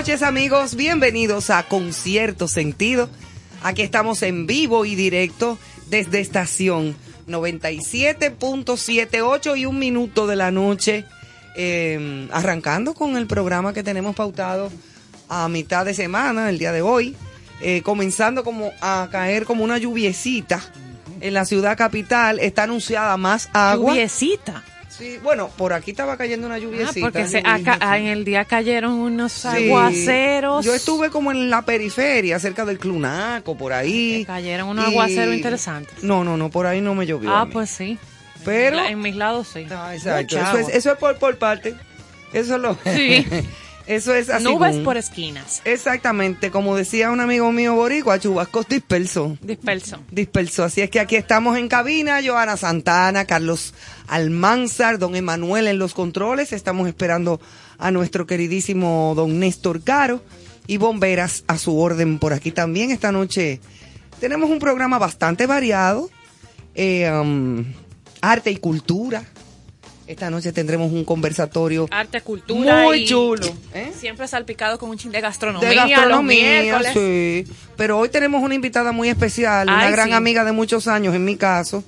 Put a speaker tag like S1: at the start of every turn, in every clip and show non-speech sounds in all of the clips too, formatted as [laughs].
S1: noches amigos, bienvenidos a Concierto Sentido. Aquí estamos en vivo y directo desde estación 97.78 y un minuto de la noche, eh, arrancando con el programa que tenemos pautado a mitad de semana, el día de hoy, eh, comenzando como a caer como una lluviecita en la ciudad capital, está anunciada más agua.
S2: Lluviecita.
S1: Sí, bueno, por aquí estaba cayendo una
S2: Ah,
S1: lluviecita.
S2: porque se-
S1: lluvia,
S2: acá- ah,
S1: sí.
S2: en el día cayeron unos
S1: Sí.
S2: aguaceros.
S1: Yo estuve como en la periferia, cerca del Clunaco, por ahí.
S2: Que cayeron unos
S1: Y-
S2: aguaceros interesantes.
S1: No, no, no, por ahí no me llovió.
S2: Ah, pues sí.
S1: Pero-
S2: En, mis lados sí.
S1: Ah, exacto. Es, eso es por, por parte. Eso es lo.
S2: Sí. [laughs] [laughs]
S1: eso es así.
S2: Nubes por esquinas.
S1: Exactamente, como decía un amigo mío boricua, chubascos dispersos.
S2: Disperso.
S1: Disperso. Así es que aquí estamos en cabina, Joana Santana, Carlos Almanzar, don Emanuel en los controles. Estamos esperando a nuestro queridísimo don Néstor Caro y Bomberas a su orden por aquí también. Esta noche tenemos un programa bastante variado, eh, um, arte y cultura. Esta noche tendremos un conversatorio
S2: Arte, cultura.
S1: muy
S2: y
S1: chulo. ¿eh?
S2: Siempre salpicado con un chin de gastronomía.
S1: de
S2: los
S1: gastronomía,
S2: miércoles.
S1: sí. Pero hoy tenemos una invitada muy especial, una gran
S2: sí.
S1: amiga de muchos años en mi caso,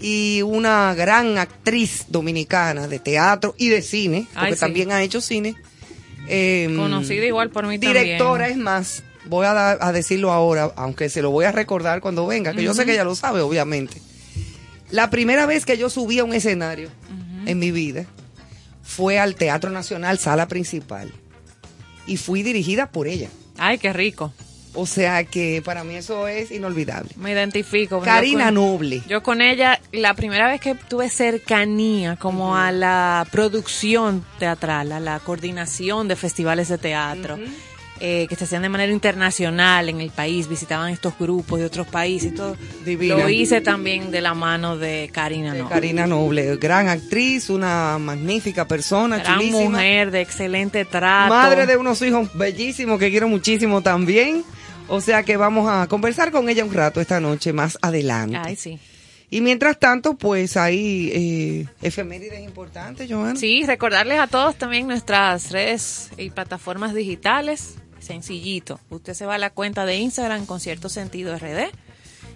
S1: y una gran actriz dominicana de teatro y de cine, porque
S2: Ay, sí.
S1: también ha hecho cine. Eh,
S2: Conocida igual por mí
S1: Directora,
S2: también.
S1: es más, voy a, dar- a decirlo ahora, aunque se lo voy a recordar cuando venga, que yo sé que ella lo sabe, obviamente. La primera vez que yo subí a un escenario en mi vida fue al Teatro Nacional, sala principal, y fui dirigida por ella.
S2: Ay, qué rico.
S1: O sea que para mí eso es inolvidable.
S2: Me identifico.
S1: Karina
S2: con-
S1: Noble.
S2: Yo con ella, la primera vez que tuve cercanía como a la producción teatral, a la coordinación de festivales de teatro, eh, que se hacían de manera internacional en el país, visitaban estos grupos de otros países y todo.
S1: Divina.
S2: Lo hice también de la mano de Karina,
S1: De
S2: ¿no?
S1: Karina Noble, gran actriz, una magnífica persona,
S2: Gran
S1: chulísima.
S2: mujer de excelente trato.
S1: Madre de unos hijos bellísimos que quiero muchísimo también. O sea que vamos a conversar con ella un rato esta noche más adelante.
S2: Ay, sí.
S1: Y mientras tanto, pues hay eh, efemérides importantes, Joana.
S2: Sí, recordarles a todos también nuestras redes y plataformas digitales. Sencillito. Usted se va a la cuenta de Instagram con cierto sentido RD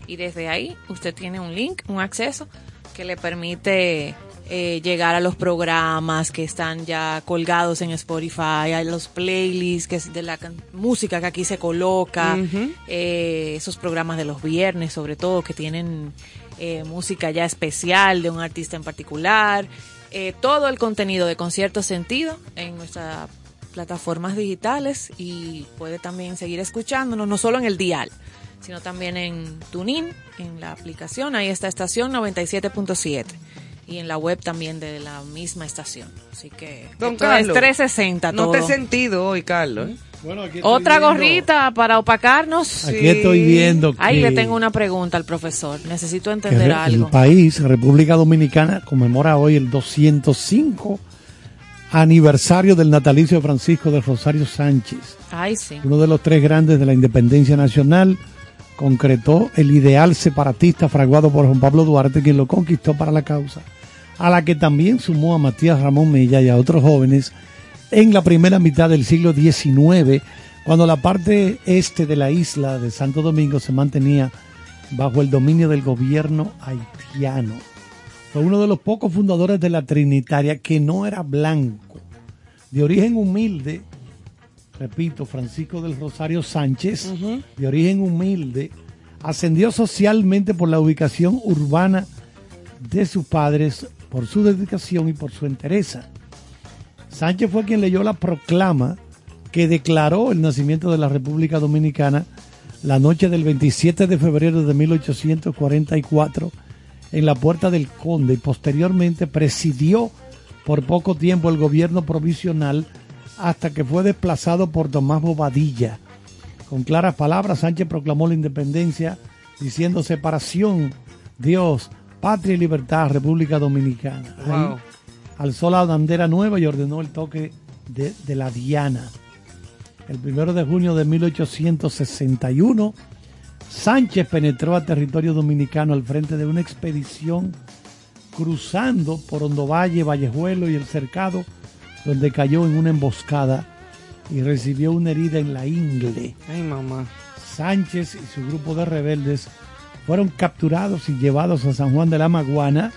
S2: y desde ahí usted tiene un link, un acceso que le permite eh, llegar a los programas que están ya colgados en Spotify, a los playlists que es de la música que aquí se coloca, eh, esos programas de los viernes sobre todo que tienen eh, música ya especial de un artista en particular, eh, todo el contenido de Concierto Sentido en nuestras plataformas digitales y puede también seguir escuchándonos, no solo en el dial, sino también en TuneIn, en la aplicación, ahí está estación 97.7 y en la web también de la misma estación. Así que
S1: Don Carlos,
S2: es 360
S1: No
S2: todo.
S1: te he sentido hoy, Carlos. ¿eh?
S3: Bueno, aquí estoy
S2: Otra
S3: viendo-
S2: gorrita para opacarnos.
S3: Aquí estoy viendo que,
S2: Ahí le tengo una pregunta al profesor. Necesito entender algo.
S3: el país, República Dominicana, conmemora hoy el 205 aniversario del natalicio de Francisco de Rosario Sánchez,
S2: Ay, sí.
S3: uno de los tres grandes de la independencia nacional. Concretó el ideal separatista fraguado por Juan Pablo Duarte, quien lo conquistó para la causa, a la que también sumó a Matías Ramón Mella y a otros jóvenes en la primera mitad del siglo XIX, cuando la parte este de la isla de Santo Domingo se mantenía bajo el dominio del gobierno haitiano. Fue uno de los pocos fundadores de la Trinitaria que no era blanco, de origen humilde, repito, Francisco del Rosario Sánchez, de origen humilde, ascendió socialmente por la ubicación urbana de sus padres, por su dedicación y por su entereza. Sánchez fue quien leyó la proclama que declaró el nacimiento de la República Dominicana la noche del 27 de febrero de 1844 en la Puerta del Conde y posteriormente presidió por poco tiempo el gobierno provisional hasta que fue desplazado por Tomás Bobadilla. Con claras palabras, Sánchez proclamó la independencia diciendo separación, Dios, patria y libertad, República Dominicana. Ahí alzó la bandera nueva y ordenó el toque de, de la Diana. El primero de junio de 1861, Sánchez penetró a territorio dominicano al frente de una expedición cruzando por Hondovalle, Vallejuelo y el Cercado, donde cayó en una emboscada y recibió una herida en la ingle.
S1: Ay, mamá.
S3: Sánchez y su grupo de rebeldes fueron capturados y llevados a San Juan de la Maguana,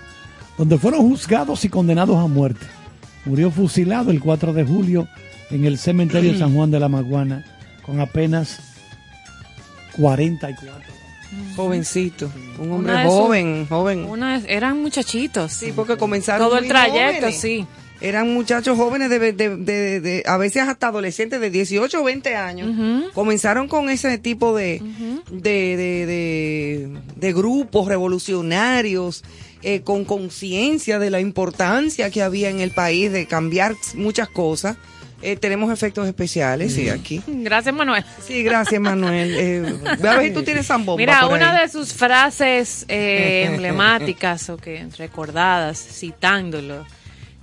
S3: donde fueron juzgados y condenados a muerte. Murió fusilado el 4 de julio en el cementerio de San Juan de la Maguana con apenas 44.
S1: Jovencito, un hombre
S2: Una
S1: joven, joven.
S2: Una, eran muchachitos.
S1: Sí, porque comenzaron
S2: Todo el trayecto,
S1: jóvenes.
S2: sí.
S1: Eran muchachos jóvenes de, de- de- de- a veces hasta adolescentes de 18 o 20 años. Comenzaron con ese tipo de, de, de, de- de grupos revolucionarios, eh, con conciencia de la importancia que había en el país de cambiar muchas cosas. Eh, tenemos efectos especiales, sí, aquí.
S2: Gracias, Manuel.
S1: Sí, gracias, Manuel. Eh, ve [laughs] a ver si tú tienes zambomba
S2: Mira, una
S1: ahí.
S2: de sus frases eh, emblemáticas o que recordadas, citándolo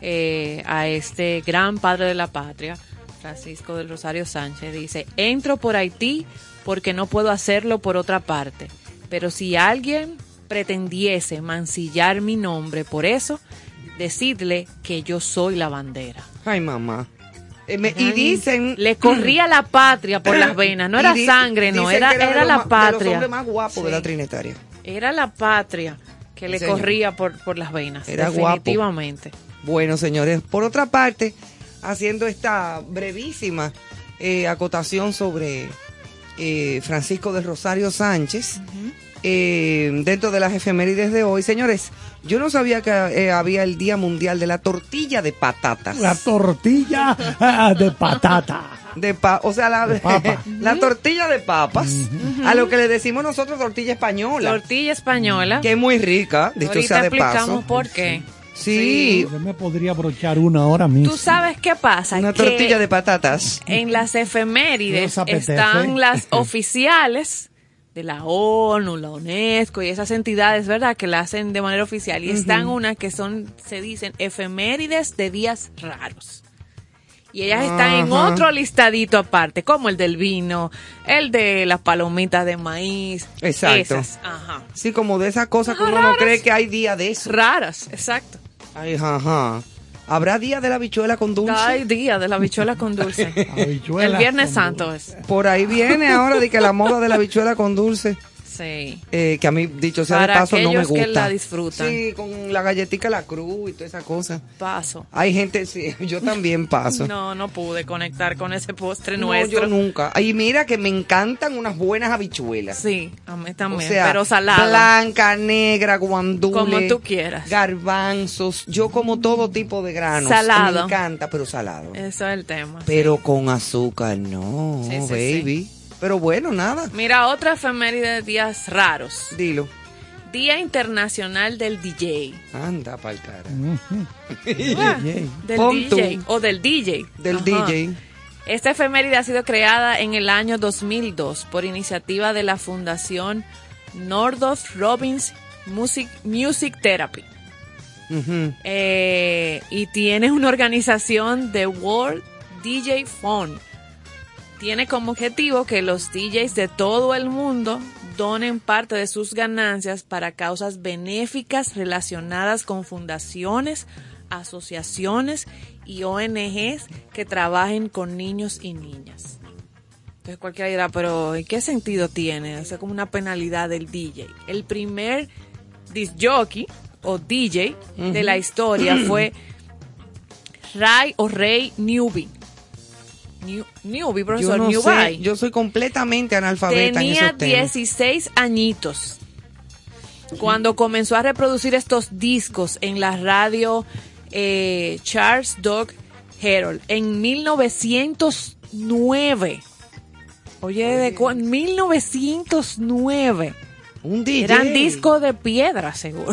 S2: eh, a este gran padre de la patria, Francisco del Rosario Sánchez, dice, entro por Haití porque no puedo hacerlo por otra parte, pero si alguien pretendiese mancillar mi nombre por eso, decidle que yo soy la bandera.
S1: Ay, mamá. Eh, me- y dicen...
S2: Le corría la patria por las [clears throat] venas, no era sangre, no, era,
S1: de
S2: era la
S1: ma- De los
S2: patria.
S1: hombres más guapos de
S2: Sí.
S1: la trinitaria.
S2: Era la patria que le
S1: señor.
S2: corría por, por las venas.
S1: Era guapo.
S2: definitivamente.
S1: Bueno, señores, por otra parte, haciendo esta brevísima eh, acotación sobre eh, Francisco del Rosario Sánchez, eh, dentro de las efemérides de hoy, señores, yo no sabía que eh, había el Día Mundial de la Tortilla de Patatas.
S3: La tortilla ah, de patata.
S1: De pa- o sea, la,
S3: De papa. [laughs]
S1: la tortilla de papas, a lo que le decimos nosotros tortilla española,
S2: Tortilla española.
S1: que es muy rica, dicho
S2: Ahorita
S1: sea de
S2: explicamos
S1: paso.
S2: por qué.
S1: Sí,
S3: Yo me podría brochar una ahora mismo.
S2: Tú sabes qué pasa.
S1: una
S2: Que
S1: tortilla de patatas.
S2: En las efemérides están las oficiales de la ONU, la UNESCO y esas entidades, ¿verdad? Que la hacen de manera oficial. Y están unas que son, se dicen, efemérides de días raros. Y ellas están en otro listadito aparte, como el del vino, el de las palomitas de maíz.
S1: Exacto.
S2: Esas, ajá.
S1: Sí, como de esas cosas que uno no cree que hay día de eso.
S2: Raras, exacto.
S1: Ay, ajá. ¿Habrá día de la bichuela con dulce?
S2: Hay día de la bichuela con dulce. [laughs] El Viernes
S3: con
S2: Santo es.
S1: Por ahí viene ahora de que la moda de la bichuela con dulce,
S2: Sí.
S1: eh, que a mí, dicho sea
S2: Para
S1: de paso, no me
S2: aquellos que
S1: gusta.
S2: la disfrutan.
S1: Sí, con la galletica la cruz y toda esa cosa.
S2: Paso.
S1: Hay gente, sí, [laughs] yo también paso.
S2: No, no pude conectar con ese postre
S1: No,
S2: nuestro.
S1: yo nunca. Y mira que me encantan unas buenas habichuelas.
S2: Sí, a mí
S1: O
S2: también,
S1: sea,
S2: pero salada.
S1: blanca, negra, guandule.
S2: Como tú quieras.
S1: Garbanzos. Yo como todo tipo de granos.
S2: Salado.
S1: Me encanta, pero salado.
S2: Eso es el tema.
S1: Pero con azúcar, no,
S2: Sí, sí,
S1: baby. Pero bueno, nada.
S2: Mira, otra efeméride de días raros.
S1: Dilo.
S2: Día Internacional del DJ.
S1: Anda pa'l cara.
S3: Ujú. [laughs]
S2: Ah,
S3: DJ.
S2: del
S1: Pon
S2: DJ.
S1: tú.
S2: O del DJ.
S1: Del
S2: Ajá.
S1: DJ.
S2: Esta efeméride ha sido creada en el año 2002 por iniciativa de la Fundación Nordhoff Robbins Music, Music Therapy. Eh, y tiene una organización de World DJ Fund. Tiene como objetivo que los DJs de todo el mundo donen parte de sus ganancias para causas benéficas relacionadas con fundaciones, asociaciones y ONGs que trabajen con niños y niñas. Entonces cualquiera dirá, pero ¿y qué sentido tiene? O sea, como una penalidad del DJ. El primer disc jockey o DJ de la historia fue [clears throat] Ray o Ray Newby. New, Newbie,
S1: Yo
S2: profesor,
S1: no sé,
S2: Newbie.
S1: yo soy completamente analfabeta en
S2: Tenía
S1: esos temas.
S2: 16 añitos cuando comenzó a reproducir estos discos en la radio eh, Charles Dog Herald en 1909. Oye, de cu- 1909.
S1: Un DJ.
S2: Eran discos de piedra, seguro.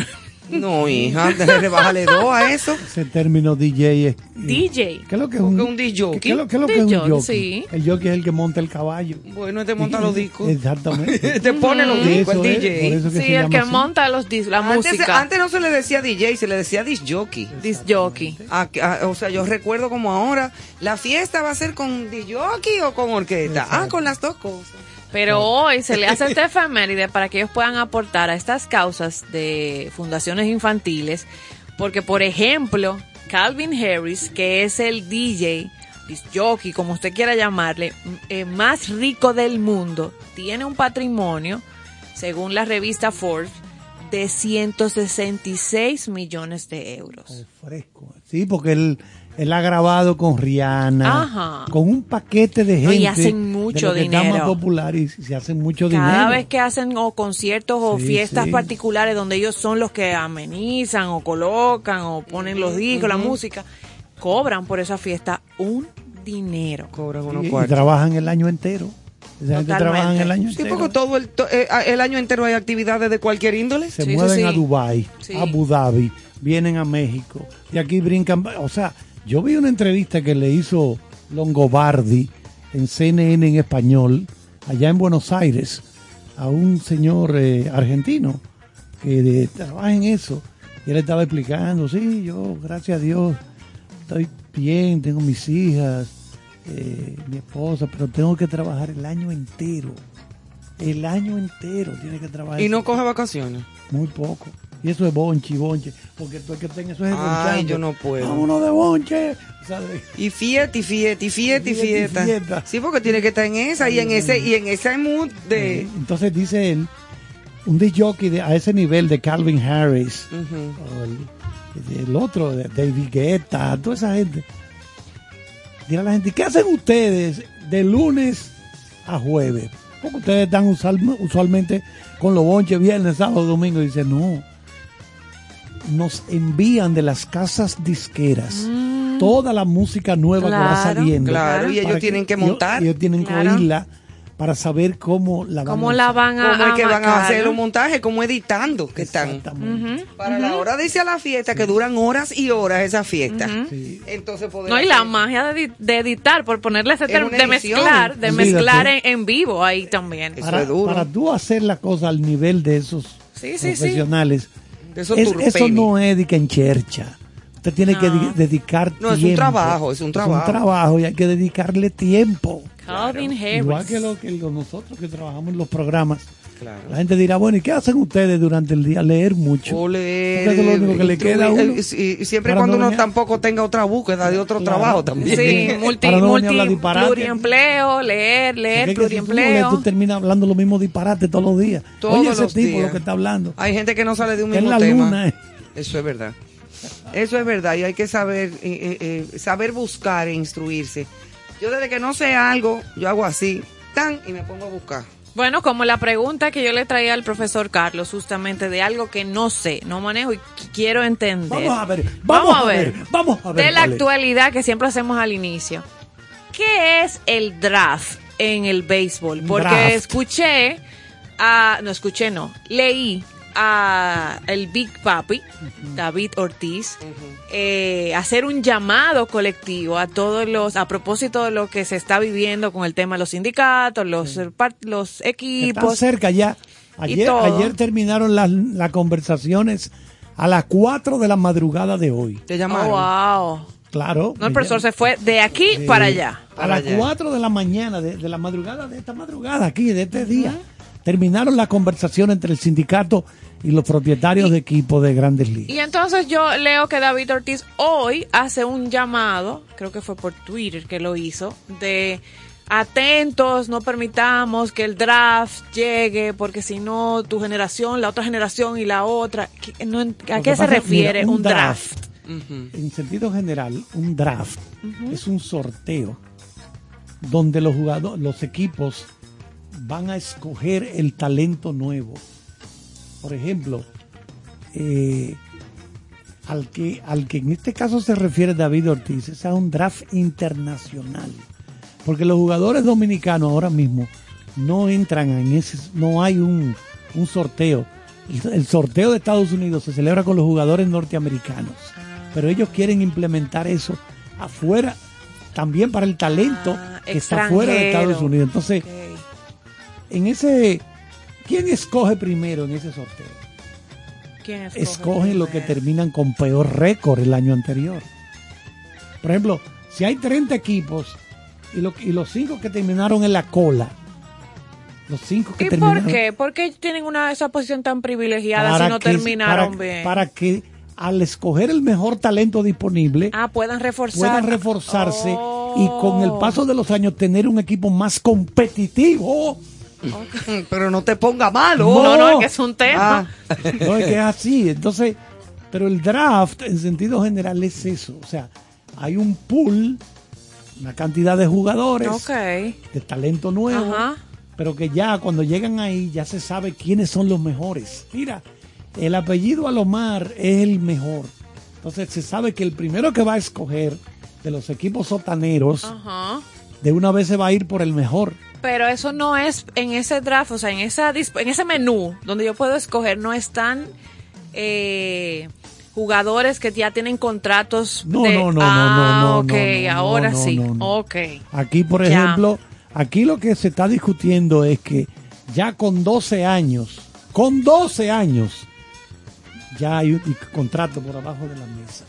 S1: No, hija, rebájale dos a eso.
S3: Ese término DJ es...
S2: DJ.
S3: ¿Qué es lo que es
S1: Porque
S3: un,
S1: un disc-jockey.
S3: ¿Qué es lo, qué es lo que es un jockey?
S2: sí.
S3: El jockey es el que monta el caballo.
S1: Bueno, te monta los discos.
S3: Exactamente. [laughs]
S1: Te pone los discos, el
S3: es,
S1: DJ.
S3: que
S2: Sí, el que
S3: así.
S2: monta los dis- la
S1: Antes,
S2: música.
S1: antes no se le decía DJ, se le decía disc jockey.
S2: Disc jockey.
S1: Que- o sea, yo recuerdo como ahora, la fiesta va a ser con disc jockey o con orquesta. Ah, con las dos cosas.
S2: Pero hoy se le hace [laughs] esta efeméride para que ellos puedan aportar a estas causas de fundaciones infantiles, porque por ejemplo, Calvin Harris, que es el DJ, jockey, como usted quiera llamarle, eh, más rico del mundo, tiene un patrimonio, según la revista Forbes, de 166 millones de euros.
S3: Fresco. Sí, porque él, él ha grabado con Rihanna,
S2: Ajá.
S3: con un paquete de
S2: No,
S3: gente.
S2: y hacen mucho
S3: de lo que está
S2: dinero.
S3: más popular y se hacen mucho
S2: Cada
S3: dinero.
S2: vez que hacen o conciertos o
S3: Sí,
S2: fiestas
S3: sí.
S2: particulares donde ellos son los que amenizan o colocan o ponen los discos, la música, cobran por esa fiesta un dinero.
S1: Cobran
S3: Sí,
S1: unos
S3: y
S1: cuartos.
S3: trabajan el año entero. Esa gente
S2: Totalmente.
S3: trabaja el año
S1: Sí,
S3: entero.
S1: porque todo el, to- eh, el año entero hay actividades de cualquier índole.
S3: se
S2: Sí, sí,
S3: mueven
S2: sí.
S3: a Dubai,
S2: Sí.
S3: a Abu Dhabi, vienen a México y aquí brincan. O sea, yo vi una entrevista que le hizo Longobardi en CNN en español, allá en Buenos Aires, a un señor eh, argentino que de- trabaja en eso. Y él estaba explicando, sí, yo, gracias a Dios, estoy bien, tengo mis hijas, eh, mi esposa, pero tengo que trabajar el año entero. El año entero tiene que trabajar.
S1: Y no coge vacaciones.
S3: Muy poco. Y eso es bonche, bonche. Porque tú el que tenga eso es
S1: Ay, yo no puedo.
S3: Vámonos de bonche. ¿sabes?
S1: Y fiesta, y fiesta, y fiesta, y
S3: Fiesta.
S1: Sí, porque tiene que estar en esa y en ese y en ese mood de.
S3: Entonces dice él, un disc jockey de, a ese nivel de Calvin Harris, el, el otro, de David Guetta, toda esa gente. Dile a la gente, ¿qué hacen ustedes de lunes a jueves? Porque ustedes están usualmente con los bonches viernes, sábado, domingo. Y dice, no. Nos envían de las casas disqueras toda la música nueva que va
S2: Mm.
S3: Saliendo.
S1: Claro, y ellos
S3: Para
S1: tienen que
S3: ellos-
S1: montar.
S3: Ellos, tienen que oírla para saber cómo la van
S2: ¿Cómo
S3: a
S2: la van a
S1: Cómo es que van a hacer los montajes, como editando que están.
S3: Exactamente.
S1: Para la hora de irse a la fiesta, que duran horas y horas esa fiesta.
S3: Sí.
S1: Entonces poder
S2: No, y la
S1: hacer-
S2: magia de, edi- de editar, por ponerle ese
S1: Es
S2: término, de mezclar, de mezclar en, en vivo ahí también.
S1: Eso
S3: Para,
S1: es duro.
S3: para tú hacer la cosa al nivel de esos
S2: Sí, sí, sí.
S3: profesionales,
S1: De esos
S3: es- eso no es de que en chercha. Usted tiene que
S2: No.
S3: di- dedicar
S1: No, es un
S3: tiempo.
S1: trabajo, es un trabajo.
S3: Es un trabajo y hay que dedicarle tiempo.
S2: Calvin Harris.
S3: Igual que, lo, que lo- nosotros que trabajamos en los programas.
S1: Claro.
S3: La gente dirá, bueno, ¿y qué hacen ustedes durante el día? Leer mucho.
S1: O leer,
S3: Porque es lo único que le queda a uno.
S1: Y, y siempre cuando
S3: no
S1: uno tampoco tenga otra búsqueda de otro
S3: Claro.
S1: trabajo también.
S2: Sí, [laughs] multi,
S3: Para no
S2: multi, pluriempleo, leer, leer,
S3: es que si tú lees,
S2: pluriempleo.
S3: tú terminas hablando los mismos disparates todos los días.
S1: Todos
S3: Oye, ese
S1: los
S3: tipo
S1: días.
S3: lo que está hablando.
S1: Hay gente que no sale de un
S3: Es
S1: mismo
S3: la
S1: tema.
S3: luna. eh.
S1: Eso es verdad. Eso es verdad y hay que saber eh, eh, eh, saber buscar e instruirse. Yo desde que no sé algo, yo hago así, tan y me pongo a buscar.
S2: Bueno, como la pregunta que yo le traía al profesor Carlos, justamente de algo que no sé, no manejo y qu- quiero entender.
S3: Vamos a ver, vamos, a ver, vamos a ver.
S2: De la actualidad que siempre hacemos al inicio. ¿Qué es el draft en el béisbol? Porque
S3: draft.
S2: escuché a, no escuché, no, leí a el Big Papi, David Ortiz, eh, hacer un llamado colectivo a todos los, a propósito de lo que se está viviendo con el tema de los sindicatos, los, los
S3: Están
S2: equipos.
S3: cerca ya. Ayer, ayer terminaron las, las conversaciones a las 4 de la madrugada de hoy.
S1: Te
S2: Oh,
S1: llamaron.
S2: wow.
S3: Claro.
S2: No, el profesor se fue de aquí para allá.
S3: A las
S1: allá.
S3: 4 de la mañana, de, de la madrugada, de esta madrugada aquí, de este día, terminaron las conversaciones entre el sindicato y los propietarios de equipos de grandes ligas.
S2: Y entonces yo leo que David Ortiz hoy hace un llamado, creo que fue por Twitter que lo hizo, de atentos, no permitamos que el draft llegue, porque si no, tu generación, la otra generación y la otra, ¿qué- no en- ¿a qué se refiere
S3: mira,
S2: un draft?
S3: En sentido general, un draft es un sorteo donde los jugadores, los equipos van a escoger el talento nuevo. Por ejemplo, eh, al que, al que en este caso se refiere David Ortiz, es a un draft internacional. Porque los jugadores dominicanos ahora mismo no entran en ese, no hay un, un sorteo. El, el sorteo de Estados Unidos se celebra con los jugadores norteamericanos. Pero ellos quieren implementar eso afuera, también para el talento
S2: Ah,
S3: que está fuera de Estados. Unidos. Entonces, en ese, ¿quién escoge primero en ese sorteo?
S2: ¿Quién escoge
S3: escogen lo que terminan con peor récord el año anterior. Por ejemplo, si hay 30 equipos y, lo- y los 5 que terminaron en la cola, los 5 que
S2: ¿Y
S3: terminaron...
S2: por qué? ¿Por qué tienen una esa posición tan privilegiada si no
S3: que-
S2: terminaron
S3: para-
S2: bien?
S3: Para que al escoger el mejor talento disponible
S2: ah, puedan reforzar.
S3: puedan reforzarse
S2: Oh.
S3: y con el paso de los años tener un equipo más competitivo. [laughs]
S1: Pero no te ponga malo.
S2: No, no, es que es un tema.
S1: Ah, [laughs]
S3: No es que es así. Entonces, pero el draft en sentido general es eso. O sea, hay un pool, una cantidad de jugadores, de talento nuevo,
S2: Ajá.
S3: pero que ya cuando llegan ahí ya se sabe quiénes son los mejores. Mira, el apellido Alomar es el mejor. Entonces se sabe que el primero que va a escoger de los equipos sotaneros,
S2: Ajá.
S3: de una vez se va a ir por el mejor.
S2: Pero eso no es en ese draft, o sea, en esa en ese menú donde yo puedo escoger, no están eh, jugadores que ya tienen contratos.
S3: No,
S2: de-
S3: no, no, no,
S2: ah,
S3: no, no,
S2: ok,
S3: no, no,
S2: ahora
S3: no,
S2: sí.
S3: no, no.
S2: Ok.
S3: Aquí, por
S2: Ya.
S3: ejemplo, aquí lo que se está discutiendo es que ya con 12 años, con 12 años, ya hay un contrato por abajo de la mesa.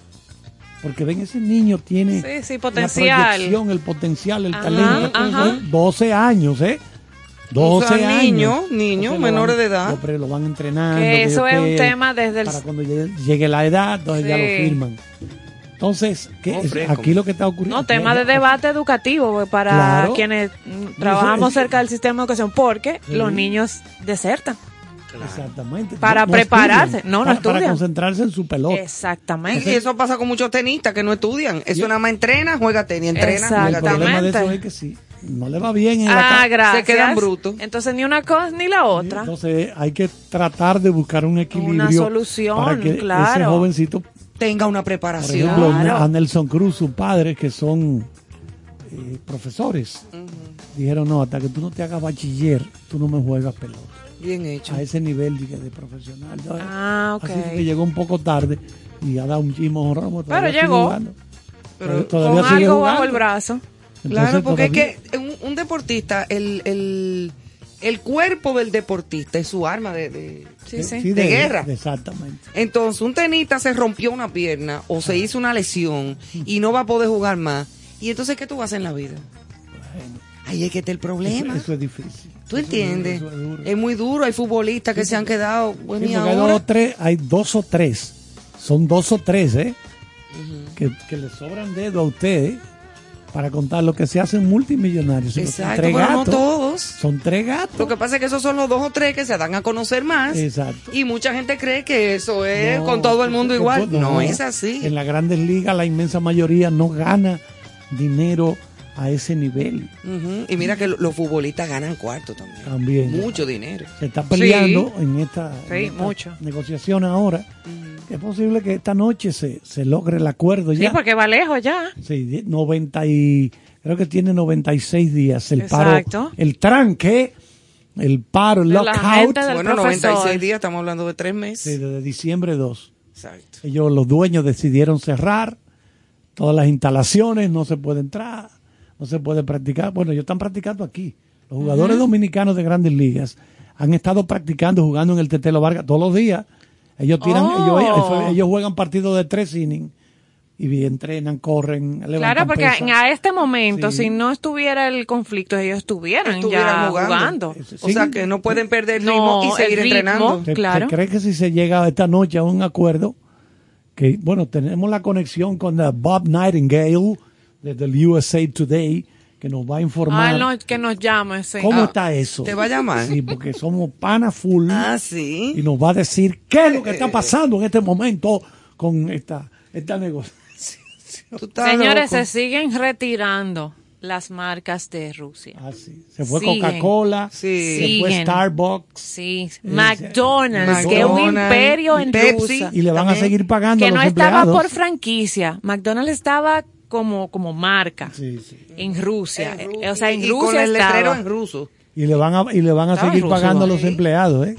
S3: Porque ven, ese niño tiene
S2: Sí, sí,
S3: la
S2: potencial.
S3: proyección, el potencial, el
S2: Ajá,
S3: talento.
S2: ajá.
S3: 12 años, ¿eh? 12
S1: O sea,
S3: años.
S1: niño, niño, menores
S3: van-
S1: de edad.
S3: Lo, van entrenando.
S2: Que eso es un tema desde el-
S3: Para cuando llegue, llegue la edad, entonces ya lo firman. Entonces, ¿qué
S1: Oh,
S3: es-
S1: fresco.
S3: aquí lo que está ocurriendo...
S2: No, tema de debate educativo para
S3: Claro.
S2: quienes trabajamos cerca del sistema de educación, porque
S3: Sí.
S2: los niños desertan.
S3: Exactamente.
S2: Para prepararse.
S3: estudian.
S2: No, no
S3: para, para
S2: estudian.
S3: concentrarse en su pelota.
S2: Exactamente.
S1: Y eso pasa con muchos tenistas que no estudian. Eso nada más entrena, juega tenis, entrena,
S3: el
S1: juega tenis.
S3: problema de eso es que sí, no le va bien en la
S2: Ah,
S3: ca-
S2: gracias.
S1: Se quedan brutos.
S2: Entonces ni una cosa ni la otra.
S3: Entonces hay que tratar de buscar un equilibrio.
S2: Una solución,
S3: para que ese jovencito,
S1: Tenga una
S3: por
S1: preparación.
S3: ejemplo,
S2: Claro.
S3: a Nelson Cruz, su padre, que son eh, profesores, dijeron, no, hasta que tú no te hagas bachiller, tú no me juegas pelota.
S1: Bien hecho.
S3: A ese nivel de, de profesional.
S2: Ah, ok.
S3: Así que llegó un poco tarde y ha dado un chismo ramo.
S2: Pero llegó.
S1: Pero
S3: todavía
S2: Con algo
S3: jugando.
S2: bajo el brazo.
S1: Claro, porque
S3: todavía-
S1: es que un, un deportista, el, el, el cuerpo del deportista es su arma de, de-
S2: Sí, sí.
S1: de guerra.
S3: Exactamente.
S1: Entonces, un tenista se rompió una pierna o se hizo una lesión y no va a poder jugar más. ¿Y entonces qué tú vas a hacer en la vida? Ahí es que está el problema.
S3: Eso, eso es difícil.
S1: ¿Tú
S3: Eso es
S1: entiendes?
S3: es duro.
S1: Es muy duro. Hay futbolistas que se han quedado. Bueno,
S3: Sí,
S1: ¿y
S3: porque hay dos tres, hay dos o tres. Son dos o tres, ¿eh? que, que le sobran dedos a usted para contar lo que se hacen multimillonarios.
S1: Exacto,
S3: tres
S1: pero no
S3: gatos.
S1: todos.
S3: Son tres gatos.
S1: Lo que pasa es que esos son los dos o tres que se dan a conocer más.
S3: Exacto.
S1: Y mucha gente cree que eso es
S3: No,
S1: con todo el mundo igual.
S3: que-
S1: No, es así.
S3: En las grandes ligas la inmensa mayoría no gana dinero a ese nivel.
S1: Ujú, Y mira que lo- los futbolistas ganan cuarto también.
S3: También.
S1: Mucho dinero.
S3: Se está peleando en esta, en
S2: Sí,
S3: esta
S2: mucho.
S3: negociación ahora. que Es posible que esta noche se, se logre el acuerdo
S2: Sí,
S3: ya.
S2: porque va lejos ya.
S3: Sí, die- 90 y creo que tiene 96 días el
S2: Exacto.
S3: paro, el tranque, el paro, el
S2: De
S3: lockout
S1: Bueno,
S2: profesor.
S1: 96 días, estamos hablando de tres meses.
S3: sí, desde diciembre 2.
S1: Exacto.
S3: Ellos, los dueños, decidieron cerrar todas las instalaciones, no se puede entrar, no se puede practicar. Bueno, ellos están practicando aquí. Los jugadores dominicanos de grandes ligas han estado practicando, jugando en el Tetelo Vargas todos los días. Ellos tiran,
S2: Oh.
S3: ellos, ellos juegan partidos de tres innings y entrenan, corren, levantan
S2: Claro, porque
S3: pesas.
S2: a este momento,
S3: Sí.
S2: si no estuviera el conflicto, ellos estuvieran,
S1: Estuvieran
S2: ya
S1: jugando. O sea que no pueden perder el
S2: No,
S1: ritmo y
S2: el
S1: seguir
S2: ritmo.
S1: entrenando.
S3: ¿Se-
S2: Claro.
S3: ¿Se cree que si se llega esta noche a un acuerdo, que bueno, tenemos la conexión con la Bob Nightingale desde el USA Today, que nos va a informar
S2: Ah, no, que nos llame, sí.
S3: cómo
S1: Ah,
S3: está eso?
S1: ¿te va a llamar?
S3: Sí, porque somos pana full [laughs]
S1: Ah, sí.
S3: y nos va a decir qué es lo que está pasando en este momento con esta, esta negociación.
S2: Señores,
S1: loco.
S2: se siguen retirando las marcas de Rusia.
S3: Ah, sí. Se fue. Coca-Cola,
S1: Sí.
S3: se fue. Starbucks
S2: Sí, McDonald's,
S1: McDonald's,
S2: que es un imperio en
S1: Pepsi.
S2: Rusia.
S3: y le van a seguir pagando
S2: que
S3: a los
S2: no estaba por franquicia. McDonald's estaba como, como marca
S3: Sí, sí.
S2: en Rusia.
S1: En Ru-
S2: o sea, en
S1: y, y
S2: Rusia
S1: con el letrero
S2: estaba.
S1: en ruso.
S3: Y le van a, y le van a
S2: Estaba
S3: seguir
S2: ruso,
S3: pagando a los empleados, ¿eh?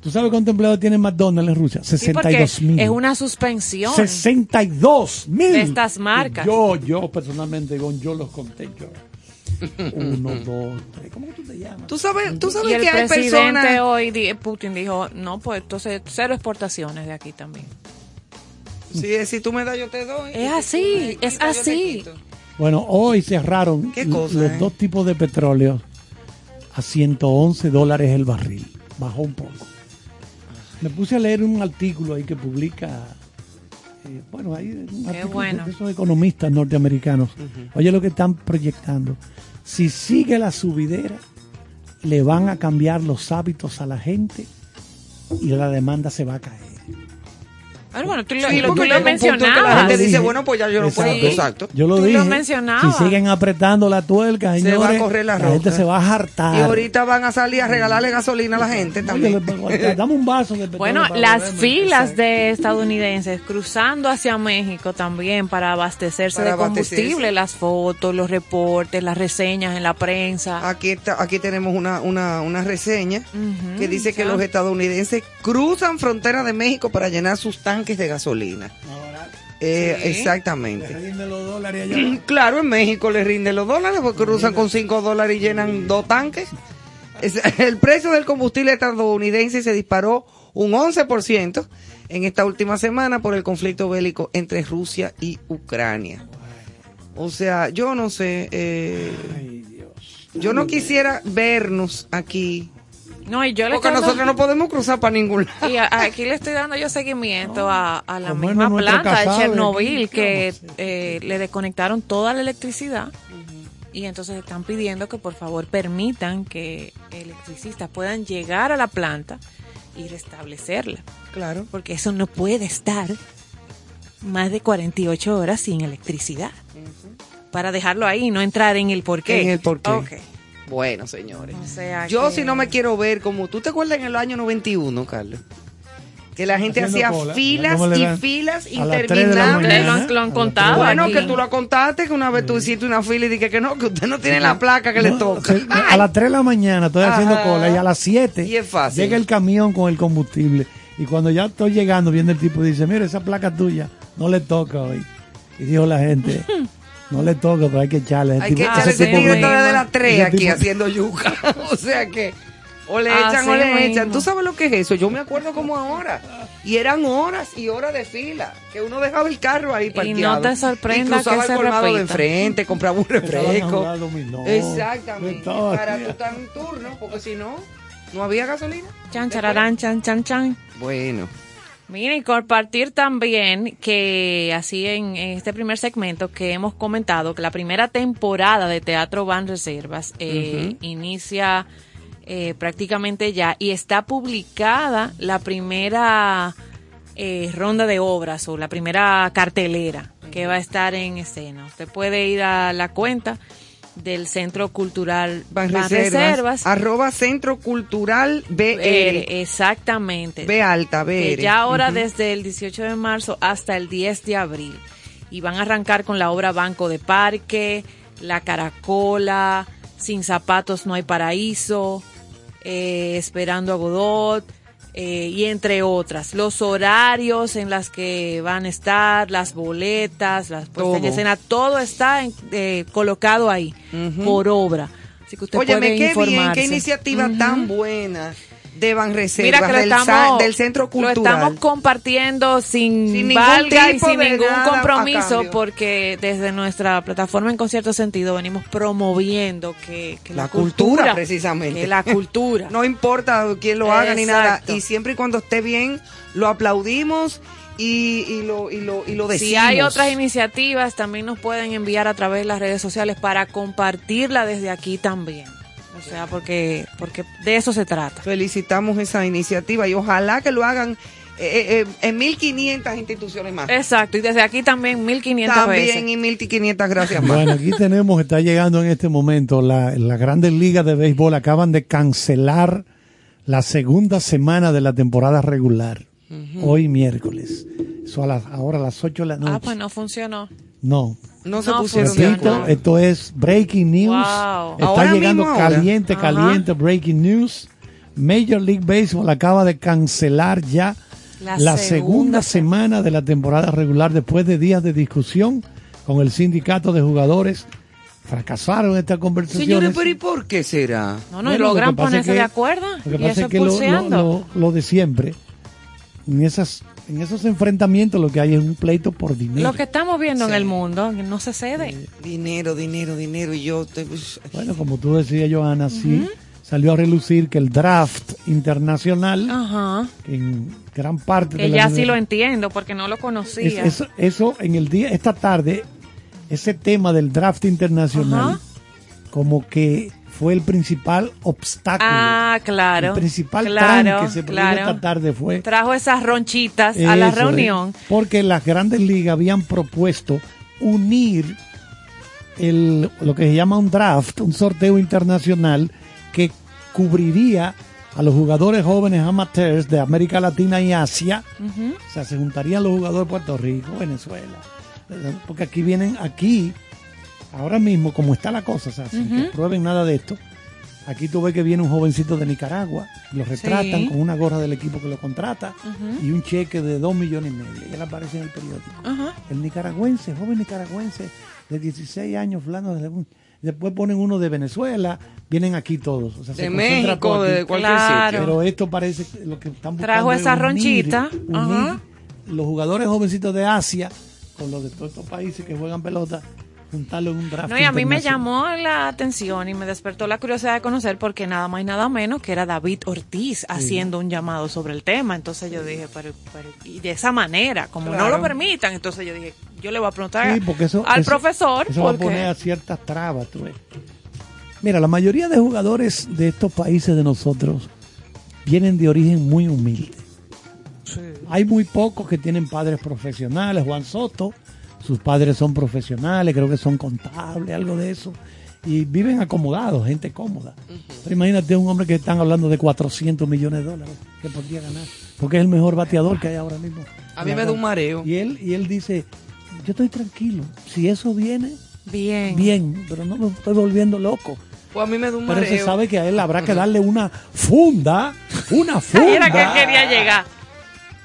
S3: ¿Tú sabes cuántos empleados tiene McDonald's en Rusia?
S2: Sí, porque
S3: 62 mil.
S2: es una suspensión.
S3: 62 mil.
S2: De estas marcas.
S3: Yo, yo personalmente, yo los conté yo. [laughs] Uno, dos, tres. ¿Cómo tú te llamas?
S1: Tú sabes, tú
S2: y
S1: sabes
S2: el
S1: que hay
S2: presidente
S1: personas.
S2: hoy, Putin dijo, no, pues entonces cero exportaciones de aquí también.
S1: Sí, si tú me das, yo te doy.
S2: Es así, es así.
S3: Bueno, hoy cerraron
S1: ¿Qué
S3: l-
S1: cosa,
S3: los
S1: eh?
S3: dos tipos de petróleo a 111 dólares el barril. Bajó un poco. Me puse a leer un artículo ahí que publica, eh, bueno, ahí un artículo
S2: bueno.
S3: de esos economistas norteamericanos. Oye lo que están proyectando. Si sigue la subidera, le van a cambiar los hábitos a la gente y la demanda se va a caer.
S2: Pero bueno, tú lo,
S1: Sí,
S2: lo- tú lo
S1: que la
S2: mencionabas.
S1: gente dice, bueno, pues ya yo no puedo.
S2: Exacto.
S3: Yo lo
S2: Tú lo
S3: dije.
S2: mencionabas.
S3: Si siguen apretando la tuerca,
S1: Se
S3: señores,
S1: va a correr la
S3: gente
S1: roca.
S3: se va a hartar.
S1: Y ahorita van a salir a regalarle gasolina a la gente
S3: Oye,
S1: también.
S3: le- dame un vaso de petróleo
S2: Bueno, las
S3: beberme.
S2: filas de estadounidenses cruzando hacia México también para abastecerse
S1: Para
S2: de
S1: abastecerse.
S2: combustible, las fotos, los reportes, las reseñas en la prensa.
S1: Aquí, está, aquí tenemos una, una, una reseña que dice que los estadounidenses cruzan frontera de México para llenar sus tanques de gasolina.
S3: Ahora,
S1: Eh,
S2: Sí.
S3: le
S1: Exactamente.
S3: rinden los dólares allá. [clears throat]
S1: Claro, en México les rinden los dólares porque cruzan con 5 dólares y llenan dos tanques. Es- [laughs] el precio del combustible estadounidense se disparó un 11% en esta última semana por el conflicto bélico entre Rusia y Ucrania. O sea, yo no sé, eh, yo no quisiera vernos aquí,
S2: No, y yo le
S1: porque nosotros no podemos cruzar para ningún lado.
S2: y a- aquí le estoy dando yo seguimiento a, a la misma planta de Chernobyl
S3: aquí,
S2: que eh, le desconectaron toda la electricidad y entonces están pidiendo que por favor permitan que electricistas puedan llegar a la planta y restablecerla.
S1: Claro.
S2: porque eso no puede estar más de 48 horas sin electricidad. Para dejarlo ahí y no entrar en el porqué.
S1: En el porqué.
S2: Ok.
S1: Bueno, señores.
S2: O sea
S1: Yo
S2: que-
S1: si no me quiero ver como tú te acuerdas en el año 91, Carlos, que la gente
S3: Haciendo
S1: hacía
S3: cola.
S1: filas
S3: ¿Cómo le
S1: y filas interminables.
S2: Ustedes lo lo han contado.
S1: Bueno,
S2: aquí.
S1: que tú lo contaste, que una vez tú hiciste una fila y dije que no, que usted no tiene la placa que le toca.
S3: se- a las 3 de la mañana estoy haciendo cola y a las 7
S1: Y es fácil.
S3: llega el camión con el combustible. Y cuando ya estoy llegando, viene el tipo y dice, mira, esa placa tuya no le toca hoy. Y dijo la gente, [laughs] no le toca, pero hay que echarle.
S1: Hay que echarle
S3: ese
S1: tigre está desde las 3
S3: ese
S1: aquí
S3: tipo-
S1: haciendo yuca. [laughs] o sea que o le
S2: Así
S1: echan o le
S2: mismo.
S1: echan. ¿Tú sabes lo que es eso? Yo me acuerdo como ahora. Y eran horas y horas de fila. Que uno dejaba el carro ahí parqueado.
S2: no te sorprenda
S1: y
S2: que se
S1: colmado de
S2: repita.
S1: enfrente, compraba un refresco. Exactamente. Para tú estar en turno, porque si no, no había gasolina.
S2: Chan, chararán, chan, chan, chan.
S1: Bueno.
S2: Mira, y compartir también que así en, en este primer segmento que hemos comentado que la primera temporada de Teatro Van Reservas eh, inicia eh, prácticamente ya y está publicada la primera eh, ronda de obras o la primera cartelera que va a estar en escena. Usted puede ir a la cuenta del Centro Cultural
S1: Van Reservas. Arroba Centro Cultural BR.
S2: Eh, exactamente.
S1: B alta, BR.
S2: ya ahora desde el 18 de marzo hasta el 10 de abril. Y van a arrancar con la obra Banco de Parque, La Caracola, Sin Zapatos No hay Paraíso, eh, Esperando a Godot, eh, y entre otras. Los horarios en las que van a estar, las boletas, las puestas en escena, todo está en- eh, colocado ahí
S1: Ujú.
S2: por obra. Así que usted
S1: Óyeme,
S2: puede
S1: qué bien, qué iniciativa
S2: Ujú.
S1: tan buena de Van
S2: Mira que lo
S1: del, sa-
S2: estamos,
S1: del Centro
S2: lo
S1: Cultural.
S2: estamos compartiendo sin,
S1: Sin ningún
S2: valga y sin ningún compromiso porque desde nuestra plataforma en concierto sentido venimos promoviendo que, que la,
S1: la cultura, precisamente.
S2: que la cultura [laughs]
S1: no importa quién lo haga ni nada. Y siempre y cuando esté bien, lo aplaudimos y, y lo, y, lo, y lo decimos.
S2: si hay otras iniciativas también nos pueden enviar a través de las redes sociales para compartirla desde aquí también o sea porque porque de eso se trata
S1: Felicitamos esa iniciativa y ojalá que lo hagan eh, eh, en 1500 instituciones más.
S2: Exacto, y desde aquí también 1500
S1: También
S2: veces.
S1: y 1500 gracias más.
S3: Bueno, aquí tenemos, está llegando en este momento, la, las grandes ligas de béisbol acaban de cancelar la segunda semana de la temporada regular. Hoy miércoles. Eso a las, ahora a las 8 de la noche.
S2: Ah, pues no funcionó.
S3: No.
S1: no se
S2: no
S1: pusieron.
S3: Repito,
S1: acuerdo.
S3: esto es breaking news.
S2: Wow.
S3: Está
S1: Ahora
S3: llegando
S1: mismo, ahora.
S3: caliente,
S2: Ajá.
S3: caliente, breaking news. Major League Baseball acaba de cancelar ya
S2: La
S3: la,
S2: segunda
S3: segunda semana de la temporada regular después de días de discusión con el sindicato de jugadores. Fracasaron estas conversaciones.
S1: Señores, pero ¿y por qué será?
S2: No, no,
S3: Bueno,
S2: y
S3: lo
S2: logran
S3: es
S2: ponerse
S3: que-
S2: de acuerdo.
S3: Lo que
S2: Y
S3: pasa
S2: eso
S3: es que lo, lo- lo- lo de siempre, en, esas, en esos enfrentamientos lo que hay es un pleito por dinero.
S2: Lo que estamos viendo
S1: Sí.
S2: en el mundo no se cede.
S1: Dinero, dinero, dinero. Y yo. te-
S3: Bueno, como tú decías, Johanna, sí, salió a relucir que el draft internacional,
S2: Ajá.
S3: que en gran parte de
S2: Que
S3: la
S2: ya sí
S3: univers-
S2: lo entiendo porque no lo
S3: es-
S2: conocía.
S3: eso, eso en el día, esta tarde, ese tema del draft internacional,
S2: Ajá.
S3: como que fue el principal obstáculo.
S2: Ah, claro.
S3: el principal
S2: claro,
S3: que se
S2: claro.
S3: esta tarde fue
S2: Trajo esas ronchitas a la
S3: es,
S2: reunión.
S3: porque las grandes ligas habían propuesto unir el, lo que se llama un draft, un sorteo internacional que cubriría a los jugadores jóvenes amateurs de América Latina y Asia. O sea, se juntarían los jugadores de Puerto Rico, Venezuela. Porque aquí vienen, aquí, ahora mismo, como está la cosa, o sea, sin que prueben nada de esto, aquí tú ves que viene un jovencito de Nicaragua, lo retratan
S2: Sí.
S3: con una gorra del equipo que lo contrata y un cheque de dos millones y medio. Y él aparece en el periódico. El nicaragüense, joven nicaragüense de 16 años, fulano de Después ponen uno de Venezuela, vienen aquí todos. O sea, se
S1: De
S3: concentra
S1: México, de cualquier
S2: Claro.
S1: sitio.
S3: Pero esto parece lo que están buscando
S2: Trajo
S3: es
S2: esa
S3: unir-
S2: ronchita,
S3: unir
S2: ajá.
S3: los jugadores jovencitos de Asia con los de todos estos países que juegan pelota, juntarlo en un draft.
S2: No, y a mí me llamó la atención y me despertó la curiosidad de conocer porque nada más y nada menos que era David Ortiz haciendo un llamado sobre el tema. Entonces yo dije, pero, pero- y de esa manera, como no lo permitan, entonces yo dije, yo le voy a preguntar
S3: Sí, porque eso,
S2: al
S3: eso-
S2: profesor
S3: Eso va a
S2: porque
S3: poner a ciertas trabas, tú ves. Mira, la mayoría de jugadores de estos países de nosotros vienen de origen muy humilde. Hay muy pocos que tienen padres profesionales. Juan Soto, sus padres son profesionales, creo que son contables, algo de eso. Y viven acomodados, gente cómoda. Pero imagínate un hombre que están hablando de 400 millones de dólares que podría ganar. Porque es el mejor bateador que hay ahora mismo.
S1: A mí me da un mareo.
S3: Y él, y él dice, yo estoy tranquilo. Si eso viene,
S2: bien.
S3: bien, pero no me estoy volviendo loco.
S1: Pues a mí me da un
S3: Pero
S1: mareo.
S3: se sabe que a él habrá que darle una funda, una funda. [laughs]
S2: Era que quería llegar.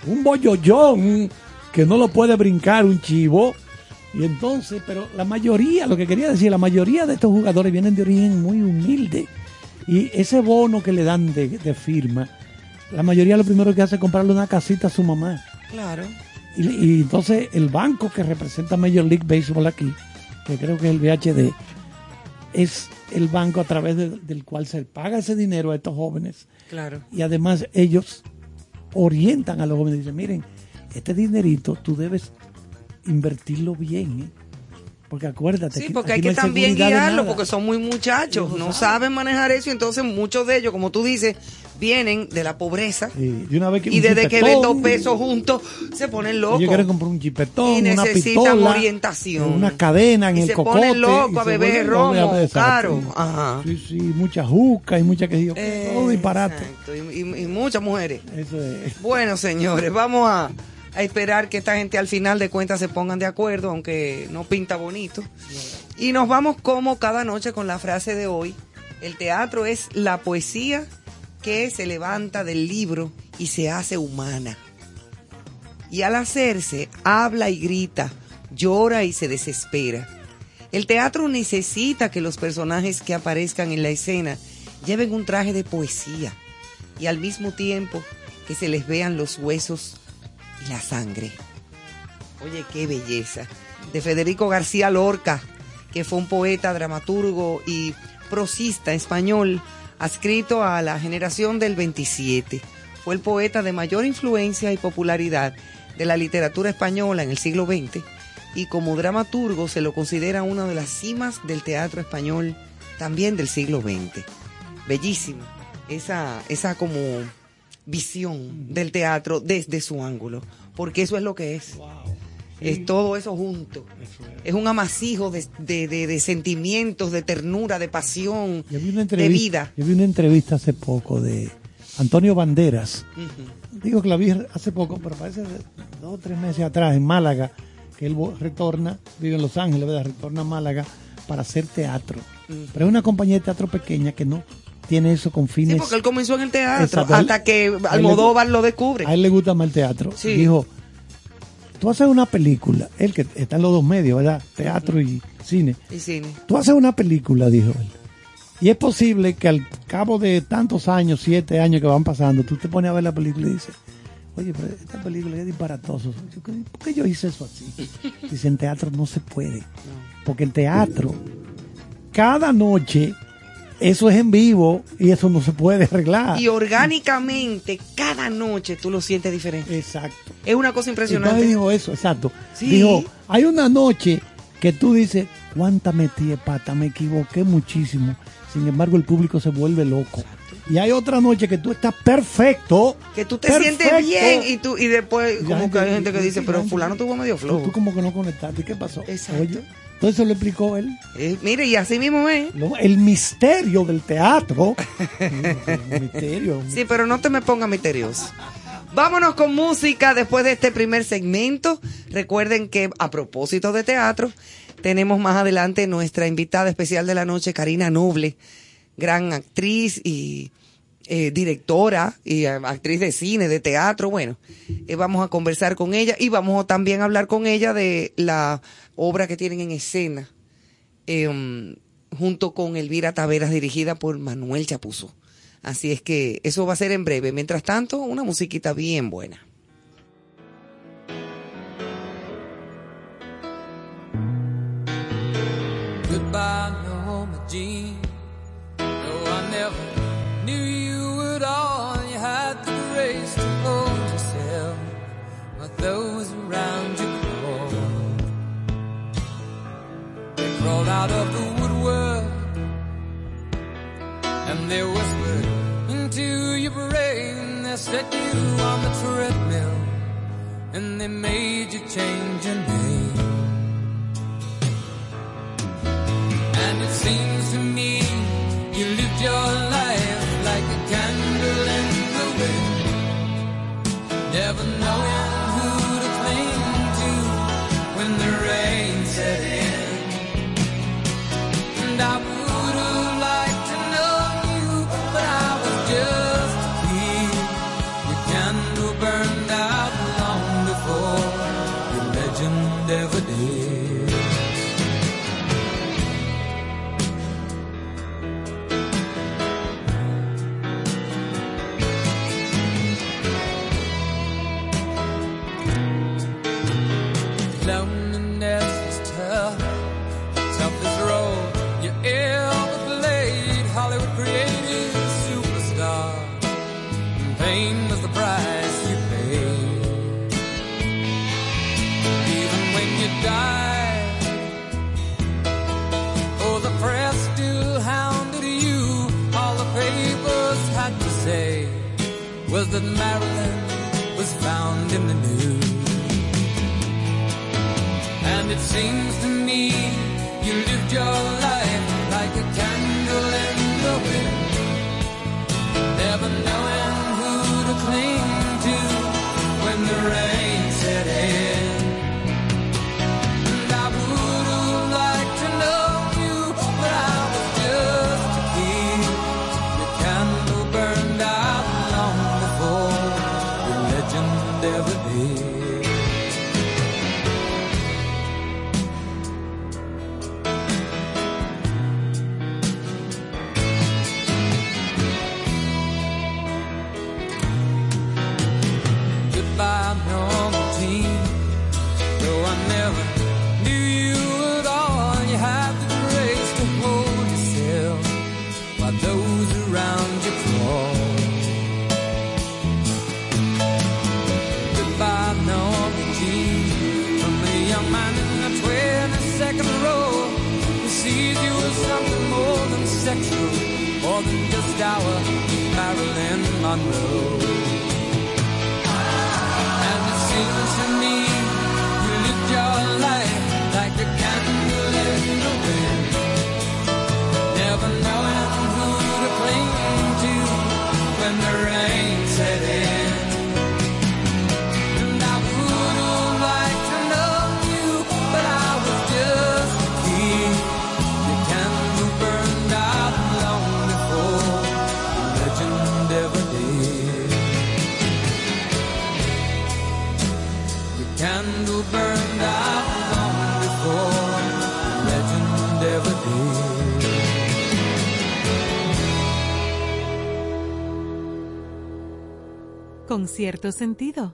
S3: Un bollollón que no lo puede brincar un chivo. Y entonces, pero la mayoría, lo que quería decir, la mayoría de estos jugadores vienen de origen muy humilde. Y ese bono que le dan de, de firma, la mayoría lo primero que hace es comprarle una casita a su mamá.
S1: Claro.
S3: Y, y entonces el banco que representa Major League Baseball aquí, que creo que es el VHD, es el banco a través de- del cual se paga ese dinero a estos jóvenes.
S1: Claro.
S3: Y además ellos orientan a los jóvenes y dicen, miren, este dinerito tú debes invertirlo bien, ¿eh? Porque acuérdate
S1: Sí,
S3: que
S1: porque
S3: aquí
S1: hay
S3: no
S1: que también
S3: nada.
S1: porque son muy muchachos, no
S3: saben.
S1: manejar eso, y entonces muchos de ellos, como tú dices, vienen de la pobreza
S3: Sí, de una vez que
S1: y desde que ven dos pesos juntos se ponen locos.
S3: Ellos quieren comprar un chipetón,
S1: Y
S3: una
S1: necesitan
S3: pistola,
S1: orientación.
S3: una cadena en
S1: Y
S3: el
S1: se
S3: cocote.
S1: ponen locos
S3: y
S1: a beber romo, caro. Ajá.
S3: Sí, sí, mucha juca y mucha que yo, todo disparate.
S1: Y- y muchas mujeres.
S3: Eso es.
S1: Bueno, señores, vamos a, a esperar que esta gente al final de cuentas se pongan de acuerdo, aunque no pinta bonito. Y nos vamos como cada noche con la frase de hoy. El teatro es la poesía que se levanta del libro y se hace humana. Y al hacerse, habla y grita, llora y se desespera. El teatro necesita que los personajes que aparezcan en la escena lleven un traje de poesía y al mismo tiempo que se les vean los huesos la sangre. Oye, qué belleza. De Federico García Lorca, que fue un poeta, dramaturgo y prosista español, adscrito a la generación del 27. Fue el poeta de mayor influencia y popularidad de la literatura española en el siglo XX y como dramaturgo se lo considera una de las cimas del teatro español también del siglo XX. Bellísimo. Esa, esa como visión del teatro desde su ángulo, porque eso es lo que es. Es todo eso junto. Es un amasijo de, de- de- de sentimientos, de ternura, de pasión,
S3: Yo vi una
S1: de
S3: entrevista,
S1: vida.
S3: yo vi una entrevista hace poco de Antonio Banderas. Digo que la vi hace poco, pero parece dos o tres meses atrás en Málaga, que él retorna, vive en Los Ángeles, ¿verdad? retorna a Málaga para hacer teatro. Pero es una compañía de teatro pequeña que no tiene eso con
S1: Sí,
S3: fines.
S1: porque él comenzó en el teatro
S3: Exacto.
S1: Hasta que Almodóvar lo descubre.
S3: A él le gusta más el teatro.
S1: Sí.
S3: Dijo, tú haces una película, él que está en los dos medios, ¿verdad? Teatro y cine.
S1: Y cine.
S3: Tú haces una película, dijo él. Y es posible que al cabo de tantos años, siete años que van pasando, tú te pones a ver la película y dices, oye, pero esta película es disparatoso. Yo, ¿Por qué yo hice eso así? [laughs] Dice, en teatro no se puede. Porque el teatro, cada noche, eso es en vivo y eso no se puede arreglar.
S1: Y orgánicamente, cada noche tú lo sientes diferente.
S3: Exacto.
S1: Es una cosa impresionante.
S3: dijo eso, exacto.
S1: Sí.
S3: Dijo, hay una noche que tú dices, cuánta metí de pata, me equivoqué muchísimo. Sin embargo, el público se vuelve loco. Y hay otra noche que tú estás perfecto.
S1: Que tú te
S3: perfecto.
S1: sientes bien y tú y después como que hay gente que dice, pero fulano tuvo medio flow.
S3: tú como que no conectaste. ¿Y qué pasó?
S1: Exacto.
S3: Oye, entonces eso lo explicó él.
S1: Eh, mire, y así mismo es.
S3: El misterio del teatro. [laughs] el misterio.
S1: Sí, pero no te me pongas misterioso. Vámonos con música después de este primer segmento. Recuerden que a propósito de teatro, tenemos más adelante nuestra invitada especial de la noche, Karina Noble, gran actriz y eh, directora y eh, actriz de cine, de teatro. Bueno, eh, vamos a conversar con ella y vamos también a hablar con ella de la obra que tienen en escena eh, junto con Elvira Taveras, dirigida por Manuel Chapuzo. Así es que eso va a ser en breve. Mientras tanto, una musiquita bien buena.
S4: Out of the woodwork and they whispered into your brain. They set you on the treadmill and they made you change your name. And it seems to me you lived your that Marilyn was found in the news. And it seems to me you lived your
S5: sentido.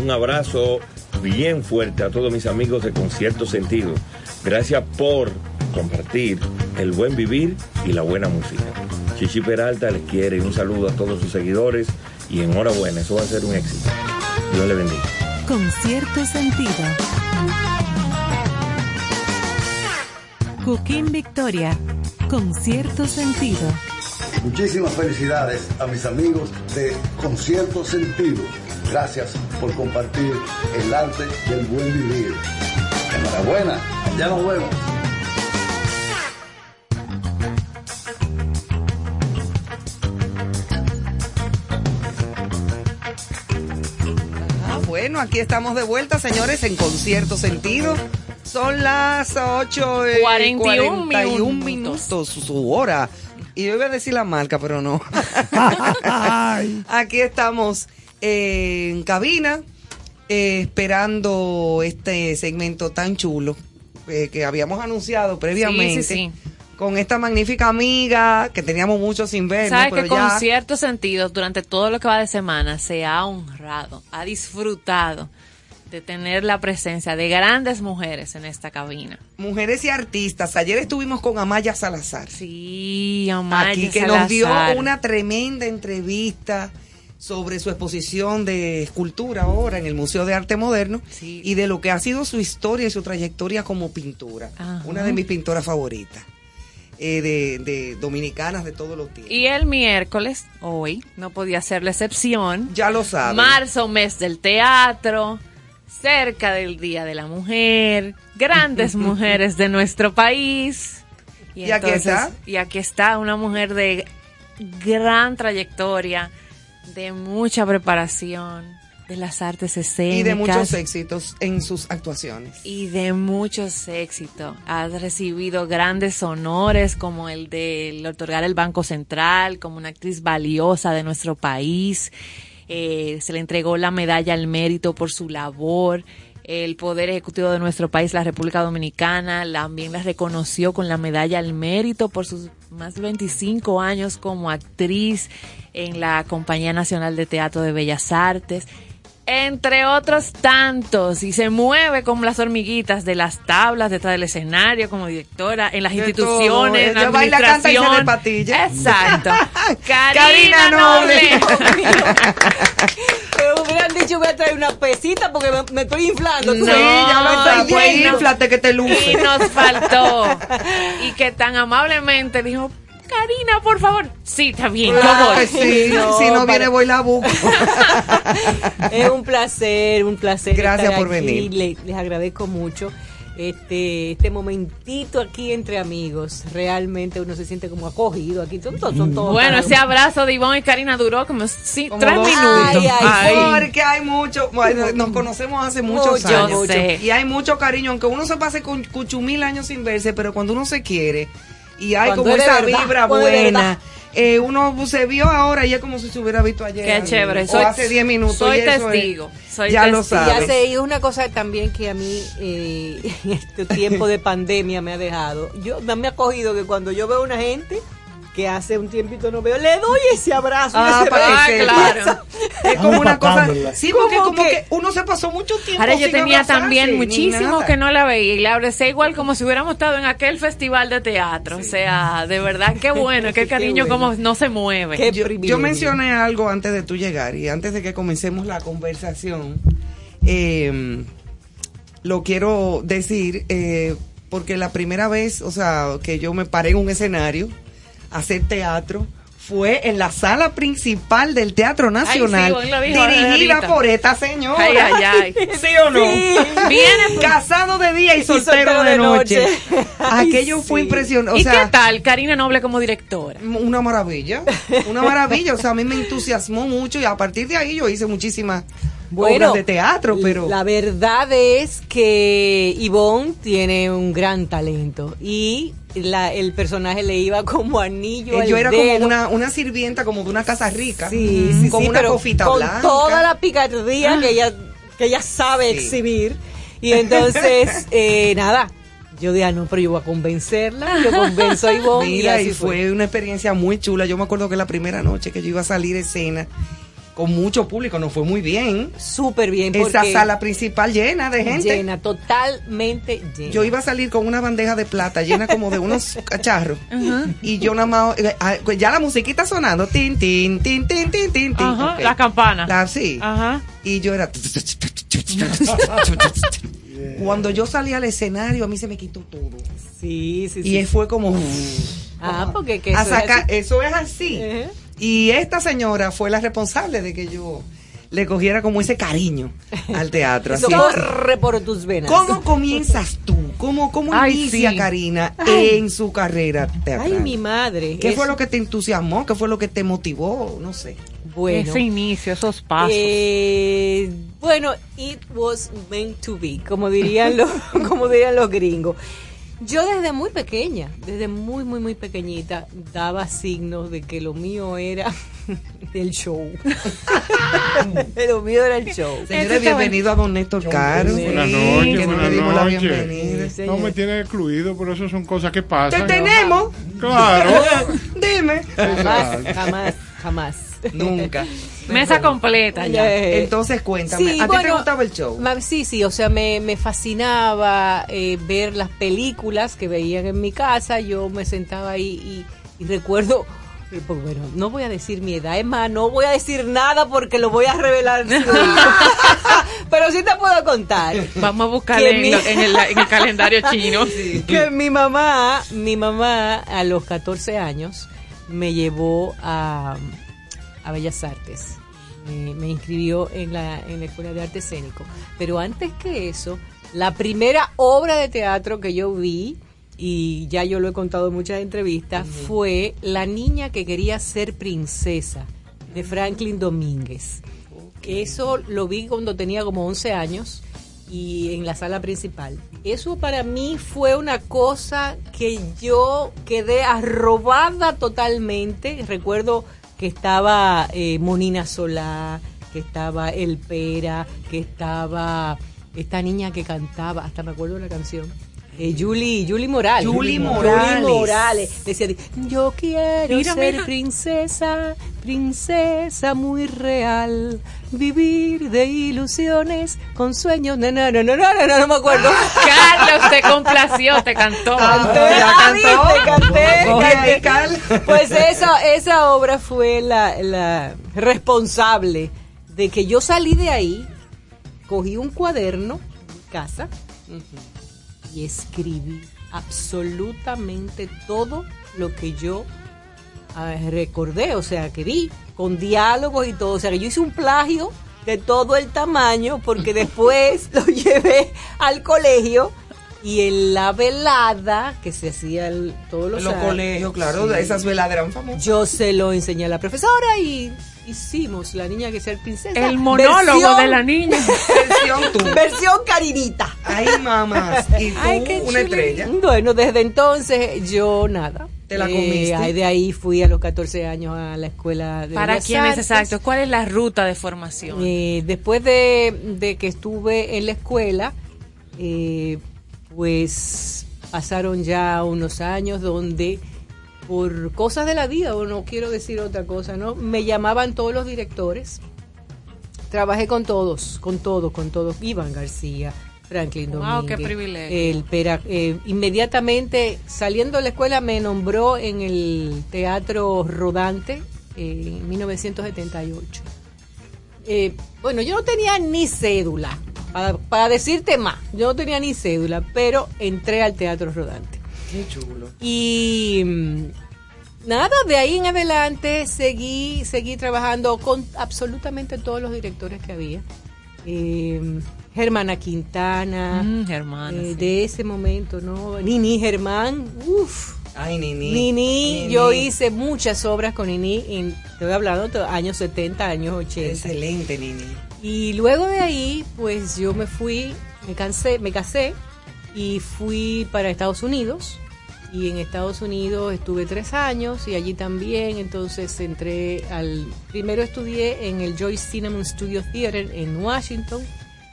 S6: un abrazo bien fuerte a todos mis amigos de Concierto Sentido. Gracias por compartir el buen vivir y la buena música. Chichi Peralta les quiere un saludo a todos sus seguidores y enhorabuena, eso va a ser un éxito. Dios le bendiga.
S5: Concierto Sentido. Joaquín Victoria, con cierto sentido.
S7: Muchísimas felicidades a mis amigos de Concierto Sentido. Gracias por compartir el arte del buen vivir. Enhorabuena, ya nos vemos.
S1: Ah, bueno, aquí estamos de vuelta, señores, en concierto sentido. Son las 8 y
S2: 41, minutos.
S1: minutos, su hora. Y yo iba a decir la marca, pero no. [laughs] aquí estamos en cabina, eh, esperando este segmento tan chulo eh, que habíamos anunciado previamente.
S2: Sí, sí,
S1: Con esta magnífica amiga que teníamos mucho sin ver.
S2: Sabes
S1: pero
S2: que
S1: ya-
S2: con cierto sentido, durante todo lo que va de semana, se ha honrado, ha disfrutado de tener la presencia de grandes mujeres en esta cabina.
S1: Mujeres y artistas. Ayer estuvimos con Amaya Salazar.
S2: Sí, Amaya
S1: aquí que nos dio una tremenda entrevista sobre su exposición de escultura ahora en el Museo de Arte Moderno
S2: Sí.
S1: y de lo que ha sido su historia y su trayectoria como pintora.
S2: Ajá.
S1: Una de mis pintoras favoritas, eh, de, de dominicanas de todos los tiempos.
S2: Y el miércoles, hoy, no podía ser la excepción.
S1: ya lo saben.
S2: Marzo, mes del teatro, cerca del Día de la Mujer, grandes [laughs] mujeres de nuestro país.
S1: Y aquí está.
S2: Y aquí está una mujer de gran trayectoria, de mucha preparación, de las artes escénicas.
S1: y de muchos éxitos en sus actuaciones.
S2: y de muchos éxitos. Has recibido grandes honores como el de otorgar el Banco Central como una actriz valiosa de nuestro país. Eh, se le entregó la medalla al mérito por su labor. El Poder Ejecutivo de nuestro país, la República Dominicana, también la reconoció con la medalla al mérito por sus más de 25 años como actriz en la Compañía Nacional de Teatro de Bellas Artes entre otros tantos, y se mueve como las hormiguitas de las tablas detrás del escenario como directora en las
S1: De
S2: instituciones,
S1: todo.
S2: en la
S1: baila, canta y se.
S2: Exacto. [laughs]
S1: Karina
S2: Karina
S1: Noble. [laughs]
S8: Me hubieran dicho voy a traer una pesita porque me, me estoy inflando.
S2: No,
S1: sí, ya lo
S2: pues,
S1: sabes. Pues
S2: no.
S1: inflate que te luce.
S2: Y nos faltó. [laughs] Y que tan amablemente dijo, Karina, por favor. Sí, está bien, yo
S1: Claro
S2: voy.
S1: sí,
S8: No,
S1: si no
S8: para-
S1: viene voy la busco. [laughs]
S8: Es un placer, un placer.
S1: Gracias
S8: estar
S1: por
S8: aquí.
S1: venir.
S8: Le- les agradezco mucho este este momentito aquí entre amigos. Realmente uno se siente como acogido aquí. Son todos, son todos
S2: Bueno, ese abrazo de Ivonne y Karina duró como, sí,
S1: Como
S2: tres
S1: dos-
S2: minutos.
S8: Ay, ay,
S1: Porque hay mucho, bueno, nos conocemos hace muchos
S8: Mucho,
S1: años.
S2: sé.
S1: Y hay mucho cariño, aunque uno se pase con cuchumil años sin verse, pero cuando uno se quiere y hay
S8: Cuando
S1: como
S8: es
S1: esa
S8: verdad,
S1: vibra buena, eh, uno se vio ahora y es como si se hubiera visto ayer.
S2: Qué chévere.
S1: O
S2: Soy-
S1: hace 10 minutos.
S2: soy
S1: y eso es-
S2: testigo, soy
S1: ya lo
S2: testigo.
S1: Sabes.
S8: hace y una cosa también que a mí eh, [laughs] en este tiempo de pandemia me ha dejado. Yo me ha cogido que cuando yo veo una gente que hace un tiempito no veo, le doy ese abrazo.
S1: Ah,
S8: ese
S1: para que [laughs]
S2: claro.
S1: Es como una cosa. Sí, porque
S8: ¿Cómo
S1: como
S8: que?
S1: que uno se pasó mucho tiempo.
S2: Ahora yo
S1: sin
S2: tenía
S1: abrazarse,
S2: también muchísimo que no la veía y la abracé igual como si hubiéramos estado en aquel festival de teatro. O sea, de verdad, qué bueno, qué [laughs]
S8: Qué
S2: cariño
S8: bueno.
S2: como no se mueve.
S8: Qué
S1: yo, yo mencioné algo antes de tú llegar y antes de que comencemos la conversación. eh, lo quiero decir eh, porque la primera vez, o sea, que yo me paré en un escenario hacer teatro fue en la sala principal del Teatro Nacional, dirigida por esta señora.
S2: Ay, ay, ay. [laughs]
S1: ¿Sí o no?
S2: Viene
S1: Casado de día y soltero,
S8: soltero
S1: de
S8: de
S1: noche. [laughs] Aquello fue
S8: sí.
S1: impresionante. O
S2: ¿Y
S1: sea,
S2: qué tal Karina Noble como directora?
S1: una maravilla, una maravilla. O sea, a mí me entusiasmó mucho y a partir de ahí yo hice muchísimas obras de teatro, pero
S8: La verdad es que Ivonne tiene un gran talento y la, el personaje le iba como anillo
S1: eh,
S8: al
S1: yo era
S8: dedo.
S1: como una, una sirvienta como de una casa rica,
S8: Sí, sí,
S1: con
S8: sí,
S1: una cofita
S8: con
S1: blanca.
S8: toda la picardía que ella que ella sabe
S1: Sí.
S8: exhibir y [laughs] entonces eh, nada yo dije ah, no pero yo voy a convencerla yo convenzo a [laughs] Ivonne y
S1: Mira,
S8: así
S1: y fue una experiencia muy chula. Yo me acuerdo que la primera noche que yo iba a salir a escena con mucho público, nos fue muy bien.
S8: súper bien
S1: Esa sala principal llena de gente.
S8: llena totalmente llena
S1: Yo iba a salir con una bandeja de plata llena como de unos cacharros. Y yo nada más, eh, ah, pues ya la musiquita sonando, tin, tin, tin, tin, tin, tin, tin.
S2: Ajá,
S1: Ok.
S2: la campana.
S1: La- sí.
S2: Ajá.
S1: Y yo era... Cuando yo salí al escenario, a mí se me quitó todo.
S8: sí sí
S1: Y
S8: sí
S1: fue como...
S8: ah porque que
S1: a
S8: eso es
S1: sacar-
S8: así.
S1: eso es así.
S8: Ajá.
S1: Y esta señora fue la responsable de que yo le cogiera como ese cariño al teatro. [laughs] Así-
S8: corre por tus venas
S1: ¿Cómo comienzas tú? ¿Cómo, cómo
S2: Ay,
S1: inicia
S2: sí.
S1: Karina
S8: Ay.
S1: en su carrera teatral?
S8: ay mi madre
S1: ¿Qué fue lo que te entusiasmó? ¿Qué fue lo que te motivó? No sé.
S8: bueno
S2: Ese inicio, esos pasos.
S8: Eh, Bueno, it was meant to be, como dirían los, [laughs] como dirían los gringos. Yo desde muy pequeña, desde muy, muy, muy pequeñita, daba signos de que lo mío era [laughs] el show. [laughs] lo mío era el show.
S1: Señores, bienvenido a Don Néstor Caro.
S9: Buenas noches,
S1: que no
S9: buenas
S1: la
S9: noches.
S1: bienvenida.
S9: No me tiene excluido, pero eso son cosas que
S1: Te
S9: pasan.
S1: tenemos.
S9: Claro. [laughs]
S1: Dime.
S8: Jamás, jamás, jamás. [laughs] [laughs]
S1: Nunca.
S2: Mesa completa ya.
S8: Eh,
S1: Entonces cuéntame,
S8: Sí,
S1: ¿a ti te gustaba el show?
S8: ma- Sí, sí, o sea, me, me fascinaba eh, ver las películas que veían en mi casa. Yo me sentaba ahí y, y recuerdo, eh, pues, bueno, no voy a decir mi edad, es más, no voy a decir nada porque lo voy a revelar. [laughs] Pero sí te puedo contar.
S2: Vamos a buscar en,
S8: mi-
S2: lo- en el, en el calendario chino.
S8: que mi mamá, mi mamá a los 14 años me llevó a, a Bellas Artes. Me, me inscribió en la, en la Escuela de Arte Escénico. Pero antes que eso, la primera obra de teatro que yo vi, y ya yo lo he contado en muchas entrevistas, fue La niña que quería ser princesa, de Franklin Domínguez. Eso lo vi cuando tenía como 11 años y en la sala principal. Eso para mí fue una cosa que yo quedé arrobada totalmente. Recuerdo que estaba eh, Monina Solá, que estaba El Pera, que estaba esta niña que cantaba, hasta me acuerdo la canción. Eh, Julie, Julie Morales.
S1: Julie
S8: Julie
S1: Morales.
S8: Morales. Decía, yo quiero
S2: Mira,
S8: ser
S2: mira.
S8: princesa, princesa muy real, vivir de ilusiones con sueños. No, no, no, no, no, no, no, no me acuerdo.
S2: Carlos te complació, te cantó.
S8: Ah,
S1: cantó.
S8: viste, canté. Pues esa, esa obra fue la, la responsable de que yo salí de ahí, cogí un cuaderno, casa, y escribí absolutamente todo lo que yo ah, recordé, o sea, que vi, con diálogos y todo. O sea, que yo hice un plagio de todo el tamaño porque después [laughs] lo llevé al colegio y en la velada que se hacía el- todos los,
S1: los
S8: años,
S1: colegios, claro, esas veladas eran famosas.
S8: yo se lo enseñé a la profesora y hicimos La Niña que sea princesa.
S2: El monólogo
S8: Versión-
S2: de la niña.
S1: Versión tú.
S8: Versión carinita.
S1: Ay, mamás. Y tú,
S8: Ay, qué
S1: una estrella.
S8: Bueno, desde entonces yo nada.
S1: ¿Te la
S8: Eh,
S1: comiste?
S8: ahí de ahí fui a los 14 años a la escuela de
S2: Para
S8: Artes.
S2: exacto, ¿cuál es la ruta de formación?
S8: Eh, después de, de que estuve en la escuela, eh, pues pasaron ya unos años donde por cosas de la vida, o no quiero decir otra cosa, ¿no? Me llamaban todos los directores. Trabajé con todos, con todos, con todos. Iván García, Franklin
S2: Wow,
S8: Domínguez.
S2: qué privilegio.
S8: El Pera- eh, inmediatamente saliendo de la escuela me nombró en el Teatro Rodante eh, en 1978. Eh, bueno, yo no tenía ni cédula, para, para decirte más, yo no tenía ni cédula, pero entré al Teatro Rodante.
S1: Qué chulo.
S8: Y mm, nada, de ahí en adelante seguí, seguí trabajando con absolutamente todos los directores que había. Eh, Germana Quintana,
S2: Mm, Germana,
S8: eh,
S2: sí.
S8: de ese momento, ¿no? Nini Germán, uff.
S1: Ay, Nini.
S8: Nini, yo hice muchas obras con Nini, en, estoy hablando de años 70, años 80.
S1: Excelente, Nini.
S8: Y luego de ahí, pues yo me fui, me cansé, me casé y fui para Estados Unidos. Y en Estados Unidos estuve tres años y allí también, entonces entré al... Primero estudié en el Joyce Cinnamon Studio Theater en Washington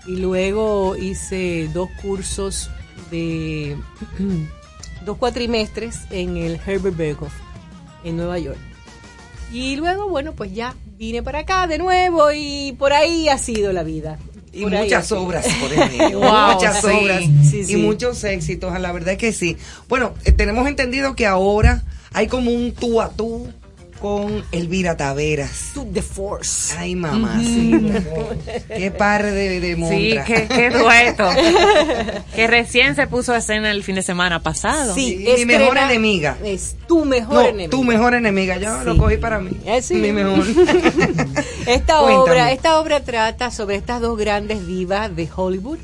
S8: y luego hice dos cursos de... [clears throat] dos cuatrimestres en el Herbert Berghoff en Nueva York. Y luego, bueno, pues ya vine para acá de nuevo y por ahí ha sido la vida.
S1: Y
S8: Por
S1: muchas obras [laughs] por el medio.
S2: Wow,
S1: muchas
S2: sí.
S1: obras.
S8: Sí, sí.
S1: Y muchos éxitos, la verdad es que sí. Bueno, eh, tenemos entendido que ahora hay como un tú a tú con Elvira Taveras.
S8: To the Force.
S1: Ay, mamá, sí. Qué par de, de
S2: Sí,
S1: montra.
S2: qué, qué dueto. que recién se puso a escena el fin de semana pasado.
S8: Sí,
S1: mi mejor enemiga.
S8: Es tu mejor
S1: No,
S8: enemiga.
S1: tu mejor enemiga. Yo lo
S8: Sí.
S1: cogí para mí.
S8: Eh, sí.
S1: Mi mejor. [laughs] [laughs]
S8: Esta
S1: Cuéntame.
S8: obra, esta obra trata sobre estas dos grandes divas de Hollywood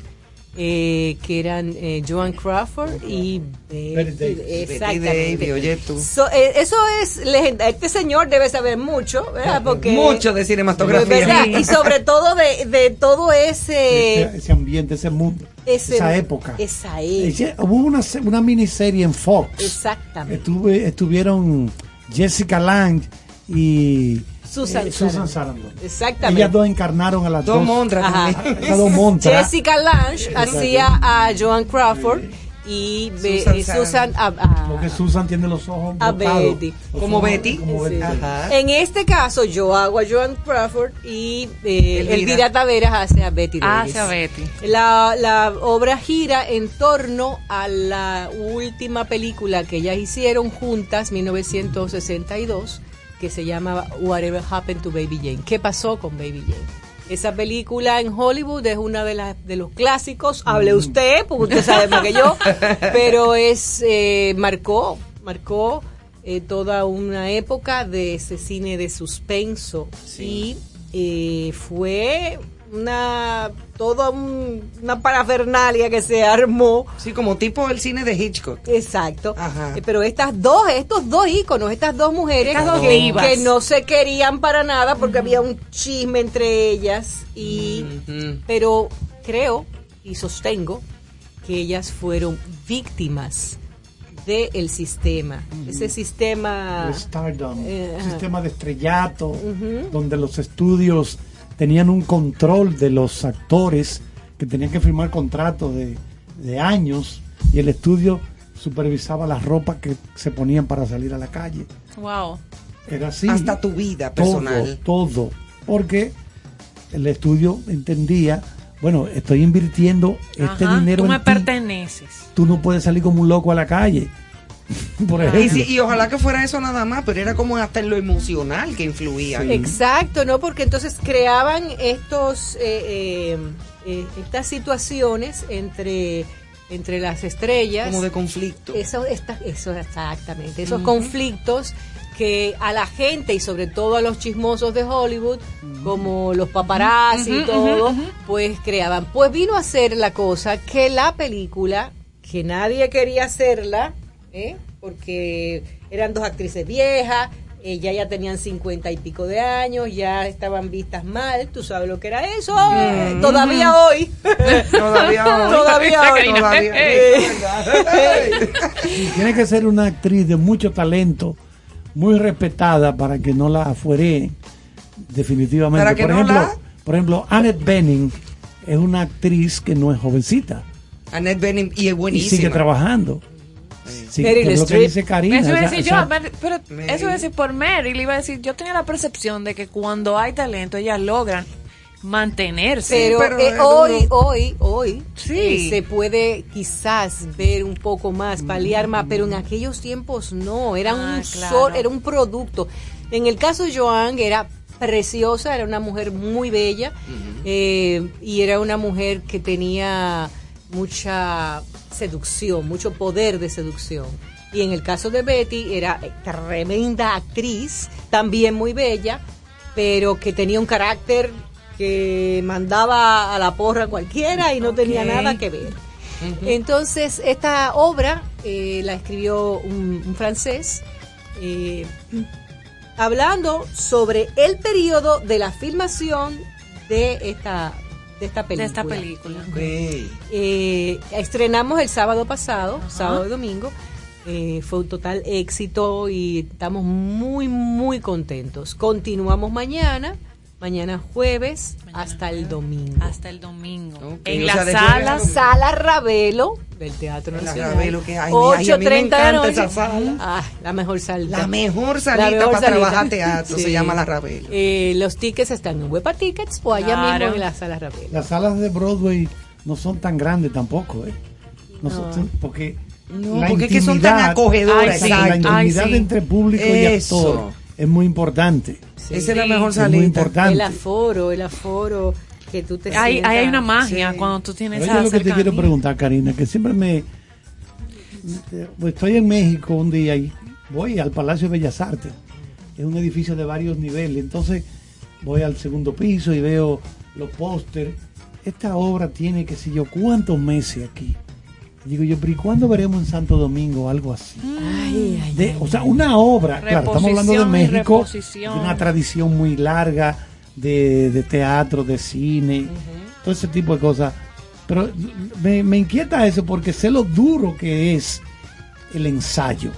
S8: eh, que eran eh, Joan Crawford y Betty,
S3: Davis.
S8: exactamente.
S1: Betty Davis, oye tú.
S8: So, eh, eso es legenda. Este señor debe saber mucho, ¿verdad? [laughs] Porque
S1: Mucho de cinematografía.
S8: ¿verdad? Y sobre todo de, de todo ese,
S3: ese, ese ambiente, ese mundo,
S8: ese-
S3: esa época.
S8: Esa época.
S3: Hubo una, se- una miniserie en Fox.
S8: Exactamente.
S3: Estuve, estuvieron Jessica Lange y
S8: Susan
S3: eh, Susan
S8: Sarandon. Exactamente.
S3: Ellas dos encarnaron a las
S1: Dos
S3: dos.
S1: montras
S8: Ajá.
S1: también. [laughs]
S3: Esas dos montras.
S8: Jessica Lange hacía a Joan Crawford y Be-
S1: Susan
S8: eh, Susan a, a-
S3: Porque Susan tiene los ojos
S8: a
S3: botados.
S8: Betty.
S3: Los
S1: Como
S3: ojos-
S1: Betty.
S3: como Betty.
S8: Sí.
S1: Ajá.
S8: En este caso, yo hago a Joan Crawford y eh,
S1: Elvira.
S8: Elvira Taveras hace a Betty Davis.
S2: Hacia Betty.
S8: La, la obra gira en torno a la última película que ellas hicieron juntas, 1962, que se llama Whatever Happened to Baby Jane. ¿Qué pasó con Baby Jane? Esa película en Hollywood es una de, las de los clásicos. Hable usted, porque usted sabe más que yo. [laughs] Pero es eh, marcó, marcó eh, toda una época de ese cine de suspenso y eh, fue una toda un- una parafernalia que se armó.
S1: Sí, como tipo el cine de Hitchcock.
S8: exacto.
S1: Ajá.
S8: Eh, pero estas dos estos dos íconos estas dos mujeres
S2: Estas dos
S8: que, no se querían para nada porque había un chisme entre ellas y pero creo y sostengo que ellas fueron víctimas del sistema. Ese sistema
S3: El Stardom, un
S8: ajá.
S3: sistema de estrellato, donde los estudios tenían un control de los actores que tenían que firmar contratos de, de años y el estudio supervisaba las ropas que se ponían para salir a la calle.
S2: Wow.
S3: Era así.
S1: Hasta tu vida personal.
S3: Todo, todo. Porque el estudio entendía, bueno, estoy invirtiendo este dinero
S2: Tú me
S3: en ti.
S2: perteneces.
S3: Tú no puedes salir como un loco a la calle. [laughs] Por
S1: Y,
S3: ejemplo.
S1: sí, y ojalá que fuera eso nada más, pero era como hasta en lo emocional que influía.
S8: Exacto, ¿no? Porque entonces creaban estos, eh, eh, eh, estas situaciones entre, entre las estrellas.
S1: Como de conflicto.
S8: Eso, esta- eso exactamente, esos conflictos que a la gente y sobre todo a los chismosos de Hollywood, como los paparazzi y todo, pues creaban. Pues vino a ser la cosa que la película, que nadie quería hacerla, ¿eh? porque eran dos actrices viejas, ella ya tenían cincuenta y pico de años, ya estaban vistas mal, tú sabes lo que era eso, Eh, [laughs] todavía hoy. [laughs]
S1: Todavía hoy.
S8: Todavía hoy.
S1: Todavía.
S8: Eh,
S3: Y tiene que ser una actriz de mucho talento, muy respetada para que no la afuere definitivamente. Por
S1: no
S3: ejemplo,
S1: la-
S3: por ejemplo, Annette Bening es una actriz que no es jovencita
S1: Annette Bening, y es
S3: y
S1: buenísima.
S3: sigue trabajando. Sí,
S8: Meryl Streep.
S3: dice Karina.
S2: Eso iba a
S3: o sea,
S2: decir
S3: o
S2: yo,
S3: sea,
S2: pero eso iba a decir por Mary, le iba a decir, yo tenía la percepción de que cuando hay talento ellas logran mantenerse.
S8: Pero,
S1: pero
S8: eh, hoy,
S1: duro.
S8: hoy, hoy
S2: Sí.
S8: eh, se puede quizás ver un poco más, paliar más, pero en aquellos tiempos no, era
S2: Ah,
S8: un
S2: claro.
S8: sol, era un producto. En el caso de Joan era preciosa, era una mujer muy bella eh, y era una mujer que tenía mucha seducción, mucho poder de seducción. Y en el caso de Betty era tremenda actriz, también muy bella, pero que tenía un carácter que mandaba a la porra cualquiera y no tenía nada que ver. Entonces, esta obra eh, la escribió un, un francés eh, hablando sobre el periodo de la filmación de esta, de esta
S2: de
S8: película.
S2: esta película.
S1: Ok.
S8: Eh, estrenamos el sábado pasado, sábado y domingo. Eh, fue un total éxito y estamos muy, muy contentos. Continuamos mañana, mañana jueves, hasta el domingo.
S2: Hasta el domingo. En
S1: o sea,
S2: las
S1: de jueves a
S2: salas.
S1: domingo.
S8: Sala Ravelo del Teatro
S1: La
S8: Nacional.
S1: Ravelo, que, ay, ay, a mí me
S8: 8.30 de
S1: encanta
S8: noche.
S1: esa sala.
S8: Ah, la mejor salita.
S1: La mejor salita
S8: mejor
S1: para
S8: salita.
S1: trabajar teatro, [laughs] se llama La Ravelo.
S8: Eh, los tickets están en Huepa Tickets o allá
S2: Claro.
S8: mismo en la Sala Ravelo.
S3: Las salas de Broadway no son tan grandes tampoco, ¿eh? No son- porque
S1: No,
S3: la
S1: porque es que son tan
S3: intimidad-
S1: acogedoras.
S2: Ay, sí.
S3: la.
S2: Ay,
S3: intimidad
S2: sí.
S3: entre público y actor es muy importante.
S8: Sí.
S1: Esa es la mejor
S3: Es muy importante.
S8: El aforo, el aforo que tú te
S2: Hay,
S8: sientas.
S2: hay hay una magia
S1: Sí.
S2: cuando tú tienes
S3: Oye,
S2: esa
S3: lo que te quiero preguntar, Karina, que siempre me... Estoy en México un día y voy al Palacio de Bellas Artes. Es un edificio de varios niveles. Entonces voy al segundo piso y veo los pósters esta obra tiene, qué sé yo, cuántos meses aquí. Y digo yo, pero ¿y cuándo veremos en Santo Domingo algo así?
S8: Ay, ay,
S3: De-
S8: ay,
S3: o sea, una obra, claro, estamos hablando de México, de una tradición muy larga de, de teatro, de cine, todo ese tipo de cosas. Pero me, me inquieta eso porque sé lo duro que es el ensayo,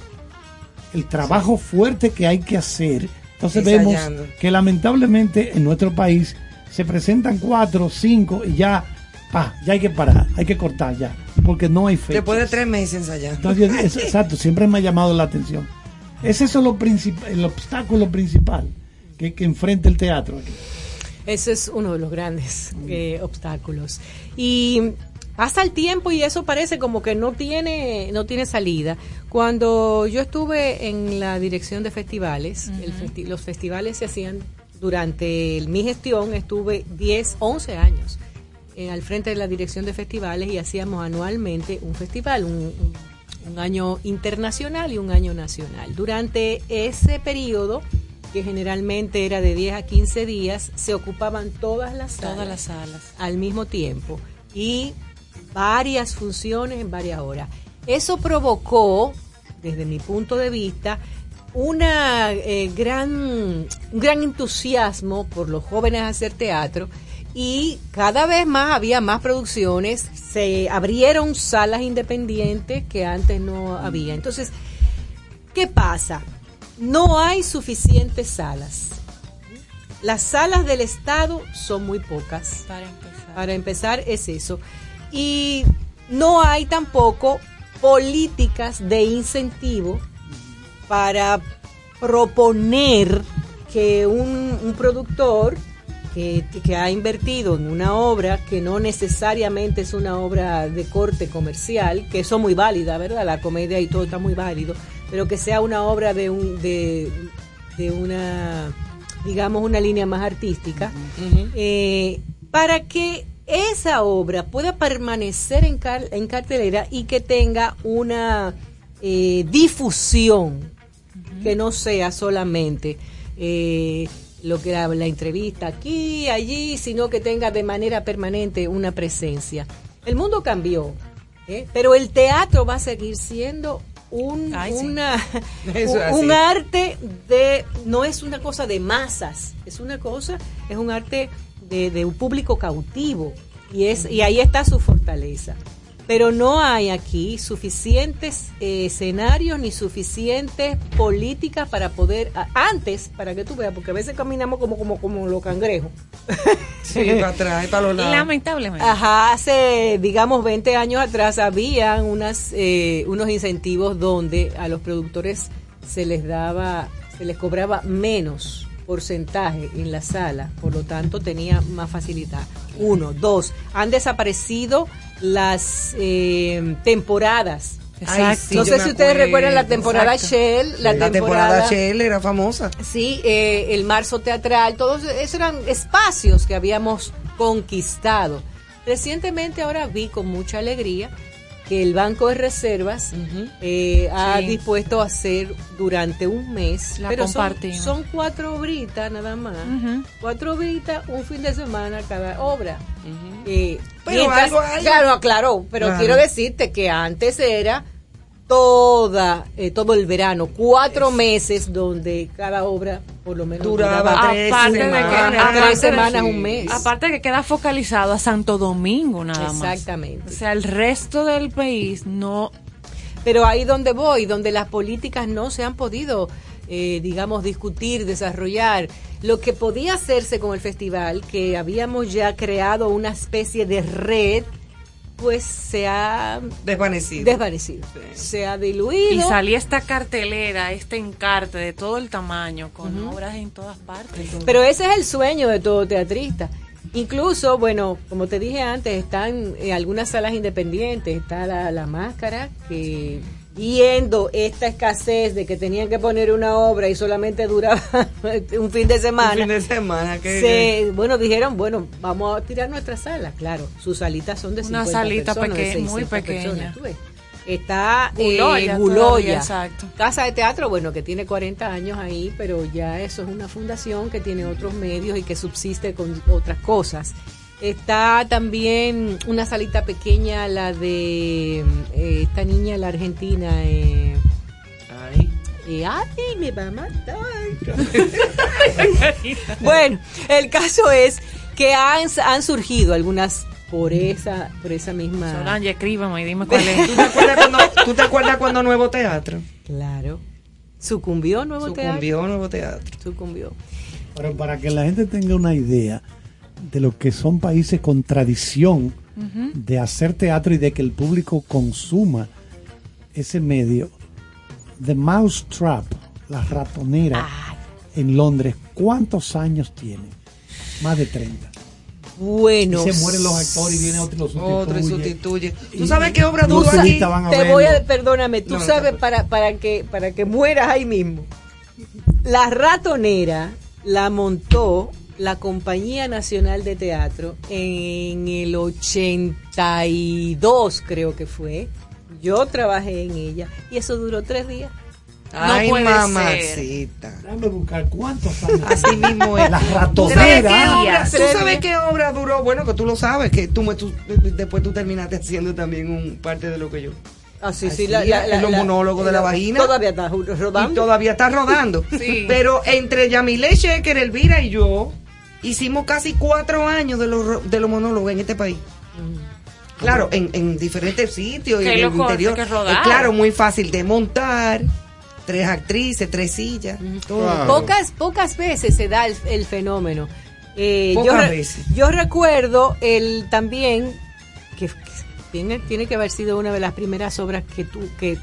S3: el trabajo fuerte que hay que hacer. Entonces
S1: Ensayando.
S3: vemos que lamentablemente en nuestro país se presentan cuatro, cinco y ya, pa, ya hay que parar, hay que cortar ya, porque no hay fecha.
S1: Después de tres meses ensayando.
S3: Entonces, es- exacto, siempre me ha llamado la atención. Es eso lo el obstáculo principal que, que enfrenta el teatro aquí.
S8: Ese es uno de los grandes eh, obstáculos. Y pasa el tiempo y eso parece como que no tiene, no tiene salida. Cuando yo estuve en la dirección de festivales, el festi- los festivales se hacían durante el- mi gestión, estuve 10, 11 años eh, al frente de la dirección de festivales y hacíamos anualmente un festival, un, un- un año internacional y un año nacional. Durante ese periodo, que generalmente era de 10 a 15 días, se ocupaban todas las salas,
S2: Todas las salas.
S8: al mismo tiempo y varias funciones en varias horas. Eso provocó, desde mi punto de vista, una eh, gran, un gran entusiasmo por los jóvenes a hacer teatro y cada vez más había más producciones, se abrieron salas independientes que antes no había. Entonces, ¿qué pasa? No hay suficientes salas. Las salas del Estado son muy pocas.
S2: Para empezar.
S8: Para empezar es eso. Y no hay tampoco políticas de incentivo para proponer que un, un productor que, que ha invertido en una obra que no necesariamente es una obra de corte comercial, que eso es muy válida, ¿verdad? La comedia y todo está muy válido, pero que sea una obra de, un, de, de una, digamos, una línea más artística, eh, para que esa obra pueda permanecer en, car- en cartelera y que tenga una eh, difusión que no sea solamente eh, lo que era la entrevista aquí, allí, sino que tenga de manera permanente una presencia. El mundo cambió, ¿eh? pero el teatro va a seguir siendo un,
S2: Ay,
S8: una, [laughs] [laughs] un, arte de, no es una cosa de masas, es una cosa, es un arte de, de un público cautivo y, es, y ahí está su fortaleza. Pero no hay aquí suficientes eh, escenarios ni suficientes políticas para poder, antes, para que tú veas, porque a veces caminamos como, como, como los cangrejos. [laughs]
S1: Sí, para atrás y para los lados.
S2: Lamentablemente.
S8: Ajá, hace, digamos, 20 años atrás habían unas, eh, unos incentivos donde a los productores se les daba, se les cobraba menos porcentaje en la sala, por lo tanto tenía más facilidad. Uno, dos, han desaparecido las eh, temporadas.
S1: Ay, sí,
S8: no sé si ustedes recuerdan la temporada
S1: Exacto.
S8: Shell, la,
S1: La temporada Shell era famosa.
S8: Sí, eh, el marzo teatral, todos esos eran espacios que habíamos conquistado. Recientemente ahora vi con mucha alegría que el Banco de Reservas eh, ha
S2: Sí.
S8: dispuesto a hacer durante un mes,
S2: La
S8: pero son, son cuatro obritas nada más, cuatro obritas, un fin de semana cada obra. Eh,
S1: Pero
S8: mientras-
S1: algo hay.
S8: Claro, aclaró, pero
S1: Claro.
S8: quiero decirte que antes era toda eh, todo el verano, cuatro meses donde cada obra por lo menos
S1: Duraba
S8: duraba
S1: tres
S2: Aparte de que,
S1: semanas.
S2: aparte
S8: tres semanas,
S1: sí.
S8: un mes.
S2: Aparte de que queda focalizado a Santo Domingo nada más.
S8: Exactamente.
S2: O sea, el resto del país no
S8: Pero ahí donde voy, donde las políticas no se han podido, eh, digamos, discutir, desarrollar. Lo que podía hacerse con el festival, que habíamos ya creado una especie de red, pues se ha
S1: Desvanecido.
S8: desvanecido, se ha diluido.
S2: y salía esta cartelera, este encarte de todo el tamaño con obras en todas partes.
S8: Pero ese es el sueño de todo teatrista. Incluso, bueno, como te dije antes, están eh, algunas salas independientes, está la, la máscara, que viendo esta escasez de que tenían que poner una obra y solamente duraba [laughs] un fin de
S1: Un
S8: semana,
S1: fin de semana. Que,
S8: se, bueno, dijeron, bueno, vamos a tirar nuestra sala, claro, sus salitas son de
S2: Una
S8: 50
S2: salita
S8: personas, de
S2: muy
S8: 600
S2: pequeña.
S8: personas, tú ves. Está
S2: Guloya
S8: eh,
S2: todavía,
S8: Guloya,
S2: exacto.
S8: Casa de Teatro, bueno, que tiene 40 años ahí, pero ya eso es una fundación que tiene otros medios y que subsiste con otras cosas. Está también una salita pequeña, la de eh, esta niña, la argentina. Eh, eh, ay, me va a matar. [laughs] bueno, el caso es que han, han surgido algunas por esa, por esa misma.
S2: Solange, escríbame y dime [laughs] cuál es.
S1: ¿Tú te acuerdas cuando, tú te acuerdas cuando Nuevo Teatro?
S8: Claro. Sucumbió nuevo teatro.
S1: Sucumbió Nuevo Teatro.
S8: Sucumbió.
S3: Pero para que la gente tenga una idea de lo que son países con tradición de hacer teatro y de que el público consuma ese medio, The Mouse Trap, la ratonera en Londres, ¿cuántos años tiene? Más de 30.
S8: Bueno.
S3: Y se mueren los actores y viene otro y los sustituye.
S1: Otro y sustituye. ¿Tú sabes qué obra
S3: los
S1: aquí?
S3: turistas van a
S8: Te
S3: verlo.
S8: voy a, perdóname, tú
S1: no,
S8: sabes
S1: no.
S8: para, para que para que mueras ahí mismo. La ratonera la montó la Compañía Nacional de Teatro en el 82 creo que fue. Yo trabajé en ella y eso duró tres días.
S1: Ay,
S2: puede
S1: mamacita.
S3: Déjame buscar cuántos años.
S1: Así mismo es.
S3: La
S1: ¿Tú sabes, qué
S3: ratonera.
S1: obra, tú sabes qué obra duró? Bueno, que tú lo sabes, que tú, después tú terminaste haciendo también un parte de lo que yo.
S8: Ah, sí,
S1: Así
S8: sí, la, la,
S1: es,
S8: la-
S1: los monólogos de la vagina.
S8: Todavía está rodando.
S1: Y todavía está rodando. [laughs]
S2: Sí.
S1: Pero entre Yamile Sheker, Elvira y yo, hicimos casi cuatro años de los, ro- de los monólogos en este país. Claro, en, en diferentes sitios,
S2: Que
S1: en el interior.
S2: que rodar.
S1: Eh, claro, muy fácil de montar. Tres actrices, tres sillas. todo.
S8: Pocas, pocas veces se da el, el fenómeno. Eh, yo,
S1: Pocas
S8: re-
S1: veces.
S8: yo recuerdo el también que, que tiene, tiene que haber sido una de las primeras obras que tú que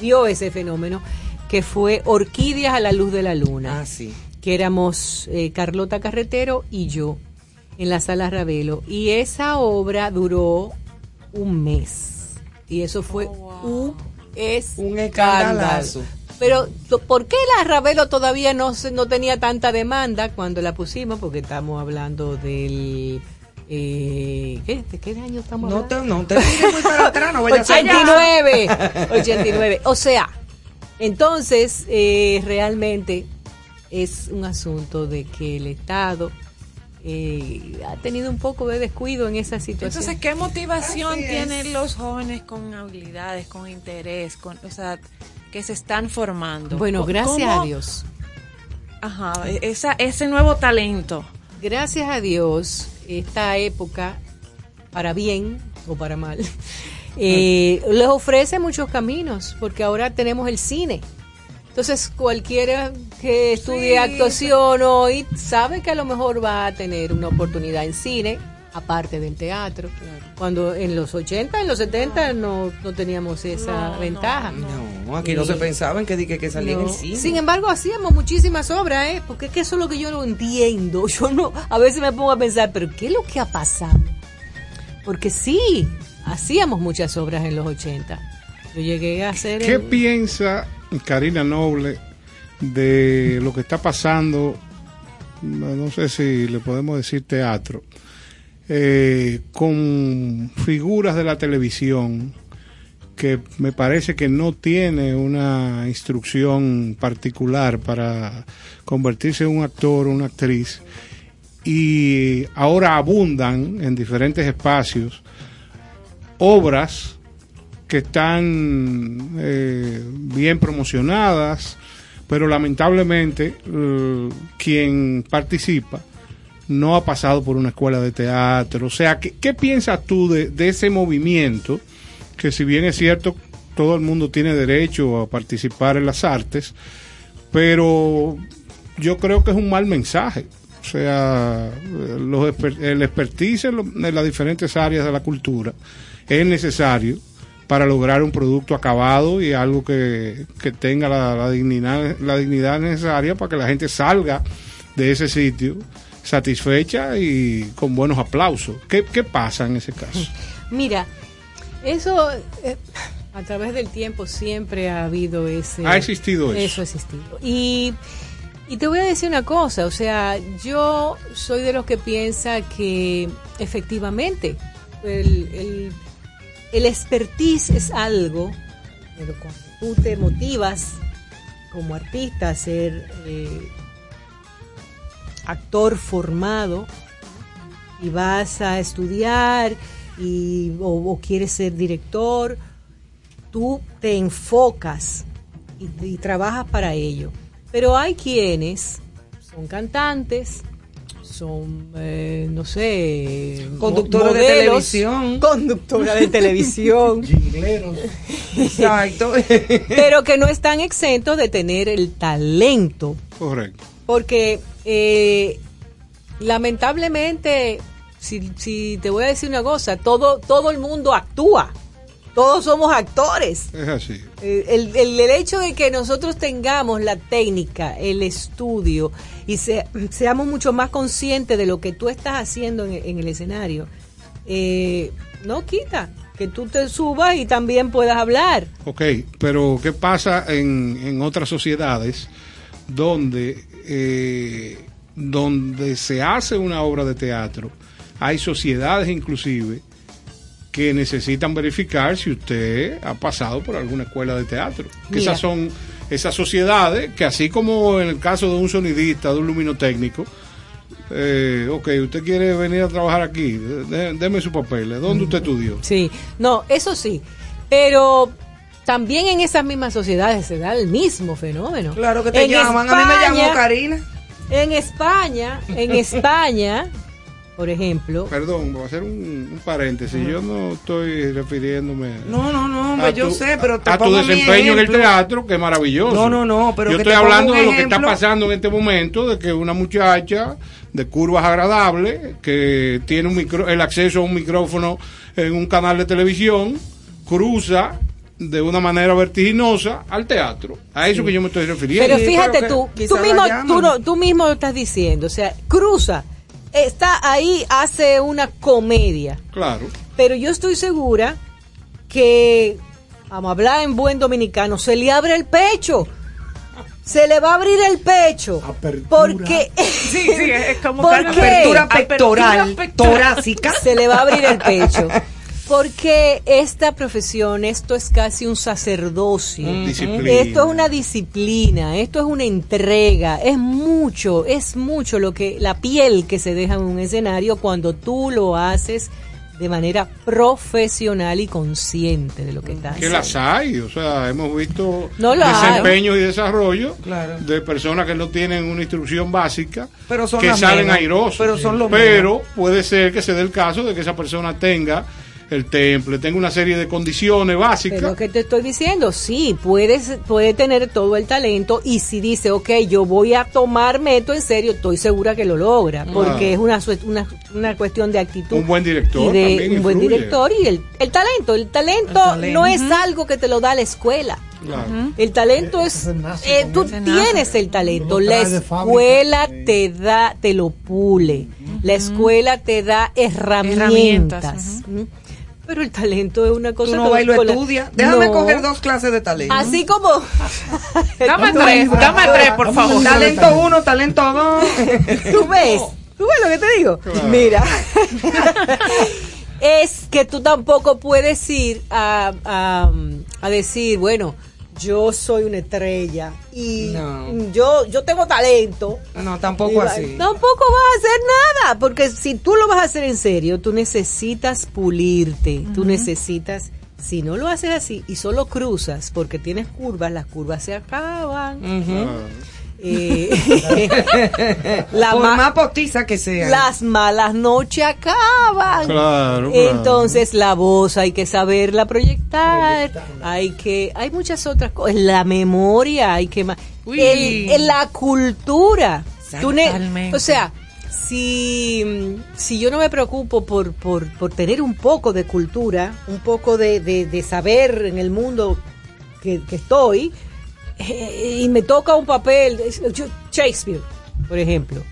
S8: vio ese fenómeno, que fue Orquídeas a la luz de la luna,
S1: Ah, sí.
S8: Que éramos eh, Carlota Carretero y yo en la sala Ravelo y esa obra duró un mes y eso fue un
S1: Un
S8: escándalo. Pero, ¿por qué la Ravelo todavía no, no tenía tanta demanda cuando la pusimos? Porque estamos hablando del... Eh, ¿qué, ¿De qué año estamos
S1: No
S8: hablando?
S1: te, no te muy para atrás, no vayas a
S8: 89. 89. O sea, entonces, eh, realmente es un asunto de que el Estado eh, ha tenido un poco de descuido en esa situación.
S2: Entonces, ¿qué motivación tienen los jóvenes con habilidades, con interés, con, o sea, que se están formando?
S8: bueno,
S2: ¿Cómo-
S8: gracias
S2: cómo-
S8: a Dios.
S2: Ajá, esa, ese nuevo talento.
S8: Gracias a Dios, esta época, para bien o para mal, [laughs] eh, les ofrece muchos caminos, porque ahora tenemos el cine. Entonces, cualquiera que estudie
S2: Sí.
S8: actuación hoy sabe que a lo mejor va a tener una oportunidad en cine, aparte del teatro. Cuando en los 80, en los 70 no, no teníamos esa
S2: No,
S8: ventaja.
S1: No, aquí no se pensaba en que, di que, que salía en el cine.
S8: Sin em- embargo, hacíamos muchísimas obras, ¿eh? Porque es que eso es lo que yo no entiendo. [laughs] Yo no, a veces me pongo a pensar, pero ¿qué es lo que ha pasado? Porque sí, hacíamos muchas obras en los 80. Yo llegué a hacer...
S9: ¿Qué
S8: en-
S9: piensa Karina Noble de lo que está pasando? No sé si le podemos decir teatro, eh, con figuras de la televisión que me parece que no tiene una instrucción particular para convertirse en un actor o una actriz y ahora abundan en diferentes espacios obras que están eh, bien promocionadas, pero lamentablemente eh, quien participa no ha pasado por una escuela de teatro. O sea, ¿qué, piensas tú de, ese movimiento? Que si bien es cierto, todo el mundo tiene derecho a participar en las artes, pero yo creo que es un mal mensaje. O sea, los el expertise en las diferentes áreas de la cultura es necesario para lograr un producto acabado y algo que, que tenga la, la dignidad, la dignidad necesaria para que la gente salga de ese sitio satisfecha y con buenos aplausos. ¿Qué, qué pasa en ese caso? [laughs]
S8: Mira, eso eh, a través del tiempo siempre ha habido ese...
S9: Ha existido eso.
S8: Eso ha existido. Y, y te voy a decir una cosa, o sea, yo soy de los que piensa que efectivamente el, el, el expertise es algo, pero cuando tú te motivas como artista a ser eh, actor formado, y vas a estudiar y, o, o quieres ser director, tú te enfocas y, y trabajas para ello. Pero hay quienes son cantantes, son, eh, no sé,
S1: Conductores de televisión.
S8: Conductora de televisión. [laughs]
S1: Exacto. [laughs]
S8: pero que no están exentos de tener el talento.
S9: Correcto.
S8: Porque eh, lamentablemente, si, si te voy a decir una cosa, todo, todo el mundo actúa. Todos somos actores.
S9: Es así.
S8: Eh, El, el- el hecho de que nosotros tengamos la técnica, el estudio y se- seamos mucho más conscientes de lo que tú estás haciendo en, en el escenario, eh, no quita que tú te subas y también puedas hablar.
S9: Ok, pero ¿qué pasa en, en otras sociedades donde, eh, donde se hace una obra de teatro? Hay sociedades inclusive que necesitan verificar si usted ha pasado por alguna escuela de teatro. Que esas son esas sociedades que así como en el caso de un sonidista, de un luminotécnico, eh, ok, usted quiere venir a trabajar aquí, dé- deme su papel, ¿dónde usted estudió?
S8: Sí, no, eso sí, pero también en esas mismas sociedades se da el mismo fenómeno.
S1: Claro que te
S8: En
S1: llaman. A mí me llamó Karina.
S8: En España, en [laughs] España, por ejemplo,
S9: Perdón, voy a hacer un, un paréntesis. Yo no estoy refiriéndome
S1: No, no, no, hombre,
S9: a
S1: yo
S9: tu-
S1: sé, pero te
S9: a tu
S1: pongo
S9: desempeño en el teatro, que es maravilloso.
S1: No, no, no, pero
S9: yo
S1: que
S9: estoy hablando de lo que está pasando en este momento, de que una muchacha de curvas agradables, que tiene un micro, el acceso a un micrófono en un canal de televisión, cruza de una manera vertiginosa al teatro. A eso que yo me estoy refiriendo.
S8: pero fíjate
S1: pero
S8: tú, tú mismo, tú, no- tú mismo lo estás diciendo, o sea, cruza, está ahí, hace una comedia,
S9: Claro.
S8: pero yo estoy segura que, vamos a hablar en buen dominicano, se le abre el pecho. Se le va a abrir el pecho.
S3: Apertura.
S8: Porque.
S2: Sí, sí, es como [laughs]
S8: ¿Por
S2: que-
S8: qué?
S1: Apertura pectoral,
S2: Apertura pectoral.
S1: torácica.
S8: se le va a abrir el pecho. [laughs] Porque esta profesión, esto es casi un sacerdocio.
S9: Disciplina.
S8: Esto es una disciplina, esto es una entrega, es mucho, es mucho lo que la piel que se deja en un escenario cuando tú lo haces de manera profesional y consciente de lo que estás
S9: Que
S8: haciendo.
S9: las hay, o sea, hemos visto
S8: No lo hay.
S9: desempeños y desarrollo
S1: Claro.
S9: de personas que no tienen una instrucción básica,
S1: Pero son
S9: que salen
S1: menos.
S9: airosos.
S1: Pero son los
S9: Pero puede ser que se dé el caso de que esa persona tenga el temple, tenga una serie de condiciones básicas.
S8: Pero que te estoy diciendo, sí, puedes, puede tener todo el talento y si dice, ok, yo voy a tomarme esto en serio, estoy segura que lo logra, porque
S9: Ah.
S8: es una, sue- una, una cuestión de actitud.
S9: Un buen director
S8: y de
S9: también
S8: un buen director y el, el talento. El talento,
S1: El talento.
S8: no es algo que te lo da la escuela.
S9: Claro.
S8: El talento es,
S3: Ese nace
S8: eh, tú tienes el talento, la escuela te da, te lo pule, la escuela te da herramientas.
S2: Herramientas.
S8: Pero el talento es una cosa
S1: Tú no
S8: con-
S1: vas y lo
S8: con la-
S1: estudias. Déjame
S8: No.
S1: coger dos clases de talento.
S8: Así como. [laughs]
S2: Dame tres, dame tres, por favor.
S1: Talento uno, talento dos. [laughs]
S8: Tú ves, tú ves lo que te digo. Mira, [laughs] es que tú tampoco puedes ir a, a, a decir, bueno, yo soy una estrella y
S1: No.
S8: yo, yo tengo talento.
S1: No, tampoco
S8: va-
S1: así.
S8: Tampoco vas a hacer nada, porque si tú lo vas a hacer en serio, tú necesitas pulirte, tú necesitas, si no lo haces así y solo cruzas porque tienes curvas, las curvas se acaban. Eh, [laughs] la
S1: Por
S8: ma-
S1: más postiza que sea.
S8: las malas noches acaban.
S9: Claro, claro.
S8: Entonces la voz hay que saberla proyectar, hay que, hay muchas otras cosas, la memoria hay que, el- el- la cultura. Tú o sea, si, si yo no me preocupo por, por, por tener un poco de cultura, un poco de, de- de saber en el mundo que, que estoy, y me toca un papel, Shakespeare, por ejemplo.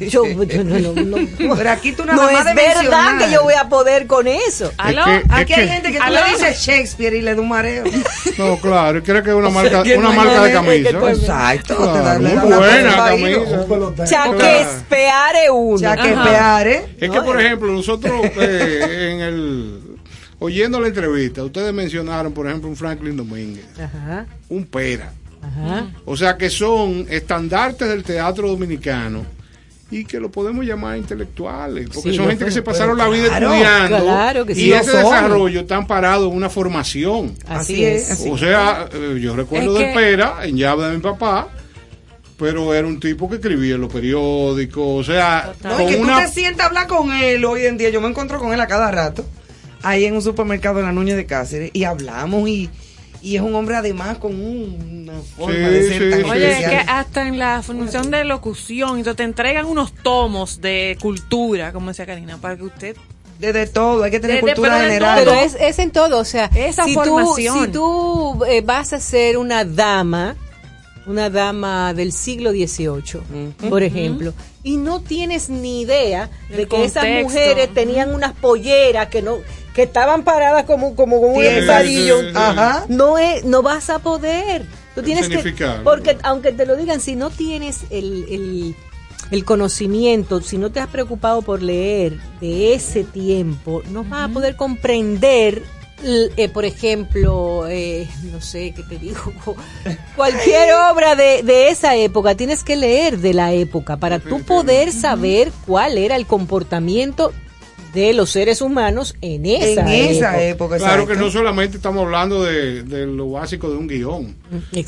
S8: Yo, yo no, no, no-
S1: Pero aquí tú
S8: no es
S1: de
S8: verdad
S1: mencionar.
S8: que yo voy a poder con eso.
S2: ¿Aló?
S9: que-
S1: Aquí
S9: Es
S1: hay
S9: que-
S1: gente que tú
S2: Aló.
S1: le dices Shakespeare y le da un mareo. [laughs]
S9: No, claro, y cree que es una marca, una marca de camisa.
S1: tú- Exacto.
S9: Claro,
S1: te da- le da
S9: muy buena camisa.
S8: Chaquespeare uno.
S1: Chaquepeare.
S9: Es que, por ejemplo, nosotros eh, en el oyendo la entrevista, ustedes mencionaron, por ejemplo, un Franklin Domínguez,
S8: Ajá,
S9: un Pera.
S8: ajá.
S9: O sea que son estandartes del teatro dominicano y que lo podemos llamar intelectuales, porque
S8: Sí,
S9: son gente que se pasaron la vida
S1: claro,
S9: estudiando
S8: claro que sí.
S9: y ese
S1: son.
S9: desarrollo están parados en una formación.
S8: Así,
S1: Así
S8: es.
S1: así.
S9: O sea, eh, yo recuerdo
S2: Es
S9: de
S2: que-
S9: Pera, en llave de mi papá, pero era un tipo que escribía en los periódicos, o sea,
S1: No,
S9: con
S1: y que tú
S9: una...
S1: te sientas a hablar con él hoy en día. Yo me encuentro con él a cada rato, ahí en un supermercado en la Nuña de Cáceres, y hablamos y, y es un hombre además con un- una forma
S9: Sí,
S1: de ser
S9: sí,
S1: tan
S9: sí.
S2: Oye, es que hasta en la función de locución, y todo, te entregan unos tomos de cultura, como decía Karina, para que usted
S1: De, de todo, hay que tener
S2: De- de-
S1: cultura
S2: pero de
S1: general.
S8: Pero es, es en todo, o sea,
S2: Esa
S8: si
S2: formación.
S8: tú, si tú eh, vas a ser una dama, una dama del siglo XVIII, por ejemplo, y no tienes ni idea de que esas mujeres tenían unas polleras que no que estaban paradas como como con un empadillo,
S9: Sí, sí, sí.
S1: Ajá.
S8: no es no vas a poder. Tú tienes que porque aunque te lo digan si no tienes el, el el conocimiento, si no te has preocupado por leer de ese tiempo, no vas a poder comprender, eh, por ejemplo, eh, no sé qué te digo, [laughs] cualquier obra de, de esa época, tienes que leer de la época para tú poder saber cuál era el comportamiento de los seres humanos en esa
S1: en esa
S8: época.
S1: época.
S9: Claro que no solamente estamos hablando de, de lo básico de un guion.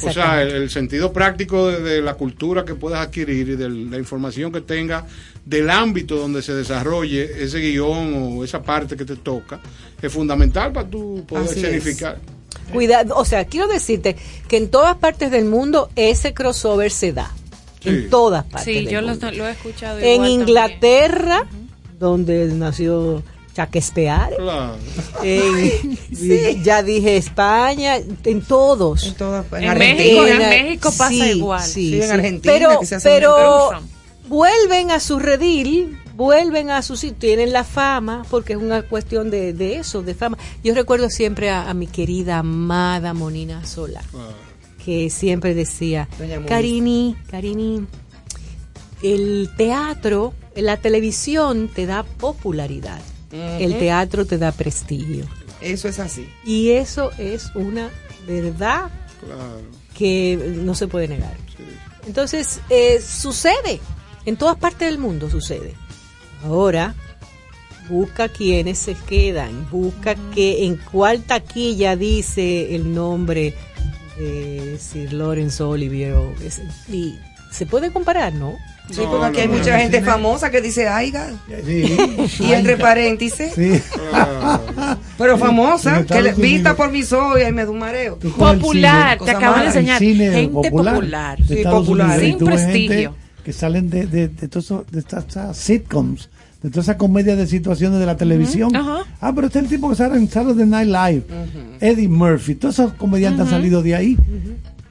S9: O sea, el, el sentido práctico de, de la cultura que puedas adquirir y de la información que tenga del ámbito donde se desarrolle ese guion o esa parte que te toca es fundamental para tú poder
S1: Así es.
S9: significar.
S8: Cuidado, o sea, quiero decirte que en todas partes del mundo ese crossover se da.
S9: Sí.
S8: En todas partes.
S2: Sí,
S8: del
S2: yo lo,
S8: mundo.
S2: lo he escuchado.
S8: En
S2: igual
S8: Inglaterra, donde nació
S9: Claro.
S8: en- ya dije España, en todos.
S1: En, en
S2: En
S1: Argentina.
S2: México, en
S8: En-
S2: México pasa
S8: sí,
S2: igual.
S8: sí,
S1: Sí, en. Argentina,
S8: Pero,
S1: que se hace
S8: pero vuelven a su redil, vuelven a su sitio, tienen la fama, porque es una cuestión de, de eso, de fama. Yo recuerdo siempre a, a mi querida amada Monina Sola,
S9: claro.
S8: que siempre decía. Carini, Carini, el teatro, la televisión te da popularidad, el teatro te da prestigio.
S1: Eso es así.
S8: Y eso es una verdad
S9: Claro.
S8: que no se puede negar. Entonces, eh, sucede, en todas partes del mundo sucede. Ahora, busca quienes se quedan, busca que en cuál taquilla dice el nombre de Sir Lawrence Olivier. o ese- y se puede comparar, ¿no?
S1: Sí,
S9: No,
S1: porque aquí
S9: no,
S1: hay
S9: no,
S1: mucha
S3: no,
S1: gente
S3: sí,
S1: famosa que dice Aiga.
S3: Sí.
S1: Y entre paréntesis,
S3: Sí. [laughs]
S1: Pero famosa, que le, vista por mis ojos y ahí me da un mareo.
S2: Popular,
S3: cine,
S2: te acaban de enseñar. Gente popular.
S3: de
S1: Sí, popular.
S2: Sin prestigio.
S3: que salen de, de, de, todos esos- de estas, estas sitcoms, de todas esas comedias de situaciones de la televisión.
S2: ajá.
S3: Ah, pero este es el tipo que sale en Saturday Night Live, Eddie Murphy, todos esos comediantes han salido de ahí.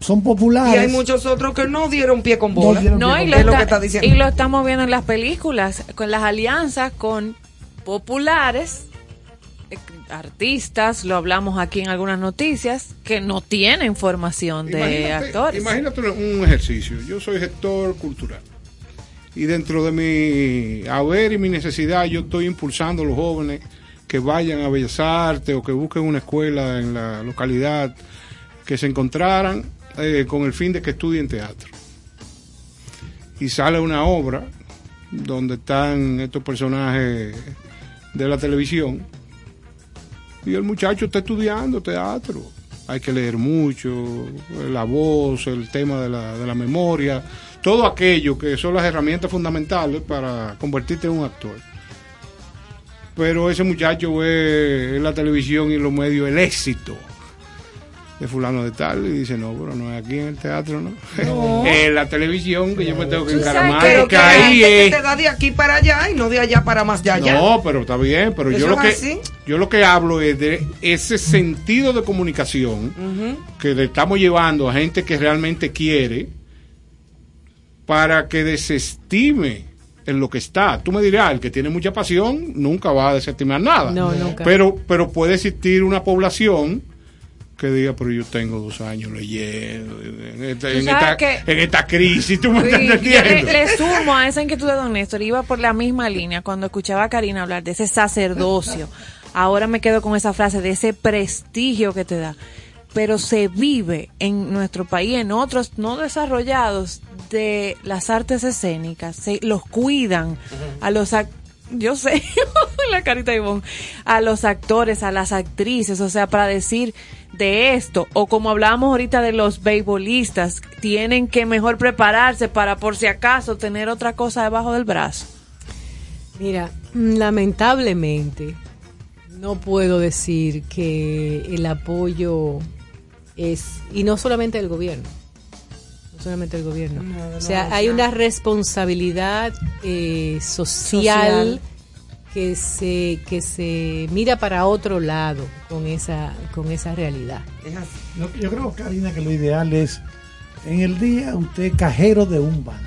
S3: Son populares.
S1: Y hay muchos otros que no dieron pie con bola.
S2: No,
S3: pie
S2: y
S3: con
S2: lo,
S1: Es lo que
S2: está-
S1: está diciendo.
S2: y lo estamos viendo en las películas, con las alianzas con populares, eh, artistas, lo hablamos aquí en algunas noticias, que no tienen formación de
S9: Imagínate-
S2: actores.
S9: Imagínate un ejercicio. Yo soy gestor cultural. Y dentro de mi haber y mi necesidad, yo estoy impulsando a los jóvenes que vayan a Bellas Artes o que busquen una escuela en la localidad, que se encontraran eh, con el fin de que estudien teatro. Y sale una obra donde están estos personajes de la televisión y el muchacho está estudiando teatro. Hay que leer mucho, la voz, el tema de la, de la memoria, todo aquello que son las herramientas fundamentales para convertirte en un actor. Pero ese muchacho ve en la televisión y en los medios el éxito de fulano de tal y dice, no, pero no es aquí en el teatro, ¿no? [laughs] en la televisión que yo me tengo que encaramar,
S1: Pero que
S9: ahí es...
S1: que te da de aquí para allá y no de allá para más de allá.
S9: No, pero está bien, pero yo lo que
S1: así.
S9: yo lo que hablo es de ese sentido de comunicación que le estamos llevando a gente que realmente quiere para que desestime en lo que está. Tú me dirás, el que tiene mucha pasión nunca va a desestimar nada.
S8: No, nunca.
S9: Pero pero puede existir una población que diga, pero yo tengo dos años leyendo en esta, en esta-
S2: que-
S9: en esta crisis, tú me
S2: Sí,
S9: estás
S2: yo le, sumo a esa inquietud de don Néstor, iba por la misma línea cuando escuchaba a Karina hablar de ese sacerdocio. Ahora me quedo con esa frase de ese prestigio que te da. pero se vive en nuestro país, en otros no desarrollados, de las artes escénicas, se los cuidan a los yo sé, [laughs] la carita de Ivonne, a los actores, a las actrices, o sea, para decir de esto, o como hablábamos ahorita de los beisbolistas, tienen que mejor prepararse para por si acaso tener otra cosa debajo del brazo.
S8: Mira, lamentablemente no puedo decir que el apoyo es, y no solamente del gobierno, no solamente del gobierno, o sea, hay una responsabilidad eh, social,
S1: Social.
S8: Que se que se mira para otro lado con esa con esa realidad.
S3: Yo creo, Karina, que lo ideal es en el día usted es cajero de un banco.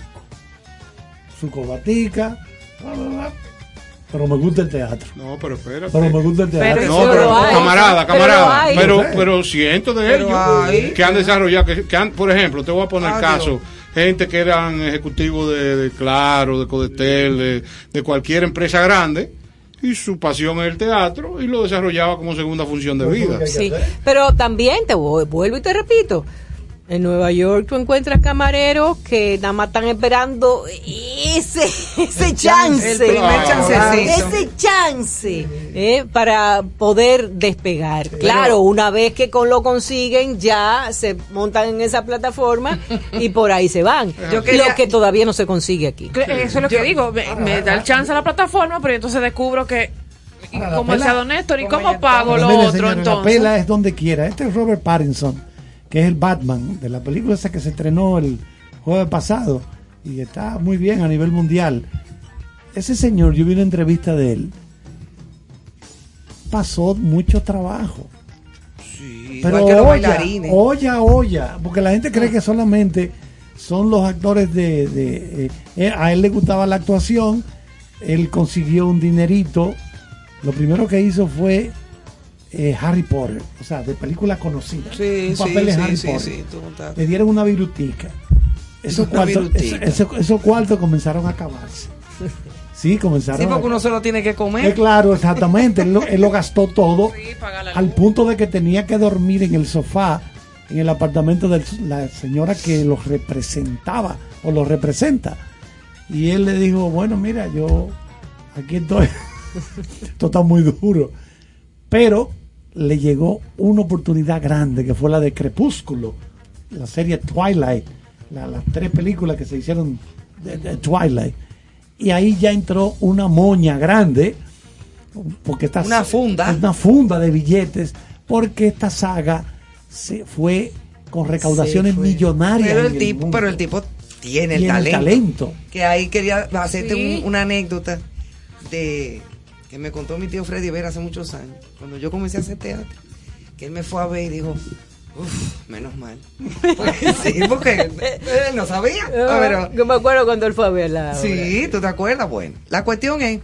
S3: Su corbatica, bla, bla, bla, pero me gusta el teatro.
S9: No, pero espérate.
S3: Pero me gusta el teatro.
S2: Pero
S9: No, pero
S2: hay.
S9: camarada,
S8: Pero
S9: camarada. Pero,
S3: sé.
S9: pero cientos de
S1: Pero
S9: ellos
S1: hay.
S9: que han desarrollado, que, que han, por ejemplo, te voy a poner
S1: Adiós.
S9: caso, gente que eran ejecutivos de, de Claro, de Codetel, de, de cualquier empresa grande, y su pasión es el teatro, y lo desarrollaba como segunda función de vida.
S8: Sí, pero también te vu- vuelvo y te repito. En Nueva York tú encuentras camareros que nada más están esperando ese, ese chance.
S1: El primer
S9: Ah,
S1: chancecito.
S8: Ese chance eh, para poder despegar. Claro, una vez que con lo consiguen, ya se montan en esa plataforma y por ahí se van. [laughs]
S1: Yo quería-
S8: Lo que todavía no se consigue aquí.
S2: Que- Eso es lo que digo, me, me da el chance a la plataforma, pero entonces descubro que, como Don Néstor, ¿y
S1: como
S2: cómo pago lo otro
S3: señores, La
S2: entonces?
S3: pela es donde quiera. Este es Robert Pattinson, que es el Batman de la película esa que se estrenó el jueves pasado y está muy bien a nivel mundial. Ese señor, yo vi una entrevista de él, pasó mucho trabajo.
S1: Sí,
S3: Pero olla, olla, olla, porque la gente cree que solamente son los actores de... de, eh, a él le gustaba la actuación, él consiguió un dinerito, lo primero que hizo fue eh, Harry Potter, o sea, de películas conocidas.
S1: Sí,
S3: un
S1: sí,
S3: papel de
S1: sí,
S3: Harry
S1: sí,
S3: Potter.
S1: sí, tú estás-
S3: Le dieron una virutica. Esos cuartos, esos, esos- esos cuartos comenzaron a acabarse. Sí, comenzaron
S1: Sí,
S3: a
S1: porque uno se lo tiene que
S3: eh,
S1: comer.
S3: claro, exactamente. Él lo, él lo gastó todo
S2: Sí, pagar la
S3: al punto de que tenía que dormir en el sofá en el apartamento de la señora que los representaba o los representa. Y él le dijo, bueno, mira, yo aquí estoy. [laughs] Esto está muy duro. Pero le llegó una oportunidad grande que fue la de Crepúsculo, la serie Twilight, la- las tres películas que se hicieron de, de Twilight. Y ahí ya entró una moña grande, porque esta
S1: Una funda.
S3: una funda de billetes, porque esta saga se fue con recaudaciones
S8: fue.
S3: millonarias.
S1: Pero el tipo,
S3: mundo.
S1: pero el tipo tiene el
S3: Tiene el
S1: talento.
S3: talento.
S1: Que ahí quería hacerte
S2: Sí.
S1: un- una anécdota de que me contó mi tío Freddy Vera hace muchos años, cuando yo comencé a hacer teatro, que él me fue a ver y dijo, uff, menos mal. [laughs] Pues sí, porque él no sabía. Ah, pero-
S8: Yo me acuerdo cuando él fue a ver la obra.
S1: Sí, ¿tú te acuerdas? Bueno, la cuestión es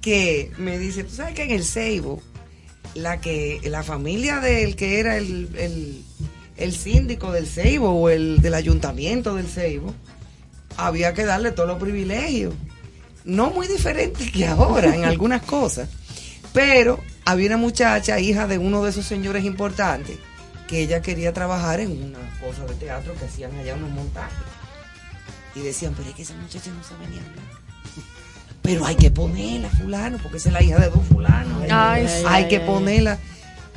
S1: que me dice, tú sabes que en el Seibo, la que la familia del que era el, el, el síndico del Seibo o el del ayuntamiento del Seibo, había que darle todos los privilegios. No muy diferente que ahora en algunas cosas, pero había una muchacha, hija de uno de esos señores importantes, que ella quería trabajar en una cosa de teatro que hacían allá unos montajes. Y decían, pero es que esa muchacha no sabe ni hablar. Pero hay que ponerla, fulano, porque esa es la hija de dos fulanos.
S2: Ay, sí.
S1: hay que ponerla.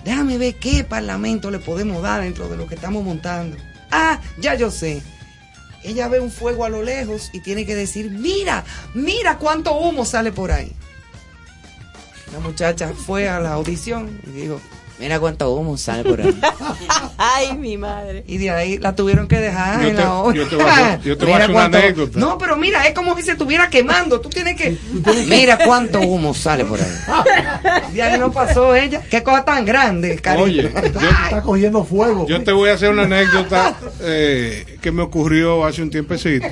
S1: Déjame ver qué parlamento le podemos dar dentro de lo que estamos montando. Ah, ya yo sé. Ella ve un fuego a lo lejos y tiene que decir, mira, mira cuánto humo sale por ahí. La muchacha fue a la audición y dijo, mira cuánto humo sale por ahí. [laughs]
S8: Ay, mi madre.
S1: Y de ahí la tuvieron que dejar
S9: Yo
S1: en
S9: te-
S1: la obra.
S9: yo te voy a hacer- yo te voy a
S1: Mira
S9: hacer una
S1: cuánto-
S9: anécdota.
S1: No, pero mira, es como si se estuviera quemando. Tú tienes que. Mira cuánto humo sale por ahí. [laughs] De ahí no pasó ella. Qué cosa tan grande, cariño.
S9: Oye, [laughs]
S3: Está cogiendo fuego.
S9: Yo te voy a hacer una anécdota eh, que me ocurrió hace un tiempecito.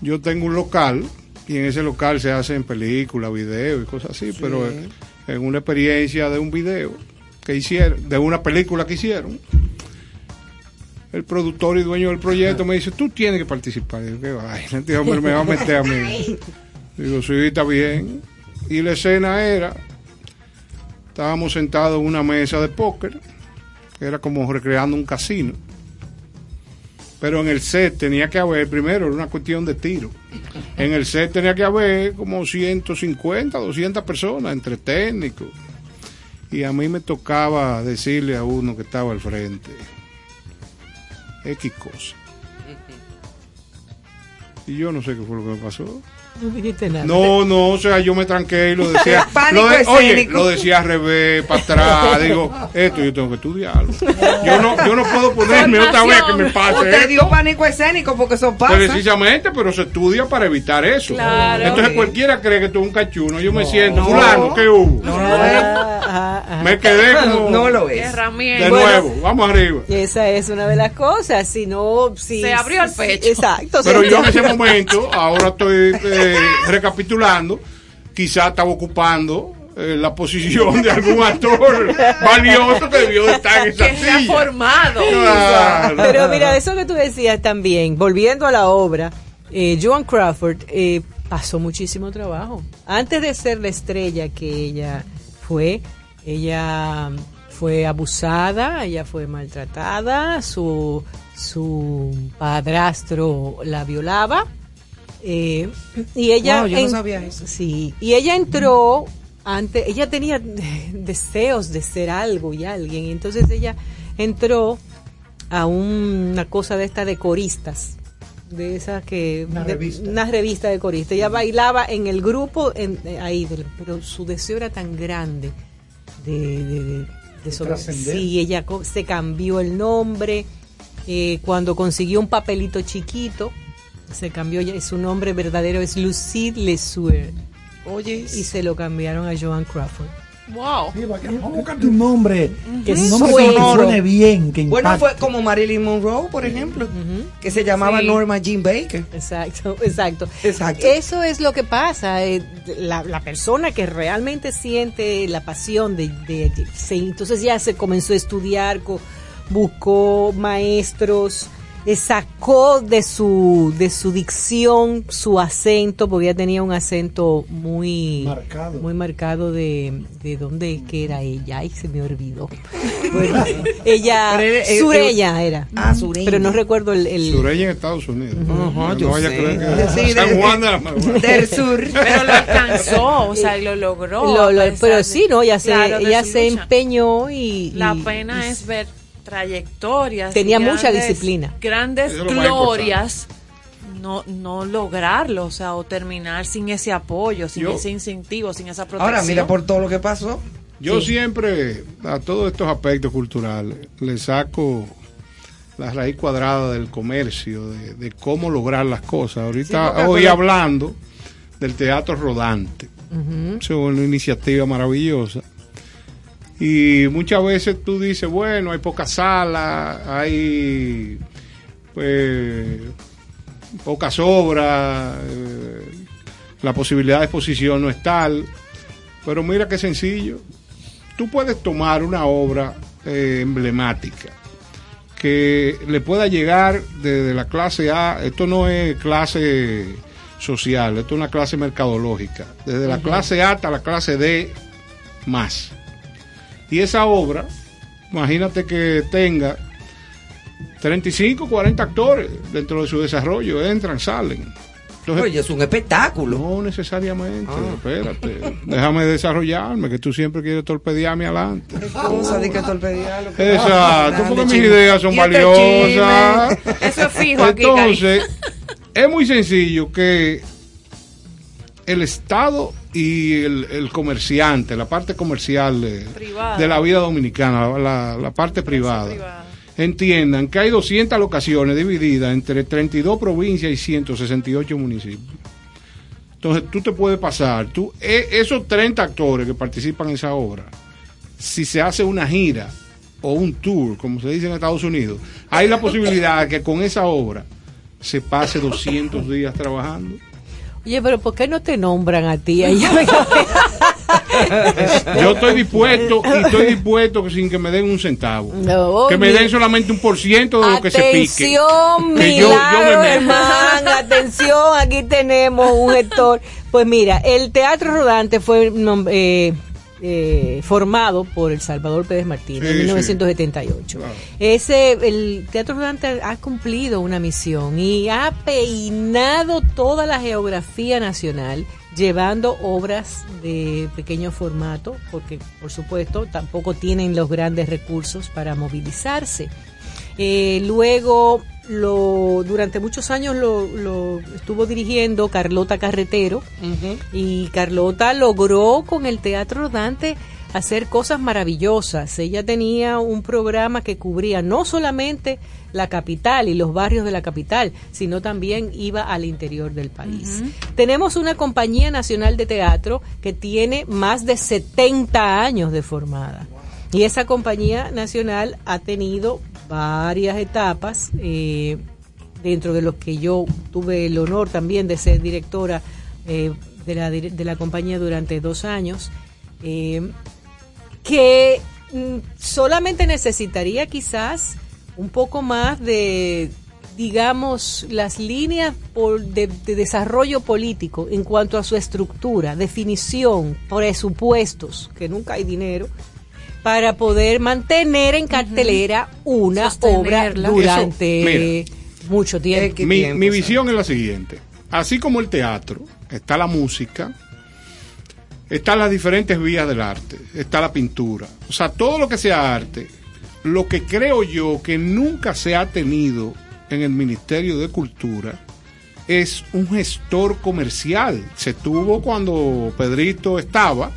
S9: Yo tengo un local y en ese local se hacen películas, videos y cosas así, pero eh, en una experiencia de un video que hicieron, de una película que hicieron, el productor y dueño del proyecto me dice, tú tienes que participar. Y yo, qué vaina, este hombre me va a meter a mí. [laughs] Digo, sí, está bien. Y la escena era, estábamos sentados en una mesa de póker que era como recreando un casino. Pero en el set tenía que haber, primero, era una cuestión de tiro. En el set tenía que haber como 150, 200 personas, entre técnicos. Y a mí me tocaba decirle a uno que estaba al frente, X cosa. Y yo no sé qué fue lo que me pasó.
S8: No dijiste nada.
S9: No, no, o sea, yo me tranqué y lo decía. [laughs]
S1: Pánico
S9: lo de- oye, lo decía al revés, para atrás. Digo, esto yo tengo que estudiarlo. Yo no, yo no puedo ponerme otra vez que me pase.
S1: Usted
S9: esto.
S1: dio pánico escénico porque eso pasa.
S9: Precisamente, pero se estudia para evitar eso.
S2: Claro.
S9: Entonces cualquiera cree que tú eres un cachuno. Yo me siento, fulano, ¿qué hubo?
S8: Ajá.
S9: Me quedé como
S1: No lo es.
S9: de.
S8: Bueno.
S9: nuevo, vamos arriba.
S8: Esa es una de las cosas, si no... Si,
S2: Se abrió el
S8: si-
S2: pecho.
S8: Exacto.
S9: Pero yo en ese momento, ahora estoy eh, recapitulando, quizá estaba ocupando eh, la posición de algún actor [laughs] valioso que debió de estar en esa
S2: que se ha
S9: silla.
S2: formado.
S9: Claro.
S8: Pero mira, eso que tú decías también, volviendo a la obra, eh, Joan Crawford eh, pasó muchísimo trabajo. Antes de ser la estrella que ella fue, ella fue abusada, ella fue maltratada, su, su padrastro la violaba. Eh, y ella
S1: Wow, yo no sabía eso.
S8: Sí, y ella entró antes, ella tenía [laughs] deseos de ser algo y alguien, y entonces ella entró a un- una cosa de esta de coristas, de esas que
S3: Una
S8: de-
S3: revista.
S8: una revista de coristas. Ella bailaba en el grupo en, eh, ahí, pero su deseo era tan grande de, de, de- de sobre-
S3: trascender.
S8: Sí, ella co- se cambió el nombre eh, cuando consiguió un papelito chiquito. Se cambió ya, su nombre verdadero es Lucille Lesueur
S1: Oye,
S8: y se lo cambiaron a Joan Crawford.
S2: Wow.
S3: Sí, Búscate un nombre,
S8: Que
S3: nombre
S8: suene.
S3: que suene bien, que
S1: bueno, fue como Marilyn Monroe, por ejemplo, que se llamaba
S2: Sí.
S1: Norma Jean Baker.
S8: Exacto, [laughs] exacto.
S1: Exacto.
S8: Eso es lo que pasa. eh, la, la persona que realmente siente la pasión de, de- de- se- entonces ya se comenzó a estudiar, buscó maestros, sacó de su de su dicción su acento, porque ella tenía un acento muy
S3: Marcado.
S8: muy marcado de, de dónde es que era ella. Ay, se me olvidó. Bueno, ella [laughs]
S1: eh,
S8: sureña era.
S1: Ah, sureña.
S8: Pero no recuerdo el, el-
S9: Sureña en Estados Unidos.
S1: Ajá,
S9: no
S1: yo
S9: vaya
S1: sé.
S9: a creer que
S1: Sí,
S9: San
S1: de-
S9: Juan de la Maguana.
S1: Del sur. [laughs]
S2: Pero lo alcanzó, o sea, y lo logró.
S8: Lo- lo- pero sí, ¿no? Ella se,
S2: Claro,
S8: ella se
S2: lucha.
S8: empeñó y...
S2: La
S8: y-
S2: pena
S8: y-
S2: es ver trayectorias.
S8: Tenía
S2: y
S8: mucha
S2: grandes-
S8: disciplina.
S2: Grandes glorias. No, no lograrlo, o sea, o terminar sin ese apoyo, sin
S9: Yo-
S2: ese incentivo, sin esa protección.
S1: Ahora, mira por todo lo que pasó.
S9: Yo siempre, a todos estos aspectos culturales, le saco la raíz cuadrada del comercio, de, de cómo lograr las cosas. Ahorita
S1: porque
S9: hoy hablando del teatro rodante. Es una iniciativa maravillosa. Y muchas veces tú dices, bueno, hay pocas salas, hay pues pocas obras, eh, la posibilidad de exposición no es tal. Pero mira qué sencillo. Tú puedes tomar una obra eh, emblemática que le pueda llegar desde la clase A, esto no es clase social, esto es una clase mercadológica, desde la clase A hasta la clase D más. Y esa obra, imagínate que tenga 35, 40 actores dentro de su desarrollo, entran, salen. Entonces,
S1: Oye, es un espectáculo.
S9: no necesariamente,
S1: Ah.
S9: espérate, [laughs] déjame desarrollarme, que tú siempre quieres torpedearme adelante.
S1: Qué cosa de que torpedearlo.
S9: Exacto, porque mis
S1: Chisme.
S9: ideas son
S1: este
S9: valiosas.
S2: Eso es fijo aquí,
S9: Entonces, es muy sencillo que el Estado y el, el comerciante, la parte comercial de, la vida dominicana, la, la parte privada,
S2: privada.
S9: entiendan que hay 200 locaciones divididas entre 32 provincias y 168 municipios. Entonces tú te puedes pasar, tú, e- esos 30 actores que participan en esa obra, si se hace una gira o un tour, como se dice en Estados Unidos, hay la posibilidad de que con esa obra se pase 200 días trabajando.
S8: Oye, pero ¿por qué no te nombran a ti? Me- [laughs] [laughs]
S9: Yo estoy dispuesto y estoy dispuesto que sin que me den un centavo.
S8: No,
S9: que me den solamente un por ciento de lo que se pique.
S8: Atención,
S9: Que yo- yo me
S8: milagro,
S9: meto.
S8: hermano, atención, aquí tenemos un gestor. Pues mira, el Teatro Rodante fue eh, eh, formado por el Salvador Pérez Martínez
S9: Sí,
S8: en
S9: sí.
S8: 1978. Ese, el Teatro Rodante ha cumplido una misión y ha peinado toda la geografía nacional llevando obras de pequeño formato, porque por supuesto tampoco tienen los grandes recursos para movilizarse. Eh, luego, lo, durante muchos años lo, lo estuvo dirigiendo Carlota Carretero y Carlota logró con el Teatro Rodante hacer cosas maravillosas. Ella tenía un programa que cubría no solamente la capital y los barrios de la capital, sino también iba al interior del país. Tenemos una compañía nacional de teatro que tiene más de 70 años de formada. Y esa compañía nacional ha tenido varias etapas, eh, dentro de los que yo tuve el honor también de ser directora eh, de, la, de la compañía durante dos años, eh, que mm, solamente necesitaría quizás un poco más de, digamos, las líneas por- de, de desarrollo político en cuanto a su estructura, definición, presupuestos, que nunca hay dinero, para poder mantener en cartelera una obra durante
S9: Eso,
S8: mucho tiempo.
S1: ¿Qué
S9: Mi,
S1: tiempo,
S9: mi visión es la siguiente. Así como el teatro, está la música, están las diferentes vías del arte, está la pintura. O sea, todo lo que sea arte, lo que creo yo que nunca se ha tenido en el Ministerio de Cultura es un gestor comercial. Se tuvo cuando Pedrito estaba,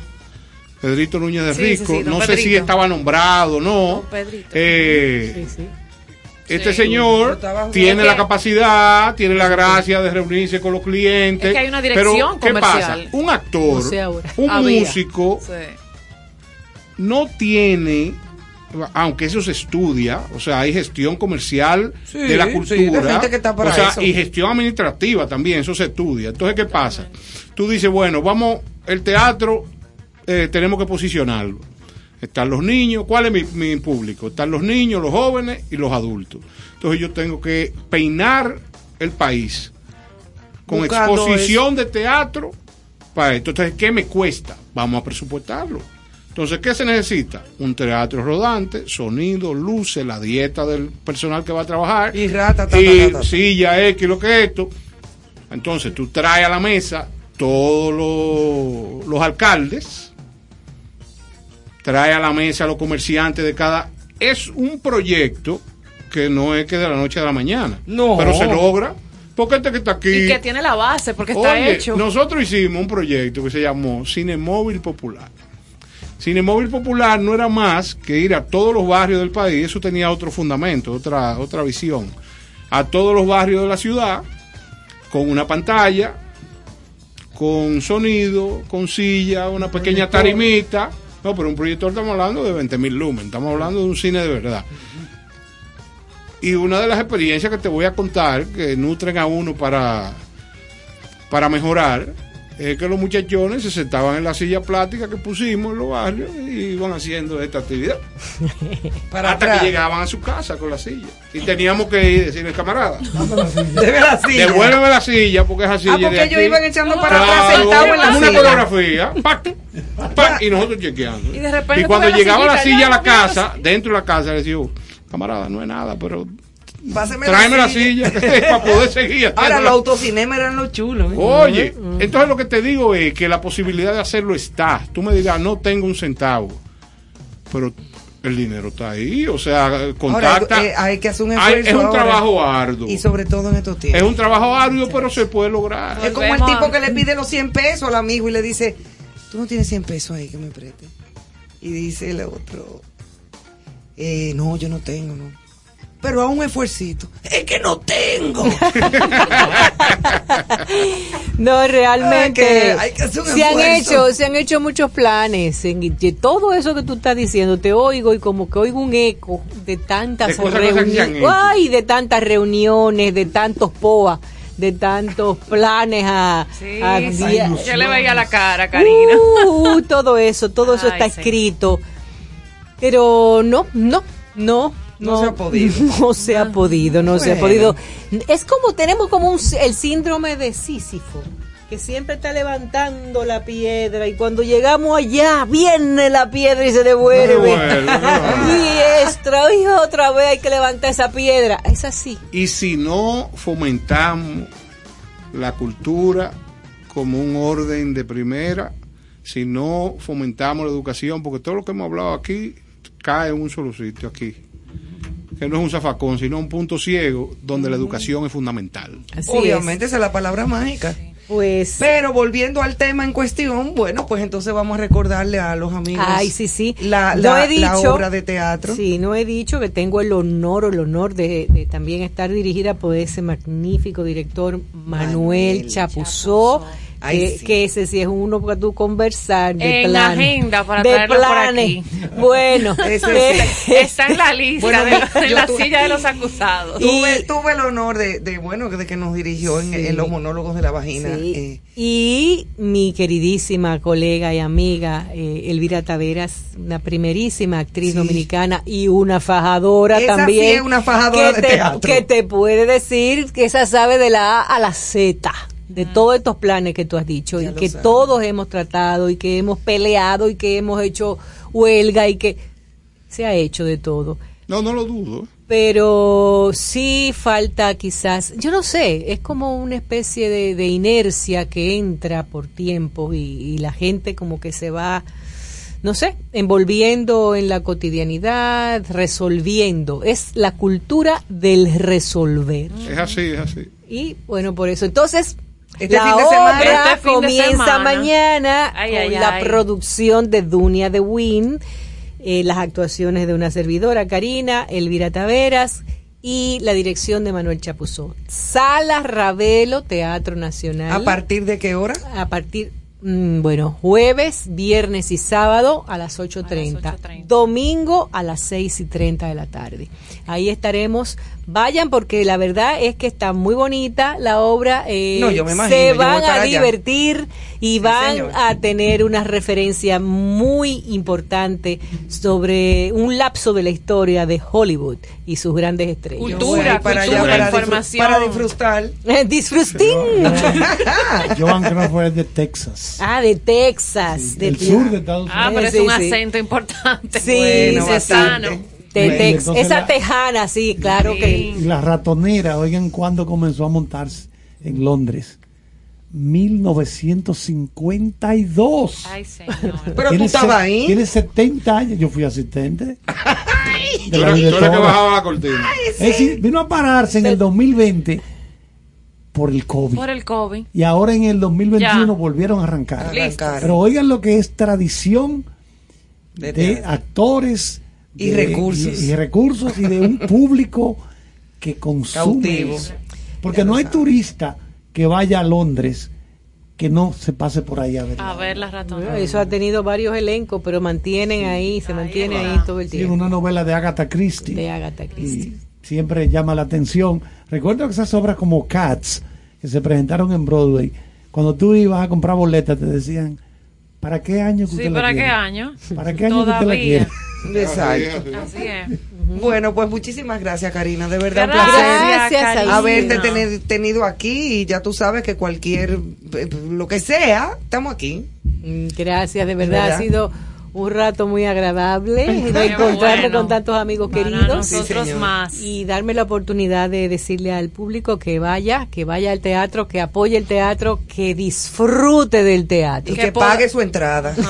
S9: Pedrito Núñez de
S2: Sí, sí,
S9: Rico,
S2: sí,
S9: no sé si estaba nombrado o no.
S2: Don Pedrito.
S9: Eh,
S8: Sí, sí.
S9: este
S2: Sí.
S9: señor tiene la capacidad, tiene la gracia de reunirse con los clientes.
S2: Es que hay una dirección
S9: pero, ¿qué
S2: comercial.
S9: pasa? Un actor,
S8: No sé ahora.
S9: un
S2: Había.
S9: músico,
S2: Sí.
S9: no tiene, aunque eso se estudia, o sea, hay gestión comercial
S1: Sí,
S9: de la
S1: sí,
S9: cultura,
S1: de gente que está para
S9: o sea,
S1: eso.
S9: y gestión administrativa también, eso se estudia. Entonces, ¿qué pasa? Tú dices, bueno, vamos, el teatro eh, tenemos que posicionarlo. Están los niños, ¿cuál es mi, mi público? Están los niños, los jóvenes y los adultos. Entonces yo tengo que peinar el país con
S1: Buscando
S9: exposición de teatro para esto. Entonces, ¿qué me cuesta? Vamos a presupuestarlo. Entonces, ¿qué se necesita? Un teatro rodante, sonido, luces, la dieta del personal que va a trabajar.
S1: Y rata, ta,
S9: y silla X, lo que es esto. Entonces, tú traes a la mesa todos los, los alcaldes, trae a la mesa a los comerciantes de cada... Es un proyecto que no es que de la noche a la mañana.
S1: No.
S9: Pero se logra. Porque este que está aquí...
S2: Y que tiene la base, porque está
S9: Oye,
S2: hecho.
S9: nosotros hicimos un proyecto que se llamó Cinemóvil Popular. Cinemóvil Popular no era más que ir a todos los barrios del país, eso tenía otro fundamento, otra, otra visión. A todos los barrios de la ciudad, con una pantalla, con sonido, con silla, una pequeña tarimita. No, pero un proyector estamos hablando de 20 mil lumen, estamos hablando de un cine de verdad. Y una de las experiencias que te voy a contar, que nutren a uno para, para mejorar, es que los muchachones se sentaban en la silla plástica que pusimos en los barrios y iban haciendo esta actividad. [laughs]
S1: Para
S9: hasta
S1: atrás.
S9: que llegaban a su casa con la silla. Y teníamos que ir decirle, camarada, [laughs]
S1: Debe la silla.
S9: devuélveme la silla porque esa silla
S1: Ah, porque ellos iban echando para
S9: Claro,
S1: atrás sentados en la
S9: una
S1: silla.
S9: coreografía. ¡pac! [laughs] ¡pac! y nosotros chequeando.
S2: Y de repente
S9: Y cuando
S2: la
S9: llegaba la silla a la casa, dentro de la casa, le decía, camarada, no es nada, pero
S1: Páseme
S9: tráeme la silla [laughs] para poder seguir.
S1: Ahora, los autocinemas eran los chulos. ¿eh?
S9: Oye, entonces lo que te digo es que la posibilidad de hacerlo está. Tú me dirás, no tengo un centavo, pero el dinero está ahí. O sea, contacta.
S1: Ahora, eh, hay que hacer un
S9: Hay-
S1: esfuerzo
S9: es un
S1: ahora.
S9: trabajo arduo.
S1: Y sobre todo en estos
S9: Es
S1: tiempos.
S9: un trabajo arduo, pero se puede lograr.
S1: Es como el tipo
S2: a-
S1: que le pide los 100 pesos al amigo y le dice, tú no tienes 100 pesos ahí que me preste. Y dice el otro, eh, no, yo no tengo, no. Pero a un esfuercito. Es que no tengo. [laughs]
S8: No, realmente
S1: Hay que- hay que hacer un
S8: se han hecho, se han hecho muchos planes. En, de todo eso que tú estás diciendo, te oigo y como que oigo un eco de tantas reuniones, ay, de tantas reuniones, de tantos POA, de tantos planes a,
S2: Sí,
S8: a
S2: sí.
S8: día-
S2: Yo le veía la cara, Karina.
S8: Uh, todo eso, todo eso [laughs]
S2: Ay,
S8: está
S2: sí.
S8: escrito. Pero no, no, no.
S1: No se ha [laughs] podido.
S8: No se ha podido, no se ha podido. Es como, tenemos como un, el síndrome de Sísifo. que siempre está levantando la piedra y cuando llegamos allá viene la piedra y se devuelve. [laughs] Y extra y otra vez hay que levantar esa piedra. Es así.
S9: Y si no fomentamos la cultura como un orden de primera, si no fomentamos la educación, porque todo lo que hemos hablado aquí cae en un solo sitio aquí, que no es un zafacón, sino un punto ciego donde la educación es fundamental.
S8: Así
S1: Obviamente esa es la palabra mágica.
S8: es. Pues
S1: Pero volviendo al tema en cuestión, bueno, pues entonces vamos a recordarle a los amigos
S8: Ay, sí, sí.
S1: la,
S8: No he dicho,
S1: la obra de teatro.
S8: Sí, no he dicho que tengo el honor o el honor de, de también estar dirigida por ese magnífico director Manuel,
S1: Manuel
S8: Chapuzó.
S1: Ay,
S8: que,
S1: sí.
S8: que ese sí es uno para tú conversar de
S2: En
S8: planes.
S2: agenda para
S8: de
S2: traerlo por
S8: planes.
S2: aquí. [laughs]
S8: Bueno,
S1: Ese [laughs]
S8: eh,
S2: Está en la lista,
S1: Bueno,
S2: de la, en la
S1: tuve-
S2: silla de los acusados.
S1: Tuve, tuve el honor de, de, bueno, de que nos dirigió en,
S8: Sí.
S1: en los monólogos de la vagina.
S8: Sí.
S1: eh,
S8: Y mi queridísima colega y amiga eh, Elvira Taveras, una primerísima actriz
S1: Sí.
S8: dominicana y una fajadora
S1: Esa
S8: también.
S1: sí es una fajadora
S8: que
S1: de
S8: te,
S1: teatro.
S8: Que te puede decir que esa sabe de la A a la Z. De todos estos planes que tú has dicho
S1: Ya
S8: y que
S1: sabe.
S8: todos hemos tratado y que hemos peleado y que hemos hecho huelga y que se ha hecho de todo
S9: No, no lo dudo.
S8: pero sí falta quizás, yo no sé, es como una especie de, de inercia que entra por tiempo y, y la gente como que se va, no sé, envolviendo en la cotidianidad, resolviendo. Es la cultura del resolver.
S9: Es así, es así.
S8: Y bueno, por eso. Entonces,
S1: Este
S8: la
S1: fin de semana-
S8: obra
S2: Este fin de
S8: comienza
S2: semana.
S8: mañana
S2: Ay,
S8: con
S2: ay,
S8: la
S2: ay.
S8: producción de Dunia de Win, eh, las actuaciones de una servidora, Karina, Elvira Taveras, y la dirección de Manuel Chapuzó. Sala Ravelo, Teatro Nacional.
S1: ¿A partir de qué hora?
S8: A partir, mm, bueno, jueves, viernes y sábado a las 8.30.
S2: 8:30.
S8: Domingo a las 6 y 30 de la tarde. Ahí estaremos. Vayan porque la verdad es que está muy bonita la obra. eh,
S1: No, yo me imagino,
S8: se
S1: yo
S8: van a
S1: allá.
S8: divertir y
S1: Sí,
S8: van
S1: señor.
S8: a tener una referencia muy importante sobre un lapso de la historia de Hollywood y sus grandes estrellas.
S2: Cultura,
S1: Yo para
S2: cultura,
S1: allá para, disfr-
S2: información.
S1: para disfrutar. [laughs]
S8: Disfrutín.
S3: Joan Crawford es de Texas.
S8: Ah, de Texas. de
S3: del sur de Estados Unidos.
S2: Ah, pero es
S8: Sí,
S2: un
S8: sí.
S2: acento importante.
S8: Sí,
S1: Bueno,
S2: Cesano.
S1: bastante.
S8: De
S3: entonces
S8: esa
S3: la-
S8: tejana, sí, claro
S2: Sí.
S8: que.
S3: La ratonera, oigan cuándo comenzó a montarse en Londres. 1952.
S2: Ay, señor.
S1: Pero tú estabas ahí.
S3: Tiene 70 años. Yo fui asistente. De
S9: Tú
S3: la
S9: eres que bajaba la cortina.
S3: Es decir, vino a pararse en el 2020 por el COVID.
S2: Por el COVID.
S3: Y ahora en el 2021
S2: Ya.
S3: volvieron a arrancar. Pero oigan lo que es tradición
S1: De
S3: de, actores
S1: Y
S3: de-
S1: recursos.
S3: y, y recursos y de un [laughs] público que consume
S1: Cautivo.
S3: porque no hay turista que vaya a Londres que no se pase por ahí a ver
S2: A ver la
S8: Bueno,
S2: ratona.
S8: eso ha tenido varios elencos, pero mantienen ahí, se
S2: Ahí
S8: mantiene ahí todo el
S3: Sí,
S8: tiempo.
S3: una novela de Agatha Christie
S8: De Agatha Christie.
S3: y siempre llama la atención recuerdo que esas obras como Cats que se presentaron en Broadway cuando tú ibas a comprar boletas te decían ¿para qué año que
S2: Sí,
S3: usted la
S2: ¿para qué
S3: quiere?
S2: año?
S3: ¿para qué año que usted la quiere?
S1: Exacto.
S2: Así es.
S1: Bueno, pues muchísimas gracias, Karina. De verdad, un
S2: Gracias,
S1: placer
S8: Gracias,
S1: haberte tener- tenido aquí. Y ya tú sabes que cualquier, eh, lo que sea, estamos aquí.
S8: Mm, Gracias, de verdad,
S1: ¿Verdad?
S8: ha sido un rato muy agradable [laughs] reencontrarme
S2: bueno.
S8: con tantos amigos
S2: Para
S8: queridos
S2: nosotros más.
S8: y darme la oportunidad de decirle al público que vaya, que vaya al teatro, que apoye el teatro, que disfrute del
S1: Y
S8: teatro.
S2: que
S1: que pague su entrada. [laughs]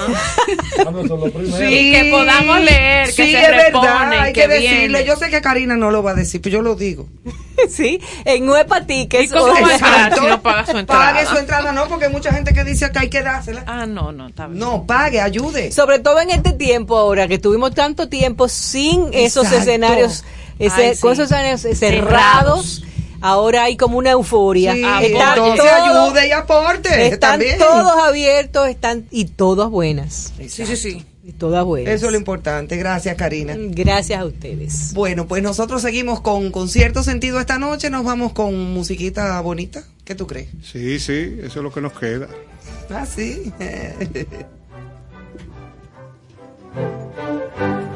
S2: Sí, que podamos leer, que
S1: sí,
S2: se
S1: es verdad, hay que,
S2: que
S1: decirle.
S2: viene.
S1: Yo sé que Karina no lo va a decir, pero yo lo digo. [laughs]
S8: sí, en no es para ti, que
S2: ¿Y
S8: es
S2: cómo va a entrar si no paga su entrada?
S1: Pague su entrada, no, porque hay mucha gente que dice que hay que dársela.
S2: Ah, no, no, está bien.
S1: No, pague, ayude.
S8: Sobre todo en este tiempo ahora, que tuvimos tanto tiempo sin esos
S1: Exacto.
S8: escenarios, ese-
S2: Ay, sí.
S8: con esos escenarios cerrados,
S2: Cerrados.
S8: ahora hay como una euforia.
S1: Sí,
S2: Ah,
S8: Están
S1: entonces
S8: todos-
S1: ayude y aporte.
S8: Están
S1: también.
S8: todos abiertos, están y todas buenas.
S2: Sí, sí, sí.
S8: Y todas buenas.
S1: Eso es lo importante. Gracias, Karina.
S8: Gracias a ustedes.
S1: Bueno, pues nosotros seguimos con, con cierto sentido esta noche. Nos vamos con musiquita bonita. ¿Qué tú crees?
S9: Sí, sí, eso es lo que nos queda.
S1: Ah, sí. [laughs]
S10: Música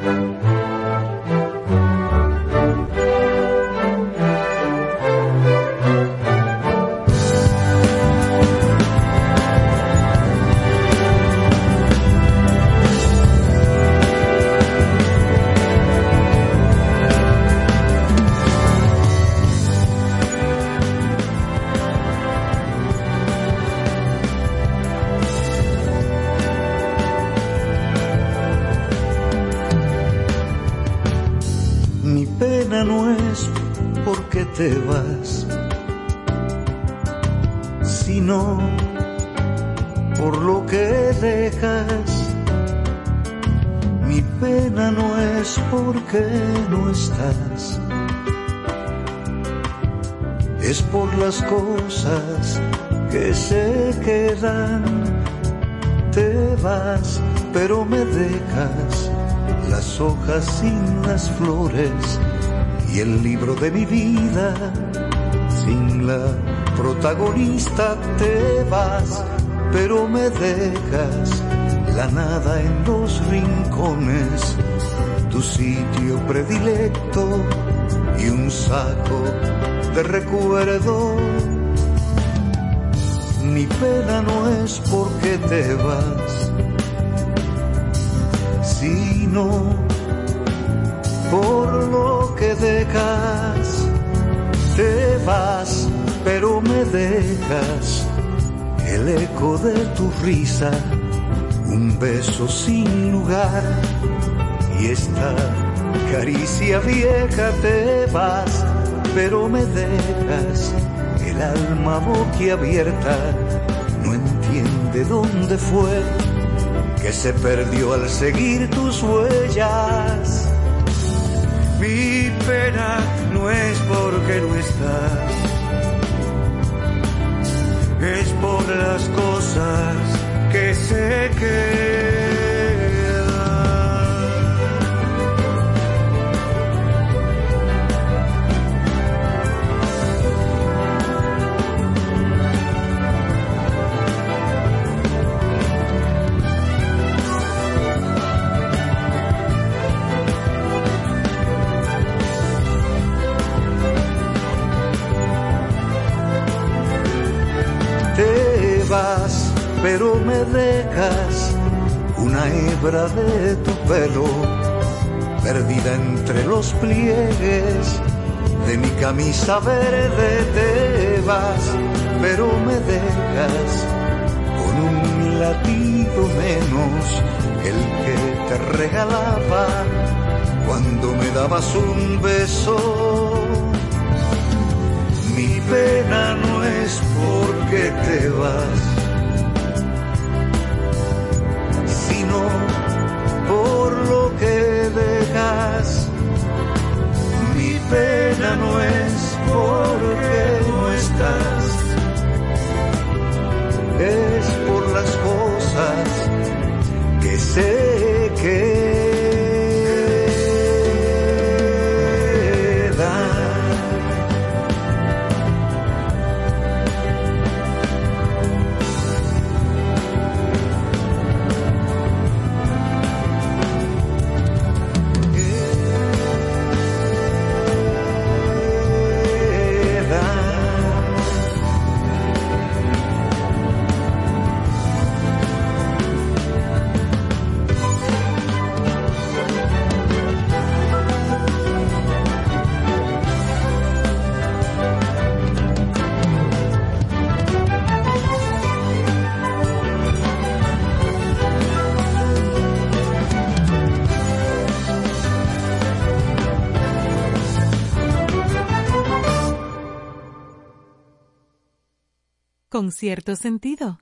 S10: no es porque te vas, sino por lo que dejas. Mi pena no es porque no estás, es por las cosas que se quedan. Te vas, pero me dejas las hojas sin las flores y el libro de mi vida sin la protagonista te vas, pero me dejas la nada en los rincones, tu sitio predilecto y un saco de recuerdo. Mi pena no es porque te vas, sino por lo que dejas. Te vas, pero me dejas el eco de tu risa, un beso sin lugar y esta caricia vieja te vas, pero me dejas el alma boquiabierta, no entiende dónde fue que se perdió al seguir tus huellas. Mi pena no es porque no estás, es por las cosas que se quedan. De tu pelo perdida entre los pliegues de mi camisa verde. Te vas, pero me dejas con un latido menos el que te regalaba cuando me dabas un beso. Mi pena no es porque te vas, pena no es porque no estás, es por las cosas que sé que
S5: con cierto sentido.